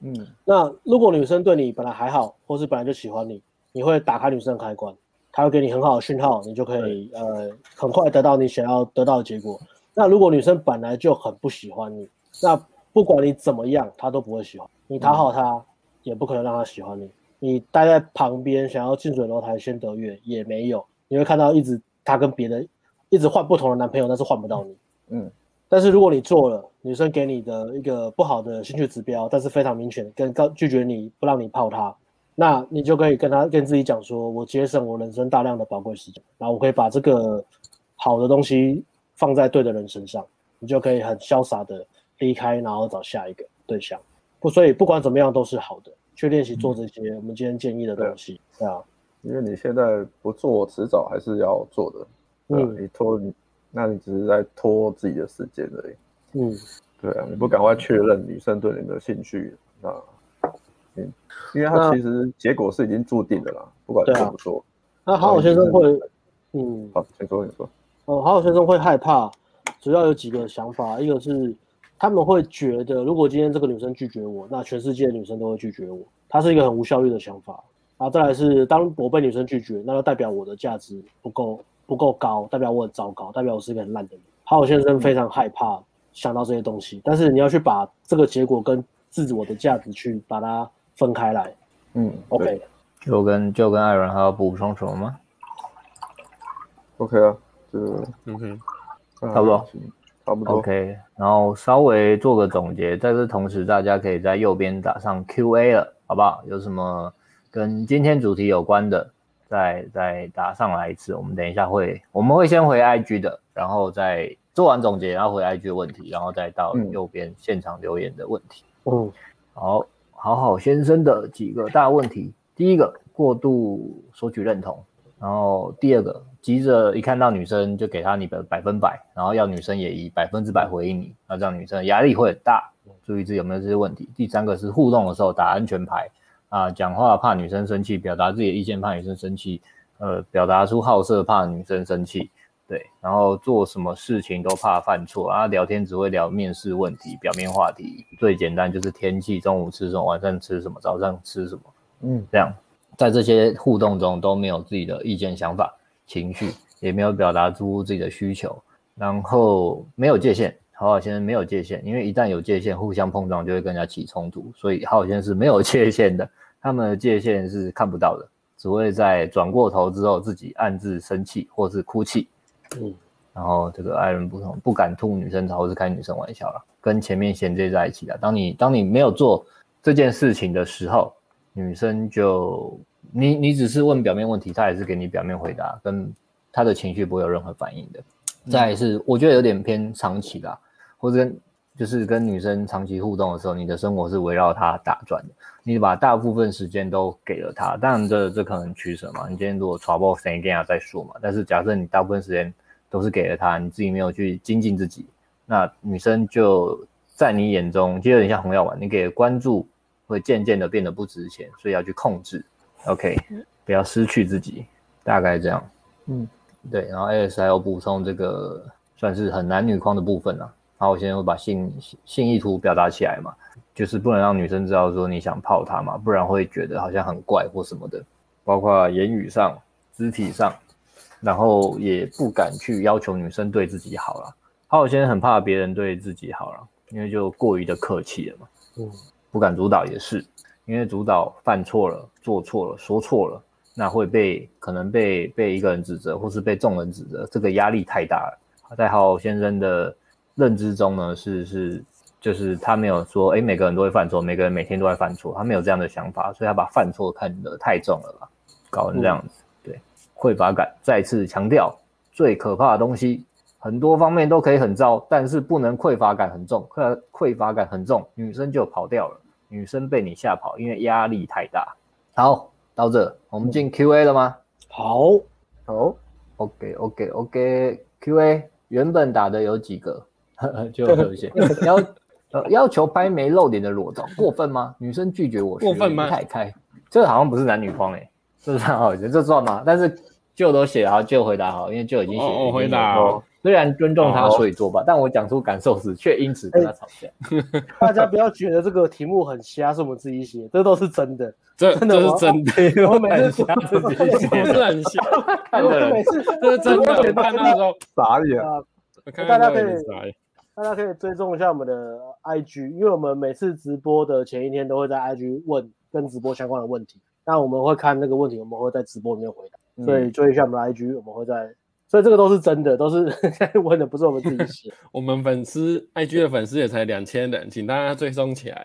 Speaker 2: 嗯，那如果女生对你本来还好，或是本来就喜欢你，你会打开女生的开关，她会给你很好的讯号，你就可以呃很快得到你想要得到的结果。那如果女生本来就很不喜欢你，那不管你怎么样，她都不会喜欢你。讨好她，嗯，也不可能让她喜欢你。你待在旁边想要近水楼台先得月也没有，你会看到一直她跟别的。一直换不同的男朋友，但是换不到你。嗯，但是如果你做了，女生给你的一个不好的兴趣指标，但是非常明显，跟告拒绝你不让你泡她，那你就可以跟他跟自己讲说，我节省我人生大量的宝贵时间，然后我可以把这个好的东西放在对的人身上，你就可以很潇洒的离开，然后找下一个对象。不，所以不管怎么样都是好的，去练习做这些我们今天建议的东西，对啊，
Speaker 3: 因为你现在不做，迟早还是要做的。嗯，你拖你，那你只是在拖自己的时间而已。嗯，对啊，你不赶快确认女生对你的兴趣，那，嗯，因为他其实结果是已经注定的啦，不管做不说。
Speaker 2: 那好好先生会，嗯，
Speaker 3: 好，请说，你说。
Speaker 2: 哦，好好先生会害怕，主要有几个想法，一个是他们会觉得，如果今天这个女生拒绝我，那全世界的女生都会拒绝我，他是一个很无效率的想法。然后再来是，当我被女生拒绝，那就代表我的价值不够。不够高，代表我很糟糕，代表我是一个很烂的人。好好先生非常害怕想到这些东西，嗯、但是你要去把这个结果跟自我的价值去把它分开来。嗯，OK。
Speaker 1: 就跟就跟艾伦还要补充什么吗
Speaker 3: ？OK 啊，就
Speaker 1: OK，差不多，
Speaker 3: 差不多。
Speaker 1: OK，然后稍微做个总结，在这同时，大家可以在右边打上 QA 了，好不好？有什么跟今天主题有关的？再再打上来一次，我们等一下会，我们会先回 IG 的，然后再做完总结，然后回 IG 的问题，然后再到右边现场留言的问题。嗯，好，好好先生的几个大问题，第一个过度索取认同，然后第二个急着一看到女生就给她你的百分百，然后要女生也以百分之百回应你，那这样女生压力会很大。注意这有没有这些问题。第三个是互动的时候打安全牌。啊，讲话怕女生生气，表达自己的意见怕女生生气，呃，表达出好色怕女生生气，对，然后做什么事情都怕犯错，啊，聊天只会聊面试问题、表面话题，最简单就是天气、中午吃什么、晚上吃什么、早上吃什么，嗯，这样，在这些互动中都没有自己的意见、想法、情绪，也没有表达出自己的需求，然后没有界限。好好先生没有界限，因为一旦有界限，互相碰撞就会跟人家起冲突，所以好好先生是没有界限的，他们的界限是看不到的，只会在转过头之后自己暗自生气或是哭泣。嗯，然后这个爱人不同，不敢吐女生槽或是开女生玩笑了，跟前面衔接在一起的。当你当你没有做这件事情的时候，女生就你你只是问表面问题，她也是给你表面回答，跟她的情绪不会有任何反应的。再来是我觉得有点偏长期啦。或者跟就是跟女生长期互动的时候，你的生活是围绕她打转的，你把大部分时间都给了他。当然这这可能取舍嘛。你今天如果 trouble thing again 再说嘛。但是假设你大部分时间都是给了他，你自己没有去精进自己，那女生就在你眼中就有点像红药丸，你给的关注会渐渐的变得不值钱，所以要去控制。OK，不要失去自己，大概这样。嗯，对。然后 AS 还有补充这个算是很男女框的部分啊。然后我现在会把性性意图表达起来嘛，就是不能让女生知道说你想泡她嘛，不然会觉得好像很怪或什么的。包括言语上、肢体上，然后也不敢去要求女生对自己好了。好，我现在很怕别人对自己好了，因为就过于的客气了嘛。嗯，不敢主导也是，因为主导犯错了、做错了、说错了，那会被可能被被一个人指责，或是被众人指责，这个压力太大了。在好好先生的认知中呢，是是就是他没有说，哎，每个人都会犯错，每个人每天都在犯错，他没有这样的想法，所以他把犯错看得太重了吧，搞成这样子。嗯、对，匮乏感再次强调，最可怕的东西。很多方面都可以很糟，但是不能匮乏感很重。匮匮乏感很重，女生就跑掉了。女生被你吓跑，因为压力太大。好，到这，我们进 Q&A 了吗？
Speaker 2: 好，
Speaker 1: 好，OK OK OK。Q&A 原本打的有几个，[LAUGHS] 就有一些要 [LAUGHS] 呃要求拍没露脸的裸照，[LAUGHS] 过分吗？女生拒绝我，
Speaker 4: 过分吗？
Speaker 1: 太开，这个好像不是男女框诶、欸，这是好，这算吗？但是就都写好，就回答好，因为就已经写。
Speaker 4: 我、哦、回答、哦。
Speaker 1: 虽然尊重他，所以作罢，但我讲出感受时，却因此跟他吵架。
Speaker 2: 大家不要觉得这个题目很瞎，是我们自己写，这都是真的，
Speaker 4: 这真的是真的。
Speaker 2: 我每次
Speaker 4: 瞎自己写，不是很瞎。[LAUGHS]
Speaker 2: 我每次
Speaker 4: 这是真的，看到的时候 [LAUGHS] 傻眼。
Speaker 2: 大家可以，大家可以追踪一下我们的 IG，因为我们每次直播的前一天都会在 IG 问跟直播相关的问题，那我们会看那个问题，我们会在直播里面回答，所以追一下我们的 IG，我们会在。所以这个都是真的，都是在 [LAUGHS] 问的，不是我们自己写。[LAUGHS]
Speaker 4: 我们粉丝 IG 的粉丝也才两千人，请大家追踪起来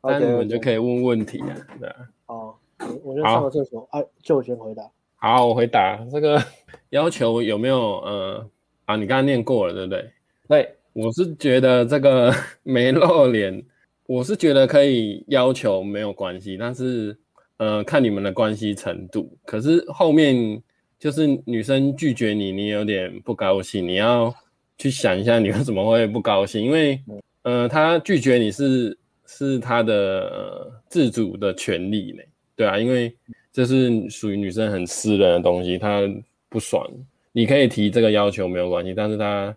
Speaker 4: 啊，那你们就可以问问题啊，对啊。
Speaker 2: 好，我就上个厕所，哎，就先回答。
Speaker 4: 好，我回答这个 [LAUGHS] 要求有没有？呃，啊，你刚刚念过了，对不对？
Speaker 1: 对，
Speaker 4: 我是觉得这个 [LAUGHS] 没露脸，我是觉得可以要求没有关系，但是呃，看你们的关系程度。可是后面。就是女生拒绝你，你有点不高兴，你要去想一下，你为什么会不高兴？因为，呃，她拒绝你是是她的、自主的权利呢，对啊，因为这是属于女生很私人的东西，她不爽，你可以提这个要求没有关系，但是她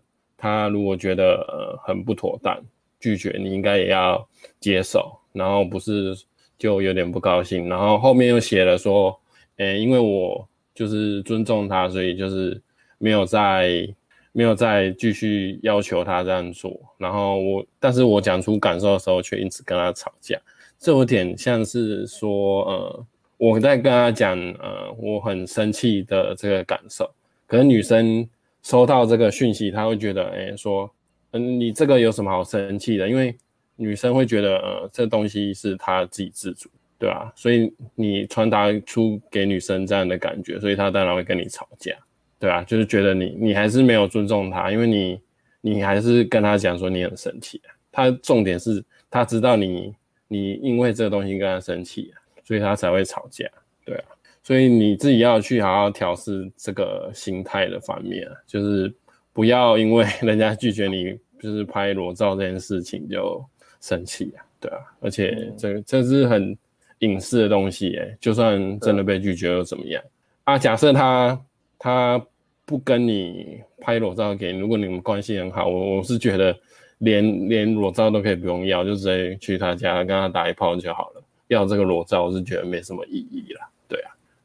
Speaker 4: 他如果觉得呃很不妥当，拒绝你应该也要接受，然后不是就有点不高兴，然后后面又写了说，诶，因为我。就是尊重他，所以就是没有再没有再继续要求他这样做。然后我，但是我讲出感受的时候，却因此跟他吵架。这有点像是说，呃，我在跟他讲，呃，我很生气的这个感受。可能女生收到这个讯息，他会觉得，哎、说，嗯，你这个有什么好生气的？因为女生会觉得，呃，这东西是她自己自主。对啊，所以你传达出给女生这样的感觉，所以她当然会跟你吵架，对啊，就是觉得你你还是没有尊重她，因为你你还是跟她讲说你很生气啊。她重点是她知道你你因为这个东西跟她生气，所以她才会吵架，对啊，所以你自己要去好好调试这个心态的方面啊，就是不要因为 [LAUGHS] 人家拒绝你就是拍裸照这件事情就生气啊，对啊，而且这这是很。隐私的东西，哎，就算真的被拒绝又怎么样？啊，假设他他不跟你拍裸照给你，如果你们关系很好，我我是觉得连连裸照都可以不用要，就直接去他家跟他打一炮就好了。要这个裸照，我是觉得没什么意义了。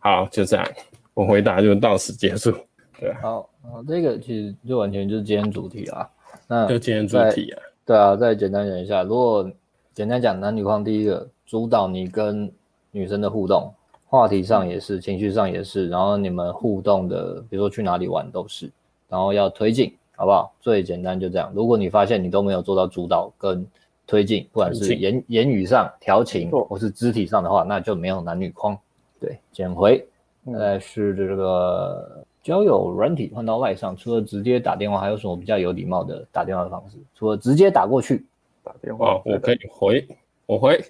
Speaker 4: 好，就这样，我回答就到此结束。对啊，
Speaker 1: 好，好，这个其实就完全就是今天主题啊。那
Speaker 4: 就今天主题啊。
Speaker 1: 对啊，再简单讲一下，如果简单讲男女框第一个。主导你跟女生的互动，话题上也是，情绪上也是，然后你们互动的，比如说去哪里玩都是，然后要推进，好不好？最简单就这样。如果你发现你都没有做到主导跟推进，不管是言言语上调情，或是肢体上的话，那就没有男女框。对，减回。现在是这个交友软体换到外上，除了直接打电话，还有什么比较有礼貌的打电话的方式？除了直接打过去，
Speaker 3: 打电话，
Speaker 4: 哦，我可以回，我回。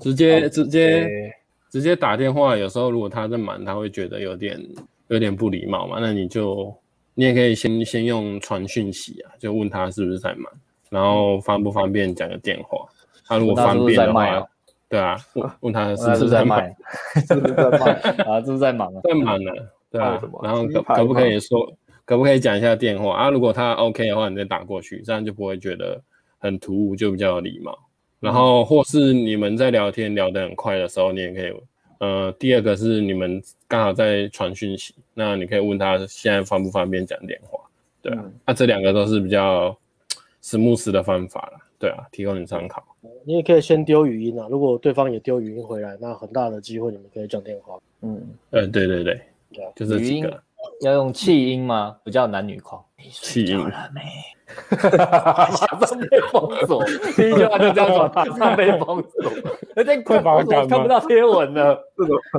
Speaker 4: 直接直接直接打电话，有时候如果他在忙，他会觉得有点有点不礼貌嘛。那你就你也可以先先用传讯息啊，就问他是不是在忙，然后方不方便讲个电话。他如果方便的话，对啊，问问他是不是在忙，
Speaker 1: 是不是在忙 [LAUGHS] 啊？是不是在忙啊？
Speaker 4: 在忙呢，对啊。然后可可不可以说，可不可以讲一下电话啊？如果他 OK 的话，你再打过去，这样就不会觉得很突兀，就比较有礼貌。然后，或是你们在聊天聊得很快的时候，你也可以，呃，第二个是你们刚好在传讯息，那你可以问他现在方不方便讲电话，对啊，那、嗯啊、这两个都是比较 smooth 的方法了，对啊，提供你参考。
Speaker 2: 你也可以先丢语音啊，如果对方也丢语音回来，那很大的机会你们可以讲电话。
Speaker 1: 嗯，
Speaker 4: 呃，对对对，对啊，就是语音。
Speaker 1: 要用气音吗？不叫男女狂。
Speaker 4: 气音。
Speaker 1: 马上被封锁，第一句话就这样说，马上被封锁。而且快把我看不到贴文了。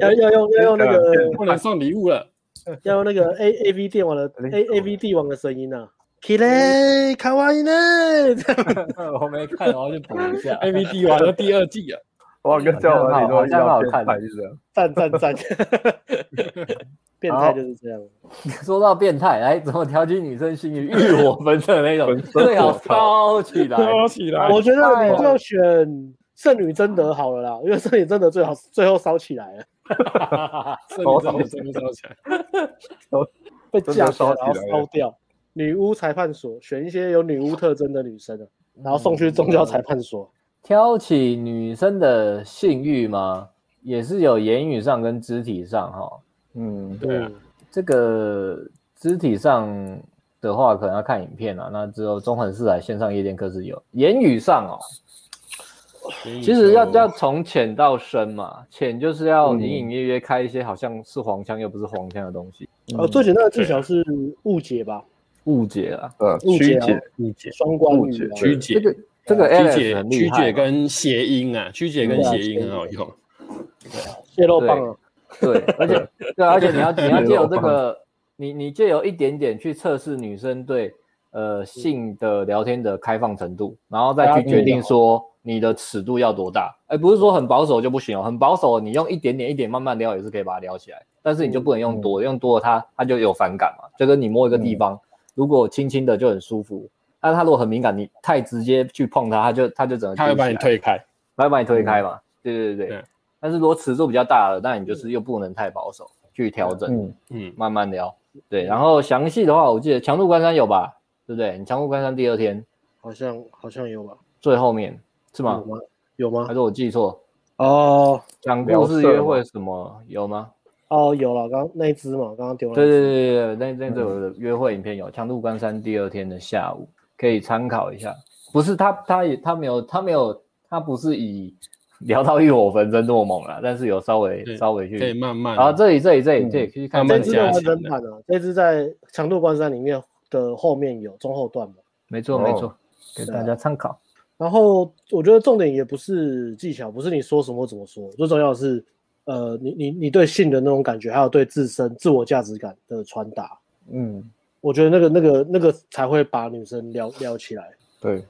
Speaker 2: 要要用要用那个 [LAUGHS]
Speaker 4: 不能送礼物了，[LAUGHS]
Speaker 2: 要用那个 A A V 电王的 A A V 帝王的声音啊。Kile 卡哇伊呢？
Speaker 1: 我没看，我要去补一下
Speaker 4: A V 帝王的第二季啊。
Speaker 3: 我，跟叫完你都
Speaker 1: 要变
Speaker 3: 态，就是
Speaker 2: 赞赞赞。变态就是这样。
Speaker 1: 说到变态，来怎么挑起女生心欲，欲火焚身的那种，最好烧起来，
Speaker 4: 烧起来。
Speaker 2: 我觉得你就选圣女贞德好了啦，因为圣女贞德最好最后烧起来了。
Speaker 4: 圣女贞德烧起来，
Speaker 2: 被架起来然后烧掉。女巫裁判所选一些有女巫特征的女生，然后送去宗教裁判所。
Speaker 1: 挑起女生的性欲吗？也是有言语上跟肢体上哈。
Speaker 4: 嗯，对啊，
Speaker 1: 这个肢体上的话，可能要看影片啊。那只有中横四海线上夜店课是有。言语上哦，其实要要从浅到深嘛。浅就是要隐隐约约开一些好像是黄腔又不是黄腔的东西。
Speaker 2: 哦，最简单的技巧是误解吧？
Speaker 1: 误解啊，
Speaker 2: 呃，
Speaker 3: 曲解，
Speaker 2: 误解，双关语，
Speaker 4: 曲解。
Speaker 1: 这个这个
Speaker 4: 曲解，曲解跟谐音啊，曲解跟谐音很好用。
Speaker 2: 对啊，泄露棒啊。
Speaker 1: 对，而且 [LAUGHS] 对，而且你要你要借由这个，你你借由一点点去测试女生对呃性的聊天的开放程度，然后再去决定说你的尺度要多大。哎，不是说很保守就不行哦，很保守你用一点点一点慢慢撩也是可以把它撩起来，但是你就不能用多，用多了它它就有反感嘛。就跟你摸一个地方，如果轻轻的就很舒服，但是它如果很敏感，你太直接去碰它，它就它就整个
Speaker 4: 它会把你推开，
Speaker 1: 它会把你推开嘛。对对对对。但是如果尺度比较大的，那你就是又不能太保守，去调整，嗯嗯，慢慢聊，对。然后详细的话，我记得强度关山有吧？对不对？你强度关山第二天
Speaker 2: 好像好像有吧？
Speaker 1: 最后面是吗？
Speaker 2: 有吗？有吗？
Speaker 1: 还是我记错？
Speaker 2: 哦，
Speaker 1: 讲故事约会什么有吗？
Speaker 2: 哦，有了，刚刚那一只嘛，刚刚丢了。
Speaker 1: 对对对对对，那那这个约会影片有强度关山第二天的下午可以参考一下。不是他，他也他没有，他没有，他不是以。[LAUGHS] 聊到欲火焚身那么猛了，但是有稍微稍微去
Speaker 4: 可以慢慢
Speaker 1: 啊，这里这里这里这里可以看。
Speaker 2: 这支的人版啊，这只在强度关山里面的后面有中后段嘛？
Speaker 1: 没错没错，给大家参考。
Speaker 2: 然后我觉得重点也不是技巧，不是你说什么怎么说，最重要的是呃，你你你对性的那种感觉，还有对自身自我价值感的传达。嗯，我觉得那个那个那个才会把女生撩撩起来。
Speaker 3: 对。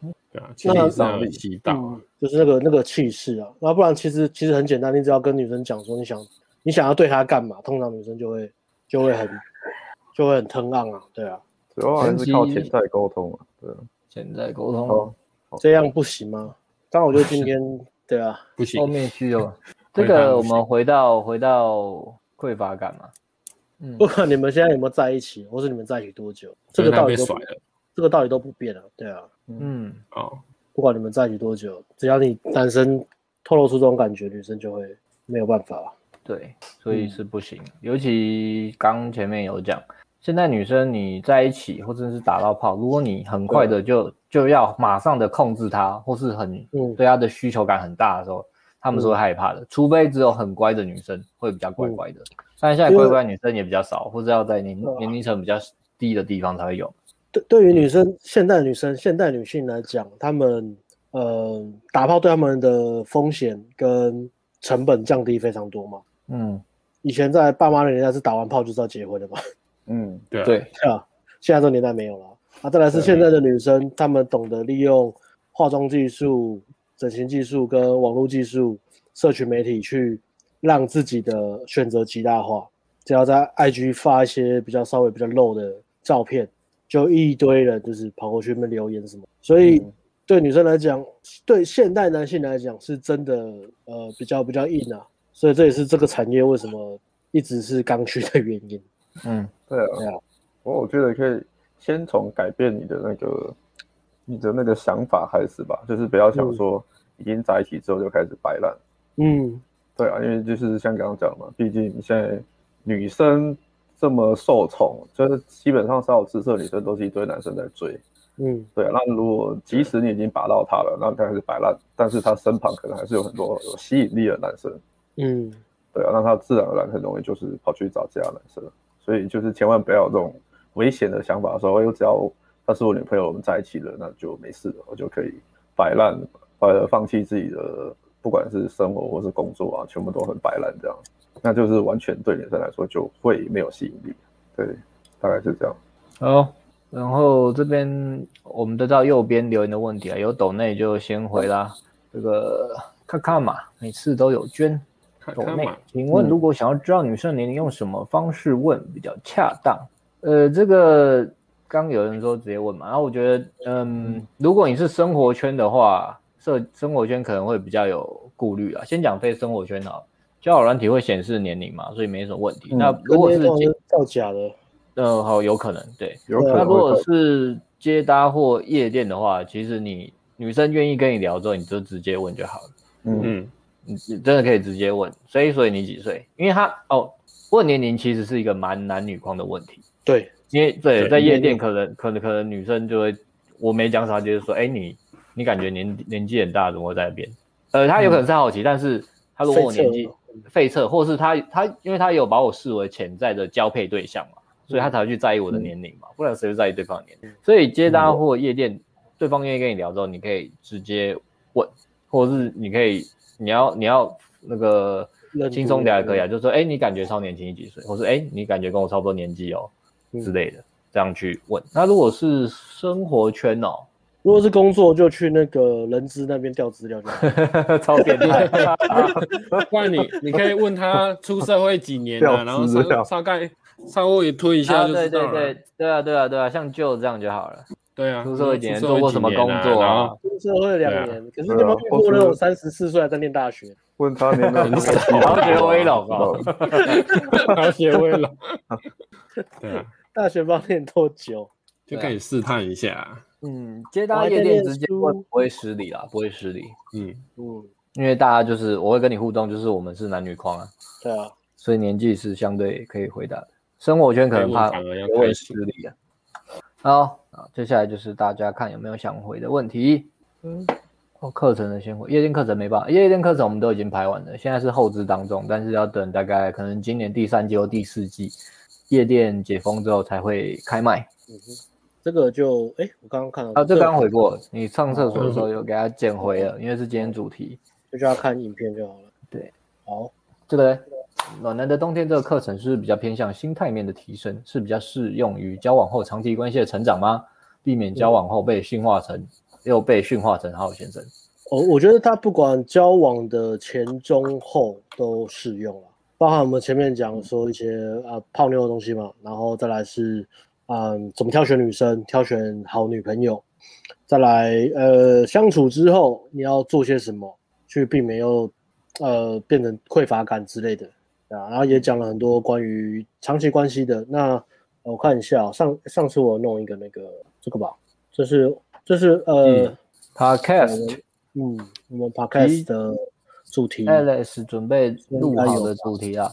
Speaker 4: 气势很激大，
Speaker 2: 就是那个那个气势啊，那不然其实其实很简单，你只要跟女生讲说你想你想要对她干嘛，通常女生就会就会很就会很疼爱啊，对啊，
Speaker 3: 主要还是靠潜在沟通啊，对啊，
Speaker 1: 潜在沟通，
Speaker 2: 这样不行吗？刚好就今天，对啊，
Speaker 4: 不行，
Speaker 1: 后面需要这个，我们回到回到匮乏感嘛，
Speaker 2: 嗯，不管 [LAUGHS] 你们现在有没有在一起，或是你们在一起多久，这个道理都这个道理都不变了，对啊。
Speaker 1: 嗯，
Speaker 4: 哦，
Speaker 2: 不管你们在一起多久，只要你男生透露出这种感觉，女生就会没有办法。
Speaker 1: 对，所以是不行。嗯、尤其刚前面有讲，现在女生你在一起或者是打到炮，如果你很快的就、嗯、就要马上的控制她，或是很对她的需求感很大的时候，他、嗯、们是会害怕的。除非只有很乖的女生会比较乖乖的，嗯、但现在乖乖女生也比较少，或者要在年年龄层比较低的地方才会有。
Speaker 2: 对，对于女生，现代女生、现代女性来讲，她们呃打炮对她们的风险跟成本降低非常多嘛。
Speaker 1: 嗯，
Speaker 2: 以前在爸妈的年代是打完炮就知道结婚的嘛。
Speaker 4: 嗯，[LAUGHS] 对
Speaker 1: 对
Speaker 2: 啊，现在这个年代没有了。啊，再来是现在的女生，她们懂得利用化妆技术、整形技术跟网络技术、社群媒体去让自己的选择极大化。只要在 IG 发一些比较稍微比较露的照片。就一堆人就是跑过去那边留言什么，所以对女生来讲，对现代男性来讲是真的呃比较比较硬啊，所以这也是这个产业为什么一直是刚需的原因。
Speaker 1: 嗯，
Speaker 3: 对啊，对啊，我我觉得可以先从改变你的那个你的那个想法开始吧，就是不要想说已经在一起之后就开始摆烂。
Speaker 2: 嗯，
Speaker 3: 对啊，因为就是像刚刚讲嘛，毕竟现在女生。这么受宠，就是基本上所有姿色的女生都是一堆男生在追，
Speaker 2: 嗯，
Speaker 3: 对啊。那如果即使你已经把到他了，那他还是摆烂，但是他身旁可能还是有很多有吸引力的男生。
Speaker 2: 嗯，
Speaker 3: 对啊，那他自然而然很容易就是跑去找其他男生。所以就是千万不要有这种危险的想法，说我只要她是我女朋友，我们在一起了，那就没事了，我就可以摆烂，呃，放弃自己的不管是生活或是工作啊，全部都很摆烂这样，那就是完全对女生来说就会没有吸引力。对，大概是这样。
Speaker 1: 好，然后这边我们得到右边留言的问题啊，有抖内就先回啦。这个看看嘛，每次都有捐。抖内，请问如果想要知道女生年龄，用什么方式问比较恰当？嗯、呃，这个刚有人说直接问嘛，然后我觉得，嗯，如果你是生活圈的话，社生活圈可能会比较有顾虑啊。先讲非生活圈啊，交友软体会显示年龄嘛，所以没什么问题。嗯、那如果是
Speaker 2: 造假的，
Speaker 1: 呃，好，有可能，对，有可能。那如果是接搭或夜店的话，其实你女生愿意跟你聊之后，你就直接问就好了。嗯。嗯你你真的可以直接问，所以所以你几岁？因为他哦，问年龄其实是一个蛮男女框的问题。
Speaker 2: 对，
Speaker 1: 因为对在夜店可能可能可能女生就会，我没讲啥，就是说，哎，你你感觉年年纪很大，怎么会在那边？呃，他有可能是好奇，嗯、但是他如果我年纪费测，或是他他因为他有把我视为潜在的交配对象嘛，所以他才会去在意我的年龄嘛，嗯、不然谁会在意对方的年龄？所以接搭或夜店，嗯、对方愿意跟你聊之后，你可以直接问，或者是你可以。你要你要那个轻松点也可以啊，就是说，哎，你感觉超年轻，你几岁？或是哎，你感觉跟我差不多年纪哦之类的，这样去问。那如果是生活圈哦，
Speaker 2: 如果是工作，就去那个人资那边调资料就好，[LAUGHS]
Speaker 1: 超变态。[LAUGHS]
Speaker 4: 不然你你可以问他出社会几年啊，然后大概稍微推一下就知道了。
Speaker 1: 对对对对啊对啊对啊，像就这样就好了。
Speaker 4: 对啊，
Speaker 1: 出社会几年，做过什么工作啊？
Speaker 2: 出社会两年，可是你有没有遇过那种三十四岁还在念大学？
Speaker 3: 问他年龄，[LAUGHS]
Speaker 1: 逃学威龙啊！
Speaker 4: 逃学威龙。对啊，
Speaker 2: 大学帮念多久？
Speaker 4: 就可以试探一下。
Speaker 1: 嗯，接到夜店直接问不会失礼啦，不会失礼。嗯嗯，因为大家就是我会跟你互动，就是我们是男女框啊。
Speaker 2: 对啊，
Speaker 1: 所以年纪是相对可以回答的。生活圈可能怕不会失礼啊。好。啊，接下来就是大家看有没有想回的问题。嗯，哦，课程的先回，夜店课程没办法，夜店课程我们都已经排完了，现在是后置当中，但是要等大概可能今年第三季或第四季夜店解封之后才会开卖。
Speaker 2: 嗯哼，这个就哎，我刚刚看到
Speaker 1: 啊，这刚刚回过，你上厕所的时候有给他捡回了，因为是今天主题，
Speaker 2: 就叫他看影片就好了。
Speaker 1: 对，
Speaker 2: 好，
Speaker 1: 这个呢？暖男的冬天这个课程是，是比较偏向心态面的提升，是比较适用于交往后长期关系的成长吗？避免交往后被驯化成、嗯、又被驯化成好先生。
Speaker 2: 哦，我觉得他不管交往的前中后都适用了，包含我们前面讲说一些啊泡妞的东西嘛，然后再来是嗯怎么挑选女生，挑选好女朋友，再来呃相处之后你要做些什么去避免又呃变成匮乏感之类的。啊，然后也讲了很多关于长期关系的。那我看一下，上上次我弄一个那个这个吧，这是这是呃、嗯、
Speaker 1: ，podcast，
Speaker 2: 嗯，我们 podcast 的主题
Speaker 1: ，Alex 准备录好的主题啊，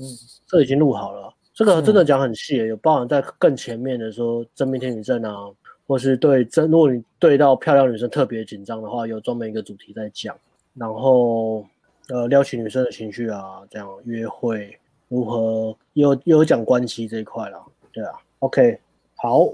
Speaker 2: 嗯，这已经录好了，这个真的讲很细，有包含在更前面的说真命天女症啊，或是对真，如果你对到漂亮女生特别紧张的话，有专门一个主题在讲，然后。呃，撩起女生的情绪啊，这样约会如何？又又有讲关系这一块了，对啊。OK，好，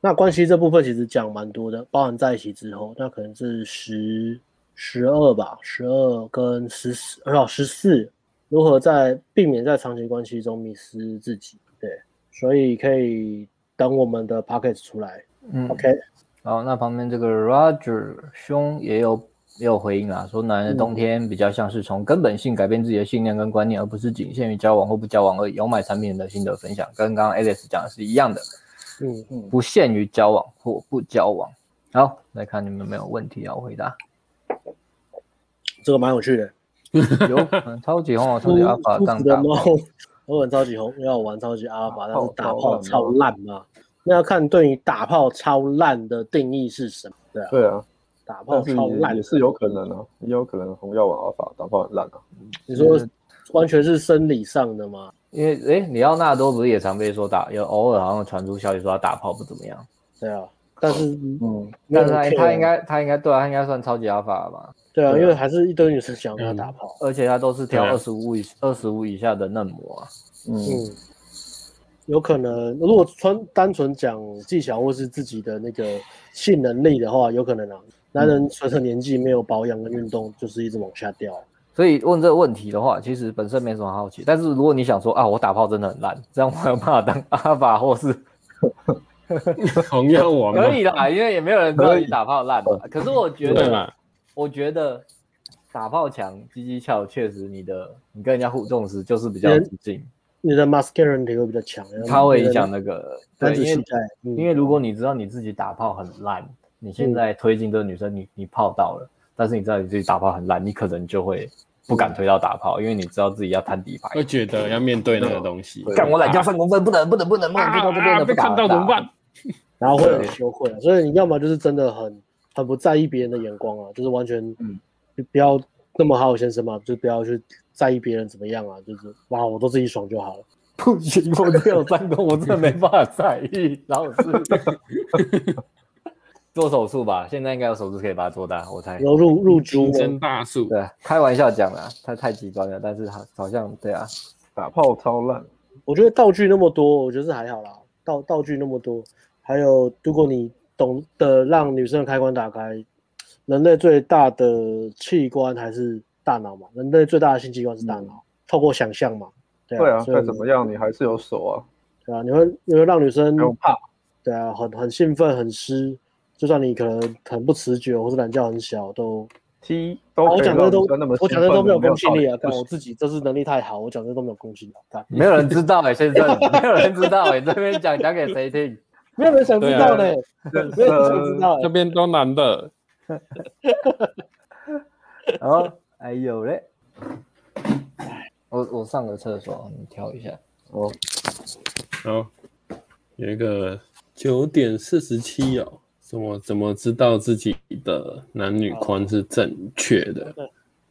Speaker 2: 那关系这部分其实讲蛮多的，包含在一起之后，那可能是十十二吧，十二跟十四，哦，十四，如何在避免在长期关系中迷失自己？对，所以可以等我们的 Podcast 出来。嗯，OK，
Speaker 1: 好，那旁边这个 Roger 兄也有。也有回应啊，说男人的冬天比较像是从根本性改变自己的信念跟观念，而不是仅限于交往或不交往而已。有买产品的心得分享，跟刚刚 Alice 讲的是一样的。嗯嗯，不限于交往或不交往。好，来看你们有没有问题要回答。
Speaker 2: 这个蛮有趣的。
Speaker 1: 有，[LAUGHS] 嗯、超级红，超级阿法当打炮。
Speaker 2: 我玩超级红，要玩超级阿法，但是打炮超烂嘛？那要看对于打炮超烂的定义是什么？对啊。对啊。打炮超烂
Speaker 3: 也是有可能啊，也有可能红药玩阿法打炮很烂啊。
Speaker 2: 你说完全是生理上的吗？
Speaker 1: 因为诶，里奥纳多不是也常被说打，有偶尔好像传出消息说他打炮不怎么样。
Speaker 2: 对啊，但是
Speaker 1: 嗯，但是他他应该他应该对啊，他应该算超级 Alpha 吧？
Speaker 2: 对啊，因为还是一堆女生想跟他打炮，
Speaker 1: 而且他都是挑二十五以二十五以下的嫩模啊。嗯，
Speaker 2: 有可能如果纯单纯讲技巧或是自己的那个性能力的话，有可能啊。男人随着年纪没有保养跟运动，就是一直往下掉。
Speaker 1: 所以问这个问题的话，其实本身没什么好奇。但是如果你想说啊，我打炮真的很烂，这样我有办法当阿法或是
Speaker 4: 红药王？
Speaker 1: 可以啦，因为也没有人知道你打炮烂。可是我觉得，我觉得打炮强、鸡鸡翘，确实你的你跟人家互动时就是比较自信，
Speaker 2: 你的 masculinity 会比较强，
Speaker 1: 它会影响那个。对，因为因为如果你知道你自己打炮很烂，你现在推进这个女生，你你泡到了。但是你知道你自己打炮很烂，你可能就会不敢推到打炮，因为你知道自己要摊底牌，
Speaker 4: 会觉得要面对那个东西。
Speaker 1: 干我懒觉三公分，不能不能不能不能
Speaker 4: 被看到怎么办？[LAUGHS]
Speaker 2: 然后会很羞愧，所以你要么就是真的很很不在意别人的眼光啊，就是完全嗯，不要那么好好先生嘛，就不要去在意别人怎么样啊，就是哇，我都自己爽就好了。
Speaker 1: 不行，我只有三公，我真的没办法在意，然后是。[LAUGHS] 做手术吧，现在应该有手术可以把它做大，我猜。
Speaker 2: 有入入珠
Speaker 4: 增大术。
Speaker 1: 对，开玩笑讲啦，他太极端了，但是好好像对啊，
Speaker 3: 打炮超烂。
Speaker 2: 我觉得道具那么多，我觉得是还好啦。道道具那么多，还有如果你懂得让女生的开关打开，人类最大的器官还是大脑嘛，人类最大的性器官是大脑，嗯、透过想象嘛。
Speaker 3: 对啊，再怎么样你还是有手啊。
Speaker 2: 对啊，你会你会让女生怕。对啊，很很兴奋，很湿。就算你可能很不持久，或是懒觉很小，都
Speaker 3: 踢。
Speaker 2: 我讲的都我讲的都没有公信力啊！看我自己，这是能力太好，我讲的都没有公信力。看，
Speaker 1: 没有人知道哎，先生，没有人知道哎，这边讲讲给谁听？
Speaker 2: 没有人想知道呢，没有人想知道。
Speaker 4: 这边都男的。[LAUGHS]
Speaker 1: 哦，哎呦嘞！我我上个厕所，你挑一下。我，
Speaker 4: 好，有一个九点四十七哦。怎么怎么知道自己的男女宽是正确的？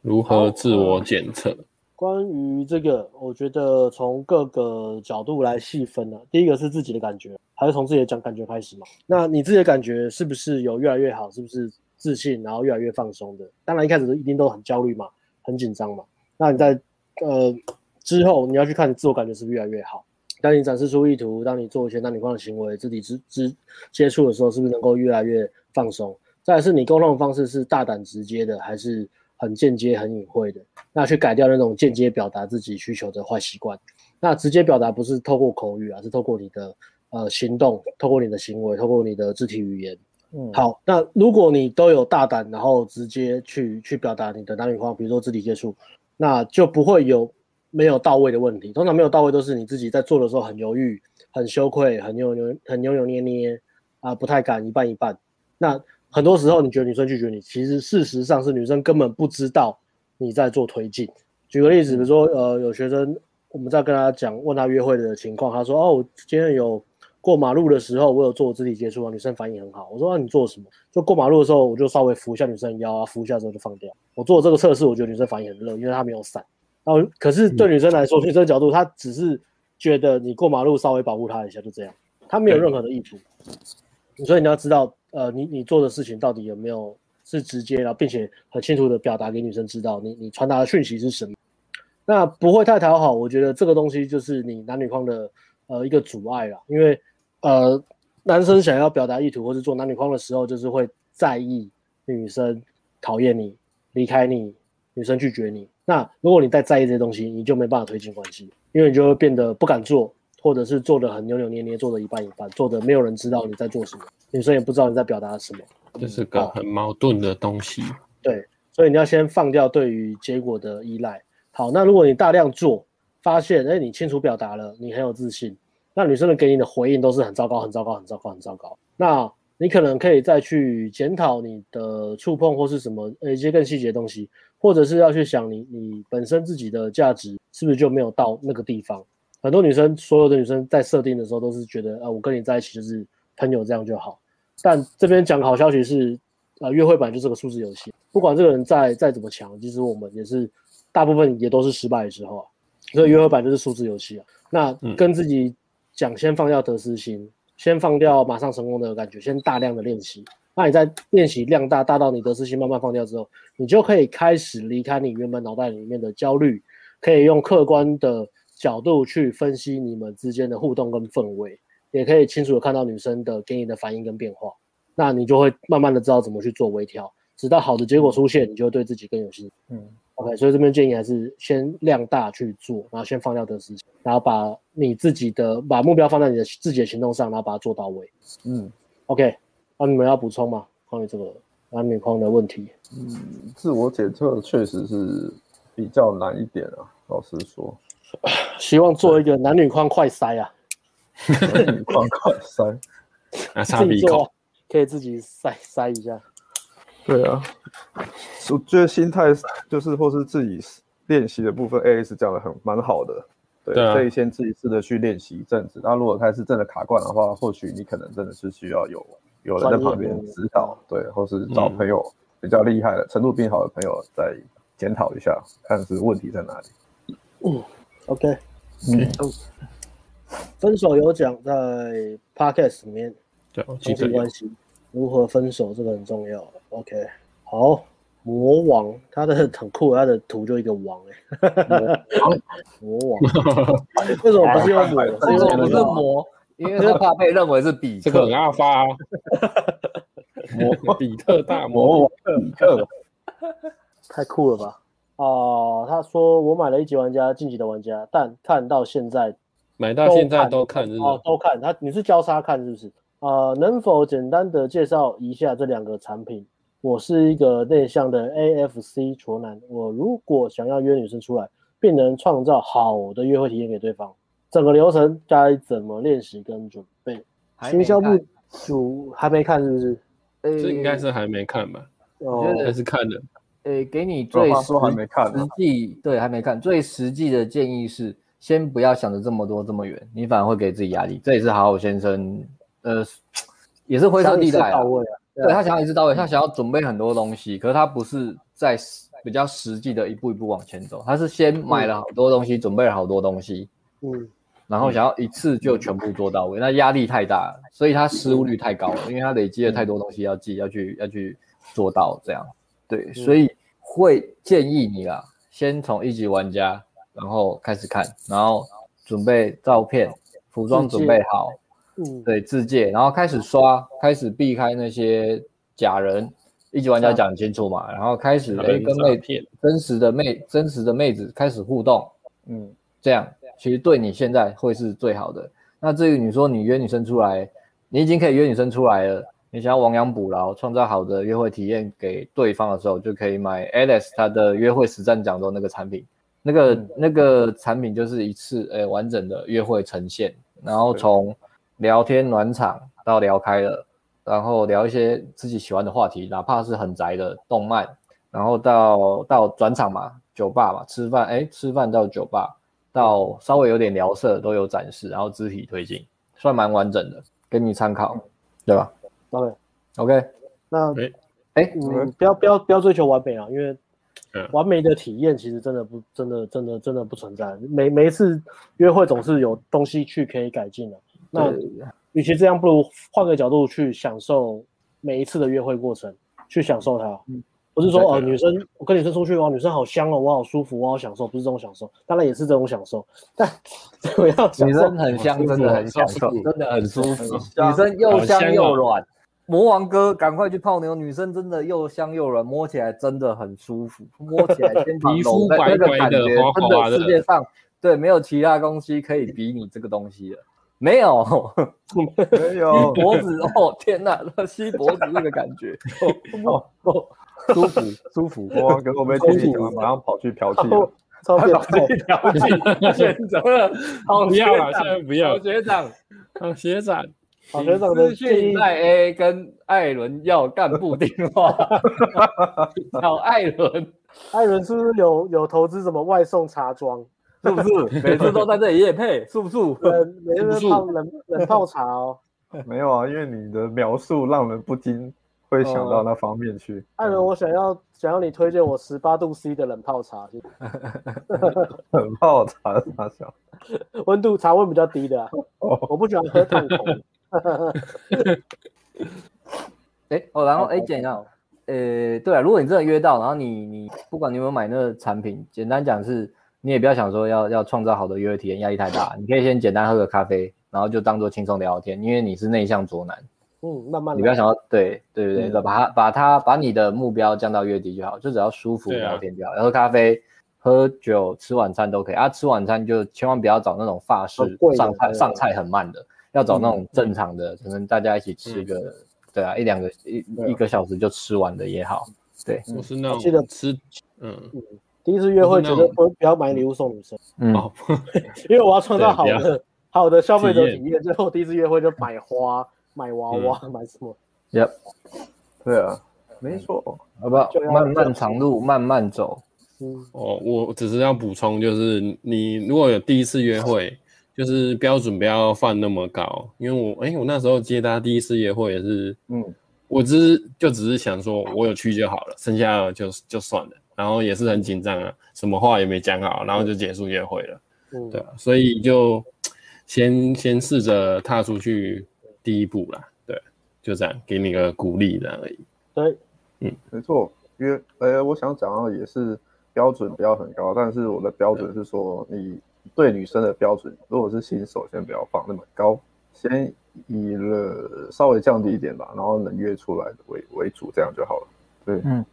Speaker 4: 如何自我检测？
Speaker 2: 关于这个，我觉得从各个角度来细分呢、啊。第一个是自己的感觉，还是从自己的讲感觉开始嘛？那你自己的感觉是不是有越来越好？是不是自信，然后越来越放松的？当然一开始一定都很焦虑嘛，很紧张嘛。那你在呃之后你要去看你自我感觉是不是越来越好？当你展示出意图，当你做一些男女框的行为，肢体之之接触的时候，是不是能够越来越放松？再来是你沟通的方式是大胆直接的，还是很间接、很隐晦的？那去改掉那种间接表达自己需求的坏习惯。那直接表达不是透过口语啊，是透过你的呃行动，透过你的行为，透过你的肢体语言。嗯，好。那如果你都有大胆，然后直接去去表达你的男女框，比如说肢体接触，那就不会有。没有到位的问题，通常没有到位都是你自己在做的时候很犹豫、很羞愧、很扭扭、很扭扭捏捏啊，不太敢一半一半。那很多时候你觉得女生拒绝你，其实事实上是女生根本不知道你在做推进。举个例子，比如说呃，有学生我们在跟他讲问他约会的情况，他说哦，我今天有过马路的时候，我有做肢体接触啊，女生反应很好。我说那、啊、你做什么？就过马路的时候，我就稍微扶一下女生腰啊，扶一下之后就放掉。我做这个测试，我觉得女生反应很热，因为她没有闪。然后，可是对女生来说，女生角度，她只是觉得你过马路稍微保护她一下，就这样，她没有任何的意图。所以你要知道，呃，你你做的事情到底有没有是直接，然后并且很清楚的表达给女生知道，你你传达的讯息是什么。那不会太讨好，我觉得这个东西就是你男女框的呃一个阻碍了，因为呃男生想要表达意图或者做男女框的时候，就是会在意女生讨厌你、离开你、女生拒绝你。那如果你再在意这些东西，你就没办法推进关系，因为你就会变得不敢做，或者是做的很扭扭捏捏，做的一半一半，做的没有人知道你在做什么，女生也不知道你在表达什么，
Speaker 4: 这是个很矛盾的东西。
Speaker 2: 对，所以你要先放掉对于结果的依赖。好，那如果你大量做，发现哎，你清楚表达了，你很有自信，那女生的给你的回应都是很糟糕，很糟糕，很糟糕，很糟糕。那你可能可以再去检讨你的触碰或是什么，呃，一些更细节的东西。或者是要去想你你本身自己的价值是不是就没有到那个地方？很多女生，所有的女生在设定的时候都是觉得，啊，我跟你在一起就是朋友这样就好。但这边讲好消息是，呃，约会版就是个数字游戏，不管这个人再再怎么强，其实我们也是大部分也都是失败的时候啊。所以约会版就是数字游戏啊。那跟自己讲，先放掉得失心，先放掉马上成功的感觉，先大量的练习。那你在练习量大，大到你得失心慢慢放掉之后，你就可以开始离开你原本脑袋里面的焦虑，可以用客观的角度去分析你们之间的互动跟氛围，也可以清楚的看到女生的给你的反应跟变化。那你就会慢慢的知道怎么去做微调，直到好的结果出现，你就会对自己更有信心。嗯，OK，所以这边建议还是先量大去做，然后先放掉得失心，然后把你自己的把目标放在你的自己的行动上，然后把它做到位。嗯，OK。那、啊、你们要补充吗？关于这个男女框的问题？
Speaker 3: 嗯，自我检测确实是比较难一点啊。老实说，[LAUGHS]
Speaker 2: 希望做一个男女框快筛啊！[LAUGHS]
Speaker 3: 男女框快筛，[LAUGHS]
Speaker 2: 自己做可以自己筛筛一下。
Speaker 3: 对啊，我觉得心态就是或是自己练习的部分，Alex 讲的很蛮好的。对，可以、啊、先自己试着去练习一阵子。那如果开始真的卡关的话，或许你可能真的是需要有。有人在旁边指导，对，或是找朋友比较厉害的、嗯、程度比你好的朋友再检讨一下，看是问题在哪里。
Speaker 2: 嗯，OK，嗯，分手有讲在 Podcast 里面，
Speaker 4: 对，
Speaker 2: 夫妻关系如何分手这个很重要。OK，好，魔王他的很酷，他的图就一个王哎、欸，[LAUGHS] 魔王，为什么不是用魔？为什么不是魔？
Speaker 1: 因为他怕被认为是比特，
Speaker 4: 这个很阿发、啊，[LAUGHS] 魔比特大魔王，比特，
Speaker 2: 太酷了吧？哦、呃，他说我买了一级玩家晋级的玩家，但看到现在，
Speaker 4: 买到现在都看是是，哦，
Speaker 2: 都看他，你是交叉看是不是？啊、呃，能否简单的介绍一下这两个产品？我是一个内向的 AFC 戳男，我如果想要约女生出来，并能创造好的约会体验给对方。整个流程该怎么练习跟准备？行销部主还没看是不是？
Speaker 4: 这应该是还没看吧？哦，还是看了。
Speaker 1: 诶，给你最实际对还没看最实际的建议是，先不要想着这么多这么远，你反而会给自己压力。这也是好好先生，呃，也是灰色地带啊。对，他想要一次到位，他想要准备很多东西，可是他不是在比较实际的一步一步往前走，他是先买了好多东西，准备了好多东西。嗯。然后想要一次就全部做到位，那压力太大，所以他失误率太高了，因为他累积了太多东西要记，要去要去做到这样。对，所以会建议你啊，先从一级玩家，然后开始看，然后准备照片、服装准备好，嗯，对，自介，然后开始刷，开始避开那些假人。一级玩家讲清楚嘛，然后开始哎跟妹片真实的妹真实的妹子开始互动，嗯，这样。其实对你现在会是最好的。那至于你说你约女生出来，你已经可以约女生出来了，你想要亡羊补牢，创造好的约会体验给对方的时候，就可以买 Alex 他的约会实战讲座那个产品。那个、嗯、那个产品就是一次诶完整的约会呈现，然后从聊天暖场到聊开了，然后聊一些自己喜欢的话题，哪怕是很宅的动漫，然后到到转场嘛，酒吧嘛，吃饭诶吃饭到酒吧。到稍微有点聊色都有展示，然后肢体推进，算蛮完整的，给你参考，对吧？OK，OK，
Speaker 2: 那哎，你们不要不要不要追求完美啊，因为完美的体验其实真的不真的真的真的不存在。每每一次约会总是有东西去可以改进的。那与其这样，不如换个角度去享受每一次的约会过程，去享受它。嗯不是说哦、呃，女生我跟女生出去哦，女生好香哦，我好舒服，我好享受，不是这种享受，当然也是这种享受，但 [LAUGHS] 我要
Speaker 1: 女生很香，真的很享受，真的很舒服，女生又香又软。魔王哥，赶快去泡妞，女生真的又香又软，摸起来真的很舒服，摸起来肩膀柔的那个感觉，真的世界上对没有其他东西可以比你这个东西了，没有，
Speaker 3: 没有 [LAUGHS]
Speaker 1: 脖子哦，天哪，[LAUGHS] 吸脖子那个感觉，哦哦。舒服舒服，[LAUGHS]
Speaker 3: 哇！跟我们天气讲完，马上跑去嫖妓了，[LAUGHS]
Speaker 2: 跑去嫖妓，选择了，[LAUGHS]
Speaker 4: 好不要了，现在不要。
Speaker 1: 学长，
Speaker 4: 好学长，
Speaker 2: 好学长的
Speaker 1: 资讯在 A 跟艾伦要干部电话，找艾伦，
Speaker 2: 艾伦是不是有有投资什么外送茶庄？
Speaker 1: 是不是？每次都在这里夜配，是不是？
Speaker 2: 每次泡冷冷泡茶哦。
Speaker 3: 没有啊，因为你的描述让人不禁。会想到那方面去。
Speaker 2: 艾伦，我想要想要你推荐我十八度 C 的冷泡茶。[LAUGHS]
Speaker 3: 冷泡茶是啥小？[LAUGHS]
Speaker 2: 温度茶温比较低的啊。[LAUGHS] 我不喜欢喝烫口。
Speaker 1: 哎哦，然后哎，简要，呃，对啊，如果你真的约到，然后你你不管你有没有买那个产品，简单讲是，你也不要想说要要创造好的约会体验，压力太大，你可以先简单喝个咖啡，然后就当做轻松聊天，因为你是内向左男。
Speaker 2: 嗯，慢慢，
Speaker 1: 你不要想要，对对对对，把它把它把你的目标降到越低就好，就只要舒服聊天就好，喝咖啡、喝酒、吃晚餐都可以。啊。吃晚餐就千万不要找那种法式上菜上菜很慢的，要找那种正常的，可能大家一起吃个，对啊，一两个一一个小时就吃完的也好。对，
Speaker 4: 我是那种
Speaker 2: 记得
Speaker 4: 吃，嗯。
Speaker 2: 嗯，第一次约会觉得不不要买礼物送女生，嗯，因为我要创造好的好的消费者体验，最后第一次约会就买花。买娃娃，嗯、买什么
Speaker 1: ？Yep，
Speaker 3: 对啊，没错，
Speaker 1: 好不好？漫漫长路慢慢走。
Speaker 4: 嗯，哦，我只是要补充，就是你如果有第一次约会，就是标准不要放那么高，因为我，哎、欸，我那时候接他第一次约会也是，嗯，我只是就只是想说，我有去就好了，剩下的就就算了，然后也是很紧张啊，什么话也没讲好，然后就结束约会了。嗯，对啊，所以就先先试着踏出去。第一步啦，对，就这样，给你个鼓励这样而已。
Speaker 2: 对，
Speaker 3: 嗯，没错。因为，呃，我想讲的也是标准不要很高，但是我的标准是说，你对女生的标准，如果是新手，先不要放那么高，先以了稍微降低一点吧，然后能约出来的为为主，这样就好了。对，
Speaker 1: 嗯，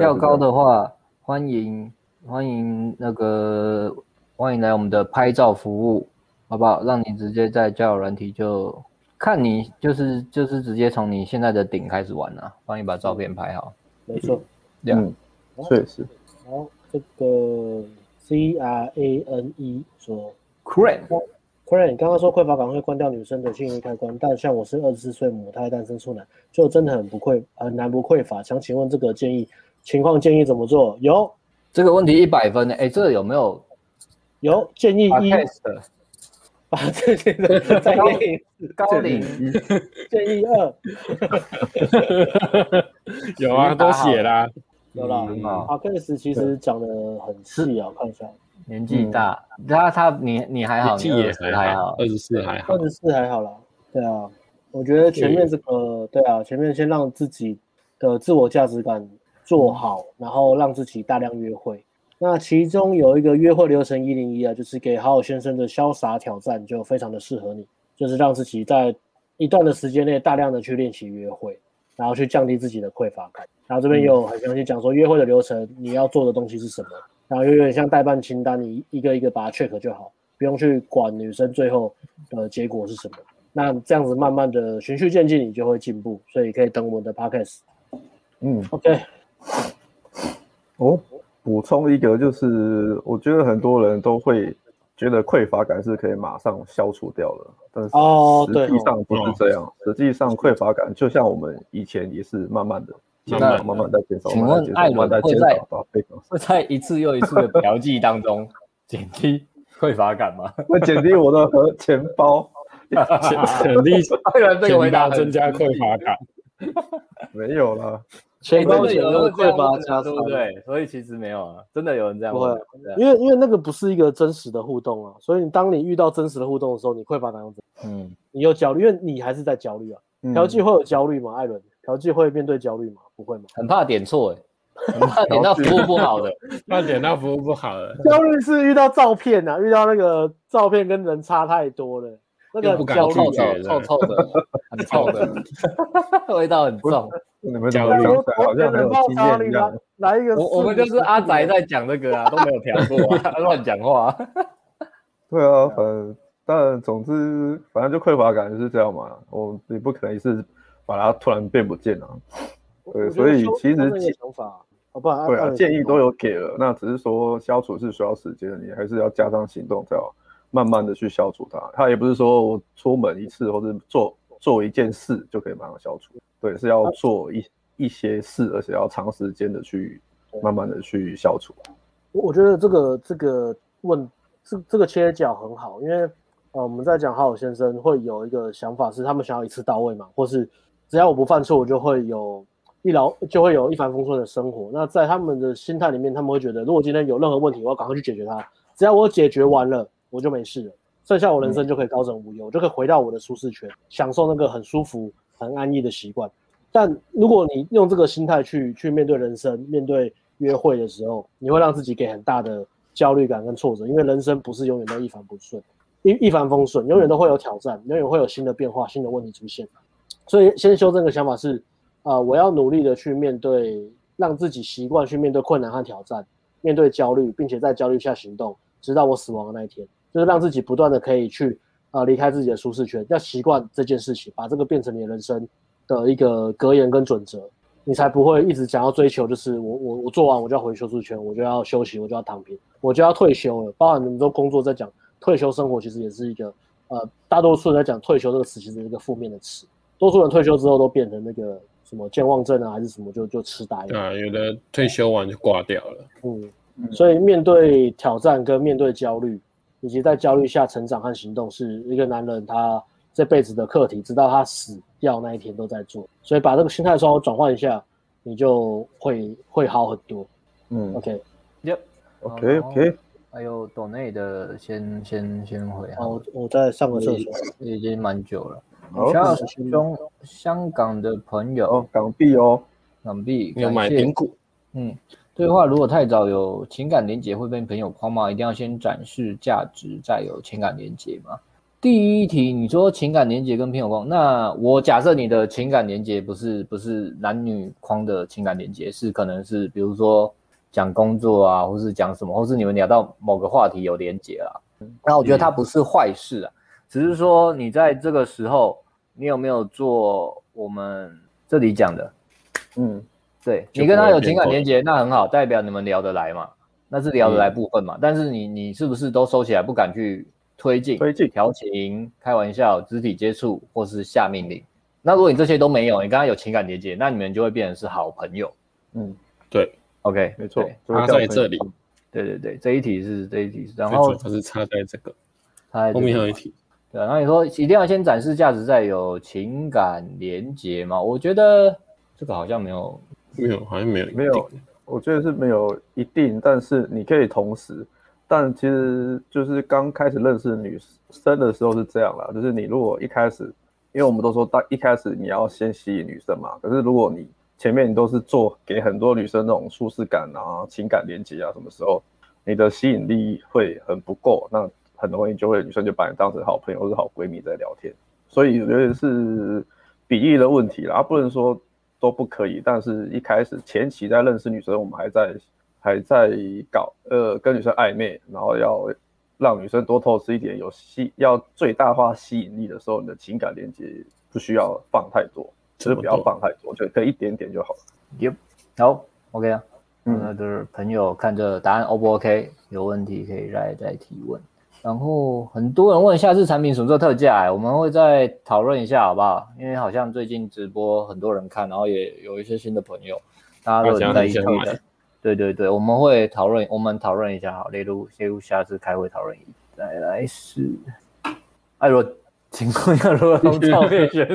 Speaker 1: 要高的话，欢迎欢迎那个欢迎来我们的拍照服务，好不好？让你直接在交友软体就。看你就是就是直接从你现在的顶开始玩啊，帮你把照片拍好。
Speaker 2: 没错，
Speaker 3: 这样，嗯，确实。
Speaker 2: 好，这个 C R A N E 说
Speaker 1: ，Crane，Crane，
Speaker 2: 刚刚说匮乏感会关掉女生的性欲开关，但像我是二十四岁母胎单身处男，就真的很不匮很难不匮乏。想请问这个建议情况建议怎么做？有
Speaker 1: 这个问题一百分呢？哎，这个有没有？
Speaker 2: 有建议一。把这些的再练
Speaker 1: 高领
Speaker 2: 建议二，[LAUGHS]
Speaker 4: 有啊，都写啦，
Speaker 2: 有啦。阿 Case 其实讲的很细啊，看一下，
Speaker 1: 年纪大，他他你你还好，
Speaker 4: 年纪也还好，二十四还好，
Speaker 2: 二十四还好啦。对啊，我觉得前面这个对啊，前面先让自己的自我价值感做好，然后让自己大量约会。那其中有一个约会流程一零一啊，就是给好好先生的潇洒挑战，就非常的适合你，就是让自己在一段的时间内大量的去练习约会，然后去降低自己的匮乏感。然后这边有很详细讲说约会的流程，你要做的东西是什么，然后又有点像代办清单，你一个一个把它 check 就好，不用去管女生最后的结果是什么。那这样子慢慢的循序渐进，你就会进步。所以可以等我们的 podcast。嗯，OK。
Speaker 3: 哦。补充一个，就是我觉得很多人都会觉得匮乏感是可以马上消除掉的，但是实际上不是这样。哦、实际上匮乏感就像我们以前也是慢慢的减少，慢慢在减少。
Speaker 1: 请问艾伦会在会在一次又一次的调剂当中减低匮乏感吗？
Speaker 3: 会减低我的荷钱包，[LAUGHS]
Speaker 4: 减低艾伦这个回答增加匮乏感，[LAUGHS]
Speaker 3: 没有了。
Speaker 1: 钱包钱都匮乏加对不对？所以其实没有啊，真的有人这样。不会，
Speaker 2: 因为因为那个不是一个真实的互动啊，所以当你遇到真实的互动的时候，你匮乏感样子，嗯，你有焦虑，因为你还是在焦虑啊。调剂会有焦虑吗？艾伦，调剂会面对焦虑吗？不会吗？
Speaker 1: 很怕点错，哎，很怕点到服务不好的，[LAUGHS]
Speaker 4: 怕点到服务不好的。
Speaker 2: 焦虑是遇到照片啊，遇到那个照片跟人差太多了，那个焦虑
Speaker 1: 臭臭的，[LAUGHS] 很臭的，味道很重。
Speaker 3: 你们焦虑好像没有经验一样。
Speaker 2: 来一个，
Speaker 1: 我我们就是阿宅在讲这个啊，都没有调过，[LAUGHS] 乱讲话。[LAUGHS]
Speaker 3: 对啊，反正但总之，反正就匮乏感就是这样嘛。我你不可能一次把它突然变不见啊。对，所以其实
Speaker 2: 想法，好不好？
Speaker 3: 对啊，建议都有给了，那只是说消除是需要时间，你还是要加上行动，才要慢慢的去消除它。它也不是说我出门一次或者做做一件事就可以马上消除。对，是要做一一些事，而且要长时间的去慢慢的去消除。
Speaker 2: 我觉得这个这个问这这个切角很好，因为呃我们在讲好好先生会有一个想法是他们想要一次到位嘛，或是只要我不犯错，我就会有一劳就会有一帆风顺的生活。那在他们的心态里面，他们会觉得如果今天有任何问题，我要赶快去解决它，只要我解决完了，我就没事了。剩下我人生就可以高枕无忧，嗯、就可以回到我的舒适圈，享受那个很舒服、很安逸的习惯。但如果你用这个心态去去面对人生、面对约会的时候，你会让自己给很大的焦虑感跟挫折，因为人生不是永远都一帆不顺、一一帆风顺，永远都会有挑战，永远会有新的变化、新的问题出现。所以，先修正的想法是，啊、呃，我要努力的去面对，让自己习惯去面对困难和挑战，面对焦虑，并且在焦虑下行动，直到我死亡的那一天，就是让自己不断的可以去，呃，离开自己的舒适圈，要习惯这件事情，把这个变成你的人生的一个格言跟准则，你才不会一直想要追求，就是我我我做完我就要回舒适圈，我就要休息，我就要躺平，我就要退休了。包含你们都工作在讲退休生活，其实也是一个，呃，大多数人在讲退休这个词，其实是一个负面的词。多数人退休之后都变成那个什么健忘症啊，还是什么就就痴呆了
Speaker 4: 啊。有的退休完就挂掉了。
Speaker 2: 嗯，所以面对挑战跟面对焦虑，以及在焦虑下成长和行动，是一个男人他这辈子的课题，直到他死掉那一天都在做。所以把这个心态稍微转换一下，你就会会好很多。嗯
Speaker 1: ，OK，Yep，OK，OK。还有岛内的先先先回啊。
Speaker 2: 我我在上个厕所，
Speaker 1: 已经蛮久了。小兄，香港的朋友，
Speaker 3: 哦、港币哦，
Speaker 1: 港币
Speaker 4: 有买苹果。
Speaker 1: 嗯，对话如果太早有情感连结会被朋友框吗？一定要先展示价值再有情感连接吗？第一题，你说情感连接跟朋友框，那我假设你的情感连接不是不是男女框的情感连接，是可能是比如说讲工作啊，或是讲什么，或是你们聊到某个话题有连接啊。那我觉得它不是坏事啊，只是说你在这个时候。你有没有做我们这里讲的？嗯，对，你跟他有情感连接，那很好，代表你们聊得来嘛，那是聊得来部分嘛。嗯、但是你你是不是都收起来，不敢去推进、推进、调情、开玩笑、肢体接触或是下命令？那如果你这些都没有，你跟他有情感连接，那你们就会变成是好朋友。
Speaker 4: 嗯，对
Speaker 1: ，OK，
Speaker 3: 没错，
Speaker 4: 他在这里。
Speaker 1: 对对对，这一题是这一题是，然后
Speaker 4: 它是插在这个，
Speaker 1: 它
Speaker 4: 后面还有一题。
Speaker 1: 对，然后你说一定要先展示价值，再有情感连接吗？我觉得这个好像没有，
Speaker 4: 没有，好像没有，
Speaker 3: 没有。我觉得是没有一定，但是你可以同时。但其实就是刚开始认识女生的时候是这样啦，就是你如果一开始，因为我们都说，到一开始你要先吸引女生嘛。可是如果你前面你都是做给很多女生那种舒适感啊、情感连接啊，什么时候你的吸引力会很不够？那很容易就会女生就把你当成好朋友或是好闺蜜在聊天，所以我觉得是比例的问题啦，不能说都不可以。但是一开始前期在认识女生，我们还在还在搞呃跟女生暧昧，然后要让女生多透支一点，有吸要最大化吸引力的时候，你的情感连接不需要放太多，其实不要放太多，就可以一点点就好了。
Speaker 1: Yep，好，OK 啊，嗯，那就是朋友看这答案 O 不 OK？有问题可以再再提问。然后很多人问下次产品什么时候特价，欸，我们会再讨论一下，好不好？因为好像最近直播很多人看，然后也有一些新的朋友，大家都在一起的。对对对，我们会讨论，我们讨论一下，好，例如例如下次开会讨论一下。再来是，哎，如果情况下如果用照片选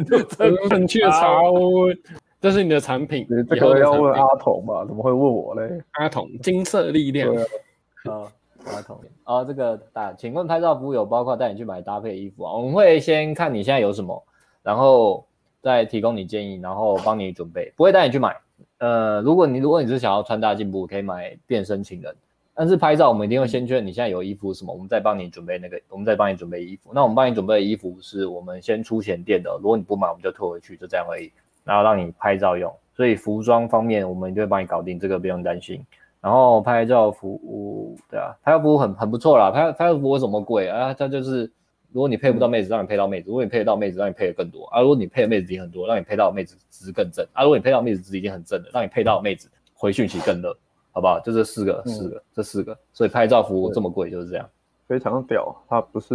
Speaker 4: 正 [LAUGHS] 确查问，这是你的产品，
Speaker 3: 这个要问阿童吧？怎么会问我嘞？
Speaker 4: 阿童，金色力量。
Speaker 1: 啊。[LAUGHS] 马桶哦，这个打，请问拍照服务有包括带你去买搭配衣服啊？我们会先看你现在有什么，然后再提供你建议，然后帮你准备，不会带你去买。呃，如果你如果你是想要穿搭进步，可以买变身情人。但是拍照我们一定会先确认你现在有衣服什么，我们再帮你准备那个，我们再帮你准备衣服。那我们帮你准备的衣服是我们先出钱垫的，如果你不买，我们就退回去，就这样而已。然后让你拍照用，所以服装方面我们就会帮你搞定，这个不用担心。然后拍照服务，对啊，拍照服务很很不错啦。拍拍照服务为什么贵啊？它就是如果你配不到妹子，让你配到妹子；如果你配得到妹子，让你配的更多啊。如果你配的妹子已经很多，让你配到妹子值更正啊。如果你配到妹子值已经很正了，让你配到妹子回讯息更热，好不好？就这四个，四个，嗯、这四个。所以拍照服务这么贵就是这样，
Speaker 3: 非常屌，它不是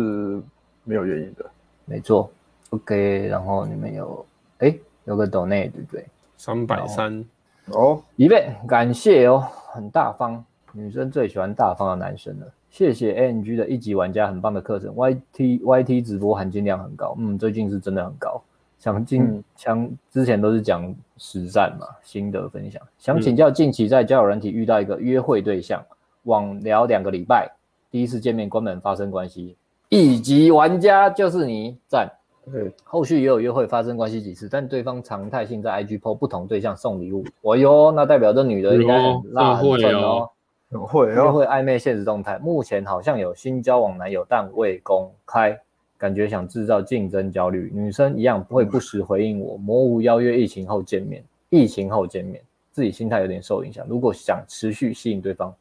Speaker 3: 没有原因的。
Speaker 1: 没错，OK。然后你们有哎有个 donate 对不对？
Speaker 4: 三百三。
Speaker 3: 哦，
Speaker 1: 一倍，感谢哦，很大方，女生最喜欢大方的男生了。谢谢 ANG 的一级玩家，很棒的课程，YT YT 直播含金量很高，嗯，最近是真的很高。想进想之前都是讲实战嘛，心得分享。想请教，近期在交友软体遇到一个约会对象，网聊两个礼拜，第一次见面关门发生关系，一级玩家就是你，赞。
Speaker 3: 对，
Speaker 1: 后续也有约会发生关系几次，但对方常态性在 IG po 不同对象送礼物。哦哟，那代表这女的应该很辣很准哦。
Speaker 3: 会
Speaker 1: 约会暧昧现实动态，目前好像有新交往男友，但未公开，感觉想制造竞争焦虑。女生一样不会不时回应我，模糊邀约，疫情后见面。疫情后见面，自己心态有点受影响。如果想持续吸引对方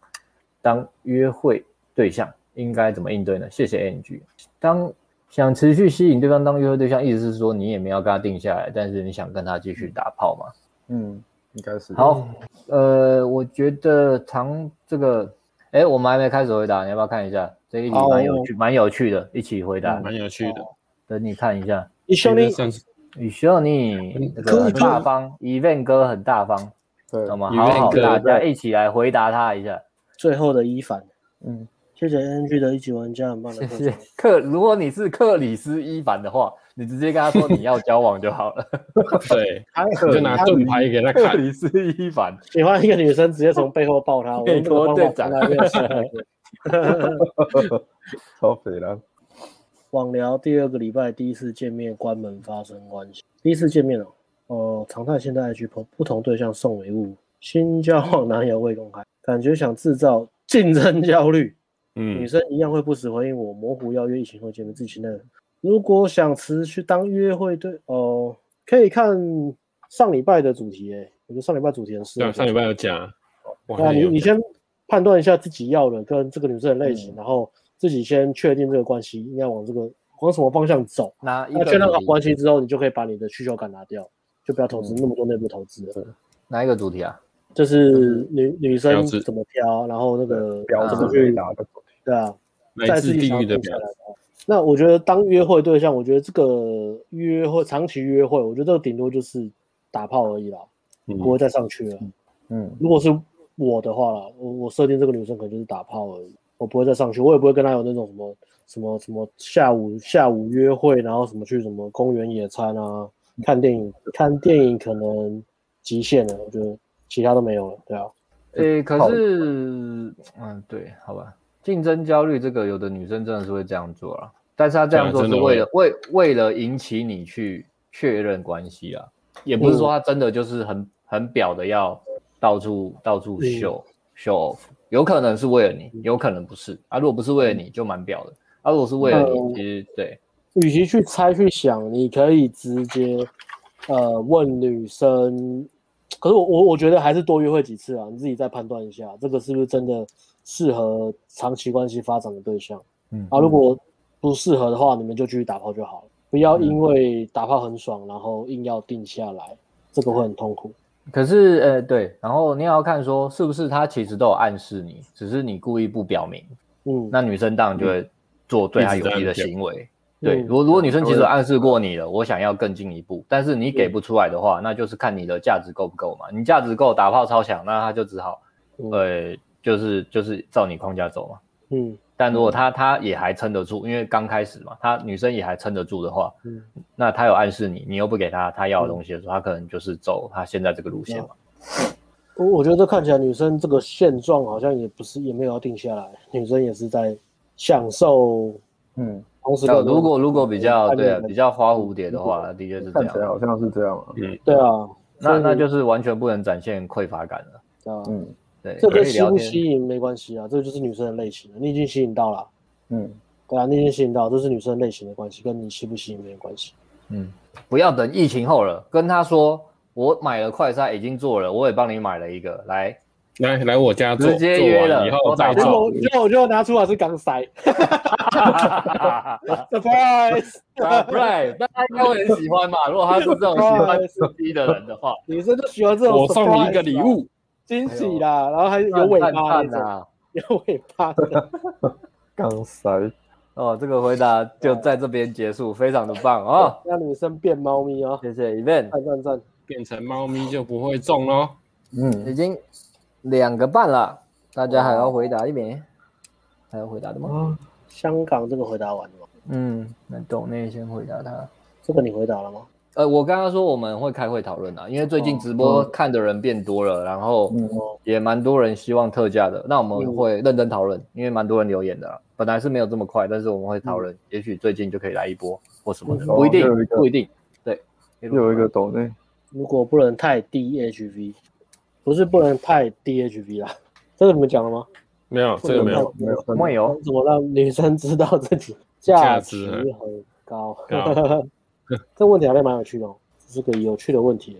Speaker 1: 当约会对象，应该怎么应对呢？谢谢 NG。当想持续吸引对方当约会对象，意思是说你也没有跟他定下来，但是你想跟他继续打炮嘛？
Speaker 3: 嗯，应该是。
Speaker 1: 好，呃，我觉得唐这个，哎，我们还没开始回答，你要不要看一下？这一题蛮有趣，蛮、oh. 有趣的，一起回答，
Speaker 4: 蛮有趣的。
Speaker 1: 等你看一下，
Speaker 2: 你兄弟，
Speaker 1: 你兄弟，这个很大方，Event 哥很大方，对，好吗好好大家一起来回答他一下。
Speaker 2: 最后的一凡，嗯。谢谢 NG 的一级玩家，很棒的。谢谢
Speaker 1: 克，如果你是克里斯伊凡的话，你直接跟他说你要交往就好了。[LAUGHS]
Speaker 4: 对，[LAUGHS] 就拿盾牌给他看。克
Speaker 1: 里斯伊凡，
Speaker 2: 喜欢一个女生，直接从背后抱她。
Speaker 1: 美国队长。[LAUGHS]
Speaker 3: 超肥了。
Speaker 2: 网聊第二个礼拜第一次见面，关门发生关系。第一次见面哦，哦，常态现在去碰不同对象送礼物，新交往男友未公开，感觉想制造竞争焦虑。嗯，女生一样会不时回应我，模糊邀约，疫情后见面，自己那如果想持续当约会对哦，可以看上礼拜的主题哎，我觉得上礼拜主题很适合。
Speaker 4: 对，上礼拜有讲。
Speaker 2: 那你你先判断一下自己要的跟这个女生的类型，嗯、然后自己先确定这个关系应该往这个往什么方向走。
Speaker 1: 那
Speaker 2: 确认好关系之后，你就可以把你的需求感拿掉，就不要投资那么多内部投资了。
Speaker 1: 哪一个主题啊？
Speaker 2: 就是女女生怎么挑，然后那个标怎么去拿的。对啊，
Speaker 4: 来自地狱的表。
Speaker 2: 那我觉得当约会对象，我觉得这个约会长期约会，我觉得这个顶多就是打炮而已啦，嗯、不会再上去了。嗯，如果是我的话啦，我我设定这个女生可能就是打炮而已，我不会再上去，我也不会跟她有那种什么什么什么下午下午约会，然后什么去什么公园野餐啊，看电影看电影可能极限了，我觉得其他都没有了。对啊，
Speaker 1: 诶、欸，可是，嗯，对，好吧。竞争焦虑，这个有的女生真的是会这样做啊，但是她这样做是为了为为了引起你去确认关系啊，也不是说她真的就是很很表的要到处到处秀 show off，有可能是为了你，有可能不是。啊。如果不是为了你，就蛮表的。啊。如果是为了你，其实对，
Speaker 2: 与其去猜去想，你可以直接呃问女生，可是我我我觉得还是多约会几次啊，你自己再判断一下，这个是不是真的。适合长期关系发展的对象，嗯啊，如果不适合的话，你们就继续打炮就好了，不要因为打炮很爽，然后硬要定下来，这个会很痛苦。
Speaker 1: 可是，呃，对，然后你也要看说是不是他其实都有暗示你，只是你故意不表明，嗯，那女生当然就会做对他有利的行为。对，如果如果女生其实暗示过你了，我想要更进一步，但是你给不出来的话，那就是看你的价值够不够嘛。你价值够，打炮超强，那他就只好，呃。就是就是照你框架走嘛，嗯，但如果他他也还撑得住，因为刚开始嘛，他女生也还撑得住的话，嗯，那他有暗示你，你又不给他他要的东西的时候，嗯、他可能就是走他现在这个路线嘛。
Speaker 2: 我我觉得看起来女生这个现状好像也不是也没有要定下来，女生也是在享受，嗯，同时
Speaker 1: 如果如果比较对啊比较花蝴蝶的话，的确是这样，
Speaker 3: 看起来好像是这样啊，嗯，
Speaker 2: 对啊，
Speaker 1: 那那就是完全不能展现匮乏感了，
Speaker 2: 啊，嗯。对，这跟吸不吸引没关系啊，这个就是女生的类型了。你已经吸引到了，嗯，对啊，你已经吸引到，这是女生类型的关系，跟你吸不吸引没有关系。
Speaker 1: 嗯，不要等疫情后了，跟他说我买了快筛，已经做了，我也帮你买了一个，来
Speaker 4: 来来我家做，
Speaker 1: 直接约了，以后再做。
Speaker 2: 我就拿出来是刚筛，[LAUGHS]
Speaker 1: surprise，surprise，大家应该会很喜欢嘛。如果他是这种喜欢吃鸡的人的话，
Speaker 2: 女生就喜欢这种。
Speaker 4: 我送你一个礼物。
Speaker 2: 惊喜啦，然后还有尾巴的，[LAUGHS] 有尾巴的。[LAUGHS]
Speaker 3: 刚塞
Speaker 1: 哦，这个回答就在这边结束，非常的棒哦。[LAUGHS]
Speaker 2: 让女生变猫咪哦，
Speaker 1: 谢谢 Event，
Speaker 2: 赞赞赞，
Speaker 4: 变成猫咪就不会中喽。
Speaker 1: 嗯，已经两个半了，大家还要回答一遍？还要回答的吗？
Speaker 2: 香港这个回答完了吗？
Speaker 1: 嗯，那董内先回答他。
Speaker 2: 这个你回答了吗？
Speaker 1: 呃，我刚刚说我们会开会讨论啊，因为最近直播看的人变多了，然后也蛮多人希望特价的，那我们会认真讨论，因为蛮多人留言的啦，本来是没有这么快，但是我们会讨论，也许最近就可以来一波或什么的，不一定，不一定，
Speaker 3: 对，有一个抖内，
Speaker 2: 如果不能太低 HV，不是不能太低 HV 啦，这个你们讲了吗？
Speaker 4: 没有，这个没有，
Speaker 1: 没有，没有，
Speaker 2: 怎么让女生知道自己价值很高？这问题还是蛮有趣的哦，这是个有趣的问题。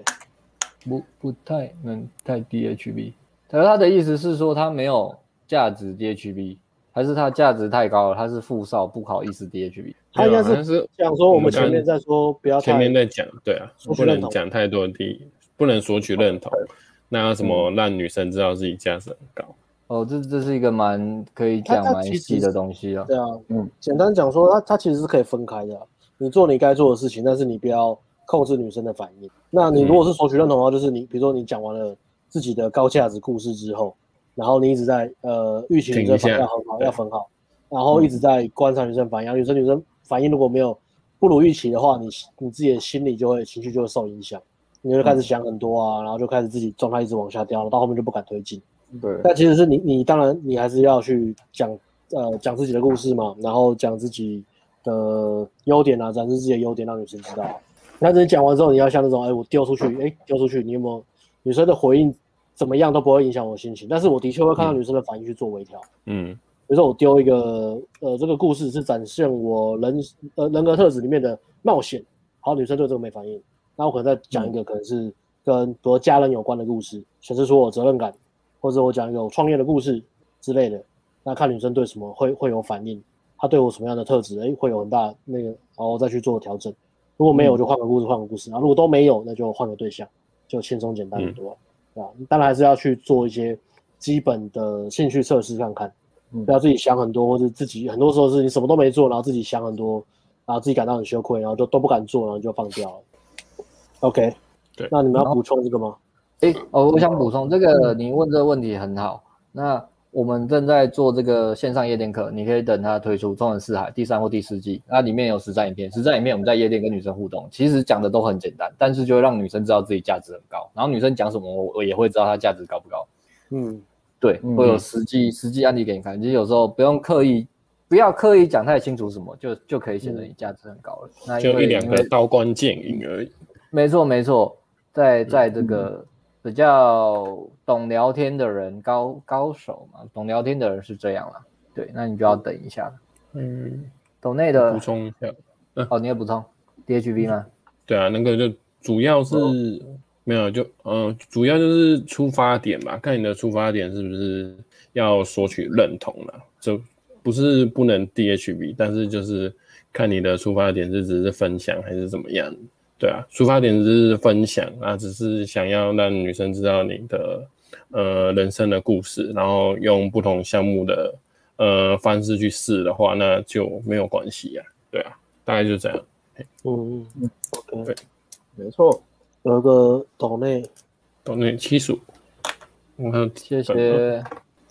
Speaker 1: 不不太能太 DHB，可是他的意思是说他没有价值 DHB，还是他价值太高了？他是富少不好意思 DHB，
Speaker 2: 他应该是想说我们前面在说不要
Speaker 4: 前面在讲，对啊，不能讲太多低，不能索取认同。那要怎么让女生知道自己价值很高？
Speaker 1: 哦，这这是一个蛮可以讲蛮细的东西啊。
Speaker 2: 对啊，嗯，简单讲说，它它其实是可以分开的。你做你该做的事情，但是你不要控制女生的反应。那你如果是索取认同的话，就是你比如说你讲完了自己的高价值故事之后，然后你一直在呃预期女生反应要很好，要很好，然后一直在观察女生反应，女生女生反应如果没有不如预期的话，你你自己的心理就会情绪就会受影响，你就开始想很多啊，然后就开始自己状态一直往下掉了，到后面就不敢推进。
Speaker 3: 对，
Speaker 2: 但其实是你你当然你还是要去讲呃讲自己的故事嘛，然后讲自己。的优点啊，展示自己的优点，让女生知道。那这讲完之后，你要像那种，哎，我丢出去，哎，丢出去，你有没有女生的回应？怎么样都不会影响我心情。但是我的确会看到女生的反应去做微调。嗯，比如说我丢一个，呃，这个故事是展现我人呃人格特质里面的冒险。好，女生对这个没反应。那我可能再讲一个，可能是跟比如家人有关的故事，显示出我责任感，或者我讲一个创业的故事之类的。那看女生对什么会会有反应。他对我什么样的特质，哎，会有很大那个，然后再去做调整。如果没有，就换个故事，换个故事。然后如果都没有，那就换个对象，就轻松简单很多，啊、嗯。当然还是要去做一些基本的兴趣测试看看，嗯、不要自己想很多，或者自己很多时候是你什么都没做，然后自己想很多，然后自己感到很羞愧，然后就都不敢做，然后就放掉了。OK，[LAUGHS]
Speaker 4: 对，
Speaker 2: 那你们要补充这个吗？
Speaker 1: 哎，哦，我想补充这个，你问这个问题很好。那我们正在做这个线上夜店课，你可以等它推出《纵横四海》第三或第四季，那里面有实战影片，实战影片我们在夜店跟女生互动，其实讲的都很简单，但是就会让女生知道自己价值很高，然后女生讲什么，我我也会知道她价值高不高。嗯，对，会有实际实际案例给你看，其实有时候不用刻意，不要刻意讲太清楚什么，就就可以显得你价值很高了。那
Speaker 4: 就一两个刀光剑影而已。
Speaker 1: 没错没错，在在这个。嗯比较懂聊天的人，高高手嘛，懂聊天的人是这样啦。对，那你就要等一下。嗯，懂内的补充一下。嗯、哦，你也补充 DHB 吗？
Speaker 4: 对啊，那个就主要是、哦、没有，就嗯、呃，主要就是出发点吧，看你的出发点是不是要索取认同了，就不是不能 DHB，但是就是看你的出发点是只是分享还是怎么样。对啊，出发点是分享啊，只是想要让女生知道你的呃人生的故事，然后用不同项目的呃方式去试的话，那就没有关系呀、啊。对啊，大概就这样。
Speaker 2: 嗯嗯，OK，
Speaker 3: 对，没错。
Speaker 2: 有一个岛内，
Speaker 4: 岛内七十五，
Speaker 1: 嗯，谢谢，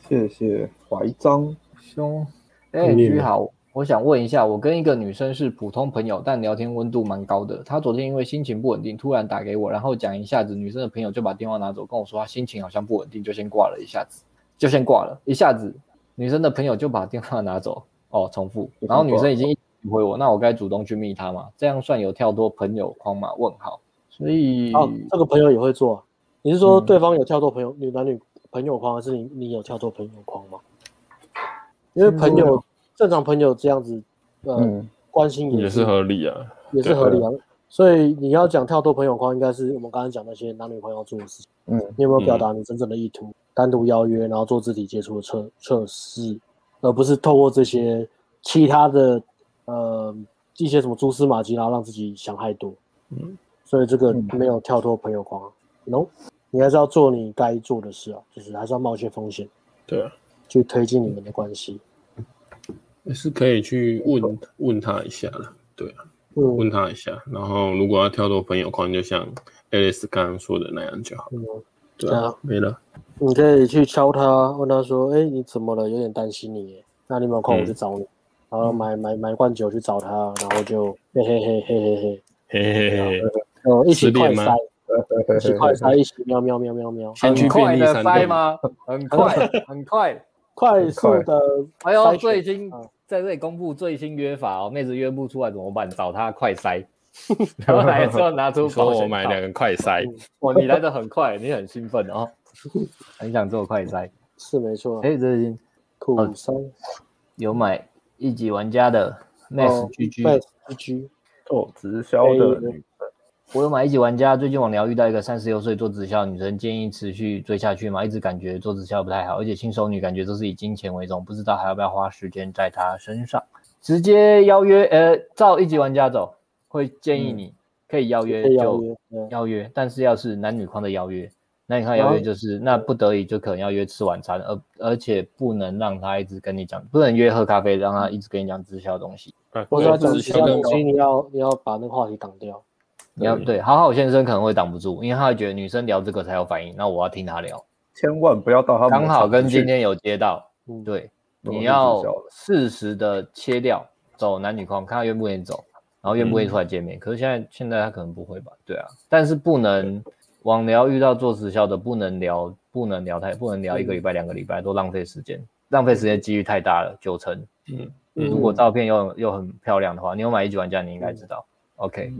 Speaker 3: 谢谢怀章
Speaker 1: 兄，哎，你好。我想问一下，我跟一个女生是普通朋友，但聊天温度蛮高的。她昨天因为心情不稳定，突然打给我，然后讲一下子，女生的朋友就把电话拿走，跟我说她心情好像不稳定，就先挂了一下子，就先挂了一下子。女生的朋友就把电话拿走，哦，重复。然后女生已经回我，那我该主动去密她吗？这样算有跳脱朋友框吗？问号。所以，
Speaker 2: 哦，这个朋友也会做。你是说对方有跳脱朋友、嗯、女男女朋友框，还是你你有跳脱朋友框吗？因为朋友。正常朋友这样子，呃，嗯、关心也是，
Speaker 4: 也是合理啊，
Speaker 2: 也是合理啊。所以你要讲跳脱朋友框，应该是我们刚才讲那些男女朋友做的事情。嗯，你有没有表达你真正的意图？嗯、单独邀约，然后做肢体接触的测测试，而不是透过这些其他的呃一些什么蛛丝马迹，然后让自己想太多。嗯，所以这个没有跳脱朋友框，no，你还是要做你该做的事啊，就是还是要冒一些风险，
Speaker 4: 对啊，
Speaker 2: 去推进你们的关系。
Speaker 4: 也是可以去问问他一下了，对啊，嗯、问他一下，然后如果要跳脱朋友框，就像 Alice 刚刚说的那样就好。嗯，对啊，没了。
Speaker 2: 你可以去敲他，问他说：“哎、欸，你怎么了？有点担心你耶。那你有没有空我去找你？嗯、然后买买买罐酒去找他，然后就嘿嘿嘿嘿嘿嘿嘿嘿嘿，哦，一起快塞，一起快塞，[LAUGHS] 一起喵喵喵喵喵，
Speaker 1: 很快的塞吗？[LAUGHS] 很快，很快，
Speaker 2: 快速的。
Speaker 1: 哎呦，最新在这里公布最新约法哦，妹子约不出来怎么办？找他快塞，[LAUGHS] 然后来之后拿出保险套，
Speaker 4: 我买两个快塞。
Speaker 1: 哇，你来的很快，你很兴奋哦，很想做快塞，
Speaker 2: 是没错。
Speaker 1: 哎，这已经
Speaker 2: 酷。塞
Speaker 1: 有买一级玩家的 Max GG
Speaker 2: GG
Speaker 3: 哦，直销的女生，
Speaker 1: 我有买一级玩家。最近网聊遇到一个三十六岁做直销的女生，建议持续追下去吗？一直感觉做直销不太好，而且新手女感觉都是以金钱为重，不知道还要不要花时间在她身上。直接邀约，呃，照一级玩家走，会建议你可以邀约就邀约，但是要是男女框的邀约，男女框邀约就是那不得已就可能要约吃晚餐，而而且不能让他一直跟你讲，不能约喝咖啡，让他一直跟你讲直销东西。
Speaker 2: 或者说直销东西，你要你要把那个话题挡掉。
Speaker 1: 你要对好好先生可能会挡不住，因为他会觉得女生聊这个才有反应，那我要听他聊。
Speaker 3: 千万不要到他
Speaker 1: 刚好跟今天有接到，嗯，对，你要适时的切掉，走男女框，看他愿不愿意走，然后愿不愿意出来见面。可是现在现在他可能不会吧？对啊，但是不能网聊遇到做直销的，不能聊，不能聊太，不能聊一个礼拜、两个礼拜都浪费时间，浪费时间几率太大了，九成，嗯。如果照片又又很漂亮的话，你有买一级玩家，你应该知道。OK，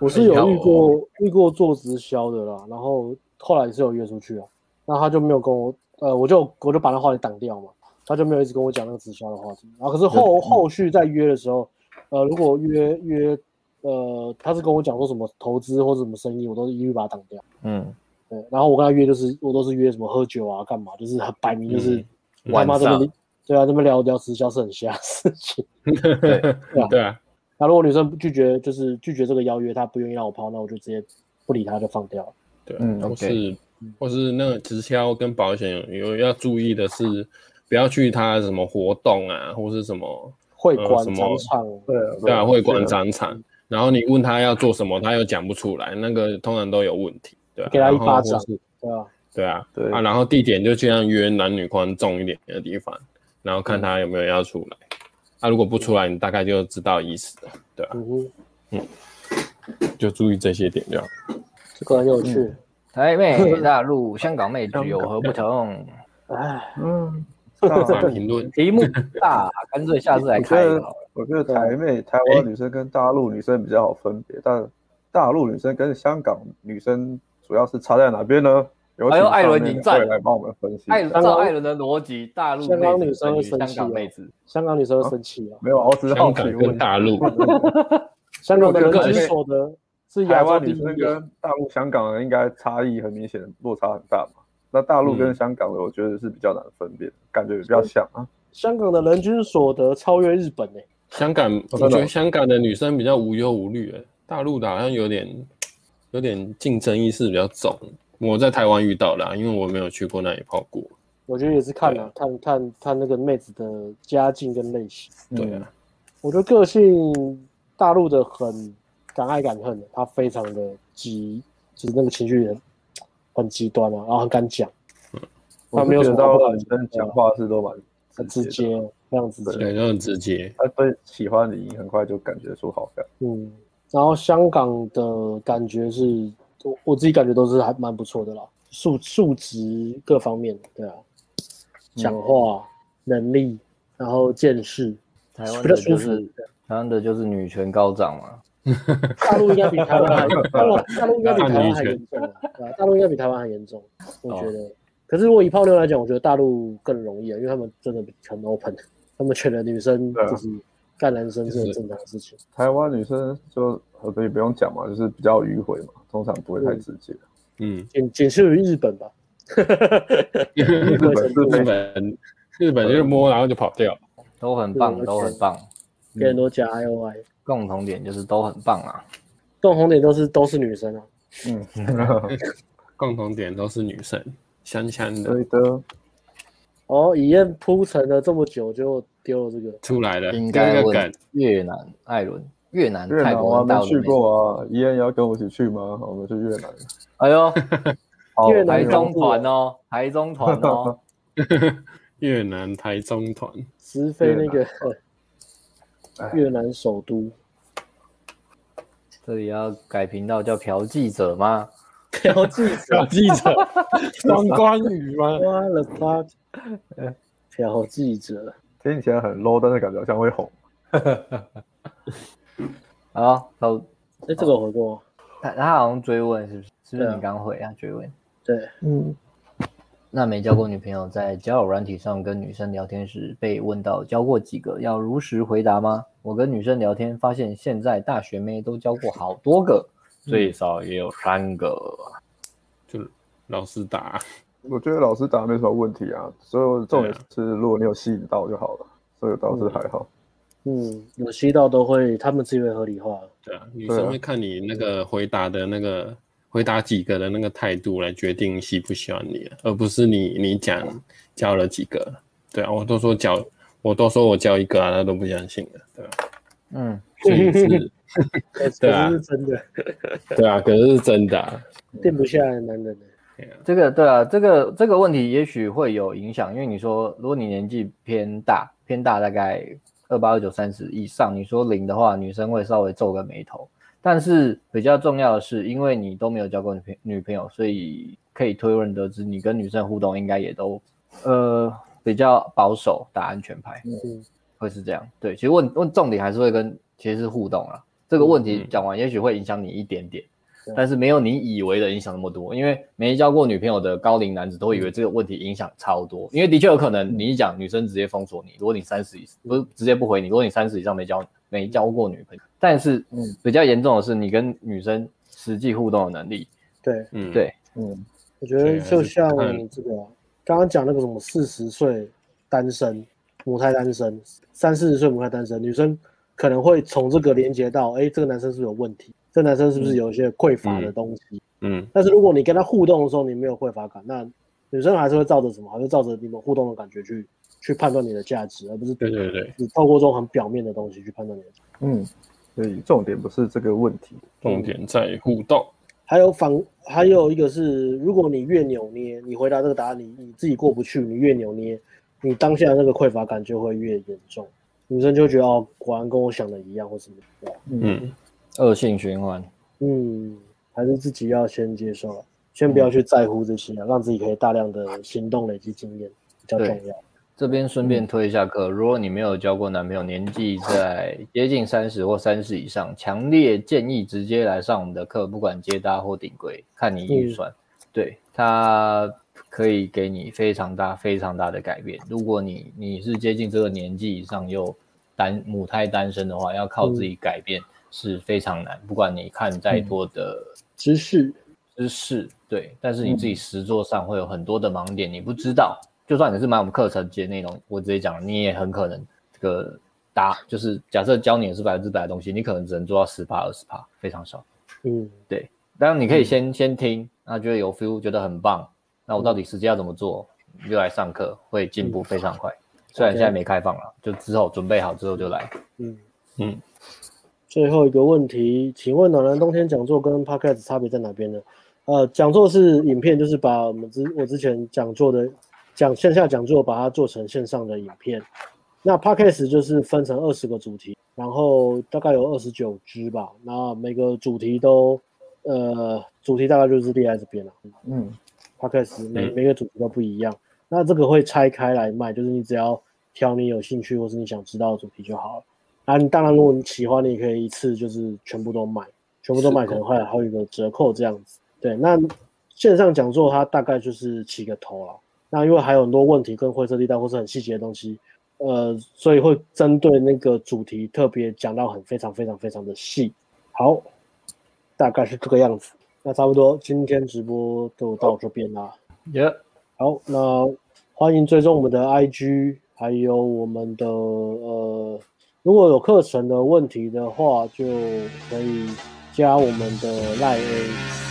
Speaker 2: 我是有遇过遇过做直销的啦，然后后来是有约出去啊，那他就没有跟我，呃，我就我就把那话题挡掉嘛，他就没有一直跟我讲那个直销的话题。然后可是后后续再约的时候，呃，如果约约，呃，他是跟我讲说什么投资或者什么生意，我都是一律把他挡掉。
Speaker 1: 嗯，
Speaker 2: 对。然后我跟他约就是我都是约什么喝酒啊，干嘛，就是很摆明就是他妈的。对啊，这么聊聊直销是很瞎的事情。
Speaker 1: 对 [LAUGHS] 对啊。
Speaker 2: 那如果女生拒绝，就是拒绝这个邀约，她不愿意让我抛，那我就直接不理她，就放掉了。
Speaker 4: 对，嗯，或是或是那个直销跟保险有要注意的是，不要去他什么活动啊，或是什么
Speaker 2: 会馆商场。
Speaker 4: 对对啊，会馆商场。然后你问他要做什么，他又讲不出来，那个通常都有问题。对，
Speaker 2: 给他一巴掌。对啊，
Speaker 4: 对啊，对啊。然后地点就尽量约男女宽重一点的地方。然后看他有没有要出来，他、嗯啊、如果不出来，你大概就知道意思了，对吧、啊？嗯，嗯，就注意这些点就好。
Speaker 2: 这个很有趣。嗯、
Speaker 1: 台妹、[LAUGHS] 大陆、香港妹子有何不同？
Speaker 2: 哎，
Speaker 4: 嗯，大评论
Speaker 1: 题目大，干脆下次来看。
Speaker 3: 我觉得台妹、台湾女生跟大陆女生比较好分别，但大陆女生跟香港女生主要是差在哪边呢？
Speaker 1: 还有艾伦迎战
Speaker 3: 来帮我们分析。
Speaker 1: 艾照艾伦的逻辑，大陆
Speaker 2: 香港女生会生气，
Speaker 1: 香港妹子，
Speaker 2: 香港女生会生气啊？
Speaker 3: 没有，我只是好奇
Speaker 4: 问大陆。[LAUGHS]
Speaker 2: 香港的人均所得是
Speaker 3: 台湾女生跟大陆、香港人应该差异很明显，落差很大嘛？那大陆跟香港的，我觉得是比较难分辨，感觉也比较像啊。
Speaker 2: 香港的人均所得超越日本诶。
Speaker 4: 香港，我觉得香港的女生比较无忧无虑诶，大陆的好像有点有点竞争意识比较重。我在台湾遇到了，因为我没有去过那里泡过。
Speaker 2: 我觉得也是看了，看看看那个妹子的家境跟类型。
Speaker 4: 对啊，
Speaker 2: 我觉得个性大陆的很敢爱敢恨的，他非常的急，就是那个情绪很很极端啊，然后很敢讲。
Speaker 3: 嗯，他没有什么大陆女生讲话是都蛮
Speaker 2: 很直接，非常直接，
Speaker 4: 对，都很直接。
Speaker 3: 他对喜欢你很快就感觉出好感。
Speaker 2: 嗯，然后香港的感觉是。我我自己感觉都是还蛮不错的啦，素素质各方面，对啊，讲话能力，然后见识，
Speaker 1: 台湾的就是台湾的就是女权高涨嘛，
Speaker 2: 大陆应该比台湾还 [LAUGHS] 大陆大陆应该比台湾还严重 [LAUGHS] 啊，大陆应该比台湾还严重，我觉得。可是如果以泡妞来讲，我觉得大陆更容易啊，因为他们真的很 open，他们全的女生就是干男生是很正常的事情。
Speaker 3: 台湾女生就可以不用讲嘛，就是比较迂回嘛。通常不会太直接，
Speaker 4: 嗯，
Speaker 2: 仅仅次于日本吧。[LAUGHS]
Speaker 4: 日本日本日本就是摸然后就跑掉，
Speaker 1: 都很棒，都很棒，
Speaker 2: 给很多加 I O I。
Speaker 1: 共同点就是都很棒啊，
Speaker 2: 共同点都是都是女生啊，
Speaker 4: 嗯 [LAUGHS] [LAUGHS] 共同点都是女生，香香的。
Speaker 3: 对的。
Speaker 2: 哦，以燕铺陈了这么久，就丢了这个
Speaker 4: 出来了，
Speaker 1: 应该问越南艾伦。越南、泰国
Speaker 3: 我没去过啊，伊恩要跟我一起去吗？我们去越南。
Speaker 1: 哎呦，[LAUGHS] 越南台中团哦，台中团哦，[LAUGHS]
Speaker 4: 越南台中团
Speaker 2: 直飞那个 [LAUGHS] 越南首都。
Speaker 1: 这里要改频道叫嫖妓者吗？
Speaker 2: 嫖妓者，
Speaker 4: 嫖妓者，双关语吗？
Speaker 2: 花了他，嫖妓者
Speaker 3: 听起来很 low，但是感觉好像会红。[LAUGHS]
Speaker 1: 好，好，
Speaker 2: 哎，这个我回过。
Speaker 1: 他他好像追问是不是？是不是你刚回啊？追问。
Speaker 2: 对，嗯。
Speaker 1: 那没交过女朋友，在交友软体上跟女生聊天时，被问到交过几个，要如实回答吗？我跟女生聊天，发现现在大学妹都交过好多个，最少也有三个，
Speaker 4: 就老实答。
Speaker 3: 我觉得老师答没什么问题啊，所以重点是如果你有吸引到就好了，所以倒是还好。
Speaker 2: 嗯，有吸到都会，他们自己会合理化。
Speaker 4: 对啊，女生会看你那个回答的那个。回答几个的那个态度来决定喜不喜欢你，而不是你你讲交了几个，对啊，我都说交，我都说我交一个啊，他都不相信的，对吧？
Speaker 1: 嗯，
Speaker 4: 所以是，[LAUGHS] 对啊，
Speaker 2: 是真的，
Speaker 4: 对啊，可是是真的，啊，
Speaker 2: 定不下来的男人呢？
Speaker 1: 这个对啊，这个这个问题也许会有影响，因为你说如果你年纪偏大，偏大大概二八二九三十以上，你说零的话，女生会稍微皱个眉头。但是比较重要的是，因为你都没有交过女朋女朋友，所以可以推论得知，你跟女生互动应该也都，呃，比较保守，打安全牌，嗯，会是这样。对，其实问问重点还是会跟其实是互动啊。这个问题讲完，也许会影响你一点点，嗯，但是没有你以为的影响那么多。因为没交过女朋友的高龄男子都以为这个问题影响超多，因为的确有可能你一讲女生直接封锁你，如果你三十以不是直接不回你，如果你三十以上没交没交过女朋友。但是，嗯，比较严重的是你跟女生实际互动的能力。
Speaker 2: 对，
Speaker 1: 嗯，对，
Speaker 2: 嗯，我觉得就像这个刚刚讲那个什么四十岁单身母胎单身，三四十岁母胎单身，女生可能会从这个连接到，哎，这个男生是不是有问题？这男生是不是有一些匮乏的东西？
Speaker 4: 嗯，
Speaker 2: 但是如果你跟他互动的时候，你没有匮乏感，那女生还是会照着什么？还是照着你们互动的感觉去去判断你的价值，而不是
Speaker 4: 对对对，
Speaker 2: 你透过这种很表面的东西去判断你的价值。
Speaker 3: 嗯。所以重点不是这个问题，
Speaker 4: 重点在互动。
Speaker 2: 还有反，还有一个是，如果你越扭捏，你回答这个答案，你你自己过不去，你越扭捏，你当下那个匮乏感就会越严重，女生就觉得哦，果然跟我想的一样，或什么，
Speaker 1: 嗯，恶性循环。
Speaker 2: 嗯，还是自己要先接受，先不要去在乎这些，嗯，让自己可以大量的行动累积经验，比较重要。
Speaker 1: 这边顺便推一下课，如果你没有交过男朋友，年纪在 [LAUGHS] 接近三十或三十以上，强烈建议直接来上我们的课，不管接搭或顶规，看你预算，嗯、对，它可以给你非常大、非常大的改变。如果你你是接近这个年纪以上又单母胎单身的话，要靠自己改变是非常难。不管你看再多的
Speaker 2: 知识，
Speaker 1: 知识对，但是你自己实作上会有很多的盲点，你不知道。就算你是买我们课程节内容，我直接讲，你也很可能这个答就是假设教你的是百分之百的东西，你可能只能做到十趴二十趴，非常少。
Speaker 2: 嗯，
Speaker 1: 对。当然你可以先、嗯、先听，那觉得有 feel，觉得很棒，那我到底实际要怎么做，你就来上课，会进步非常快。嗯、虽然现在没开放了.就之后准备好之后就来。
Speaker 2: 嗯
Speaker 4: 嗯。
Speaker 2: 最后一个问题，请问暖男冬天讲座跟 podcast 差别在哪边呢？呃，讲座是影片，就是把我们之我之前讲座的。讲线下讲座，把它做成线上的影片。那 Podcast 就是分成二十个主题，然后大概有二十九支吧。那每个主题都，呃，主题大概就是列在这边了。嗯，Podcast 每每个主题都不一样。那这个会拆开来卖，就是你只要挑你有兴趣或是你想知道的主题就好了。啊，你当然如果你喜欢，你可以一次就是全部都买，全部都买可能会还有一个折扣这样子。对，那线上讲座它大概就是起个头了。那因为还有很多问题跟灰色地带或是很细节的东西，呃，所以会针对那个主题特别讲到很非常非常非常的细。好，大概是这个样子。那差不多今天直播就到这边啦。
Speaker 1: 耶、yeah.，
Speaker 2: 好，那欢迎追踪我们的 IG，还有我们的呃，如果有课程的问题的话，就可以加我们的赖 A。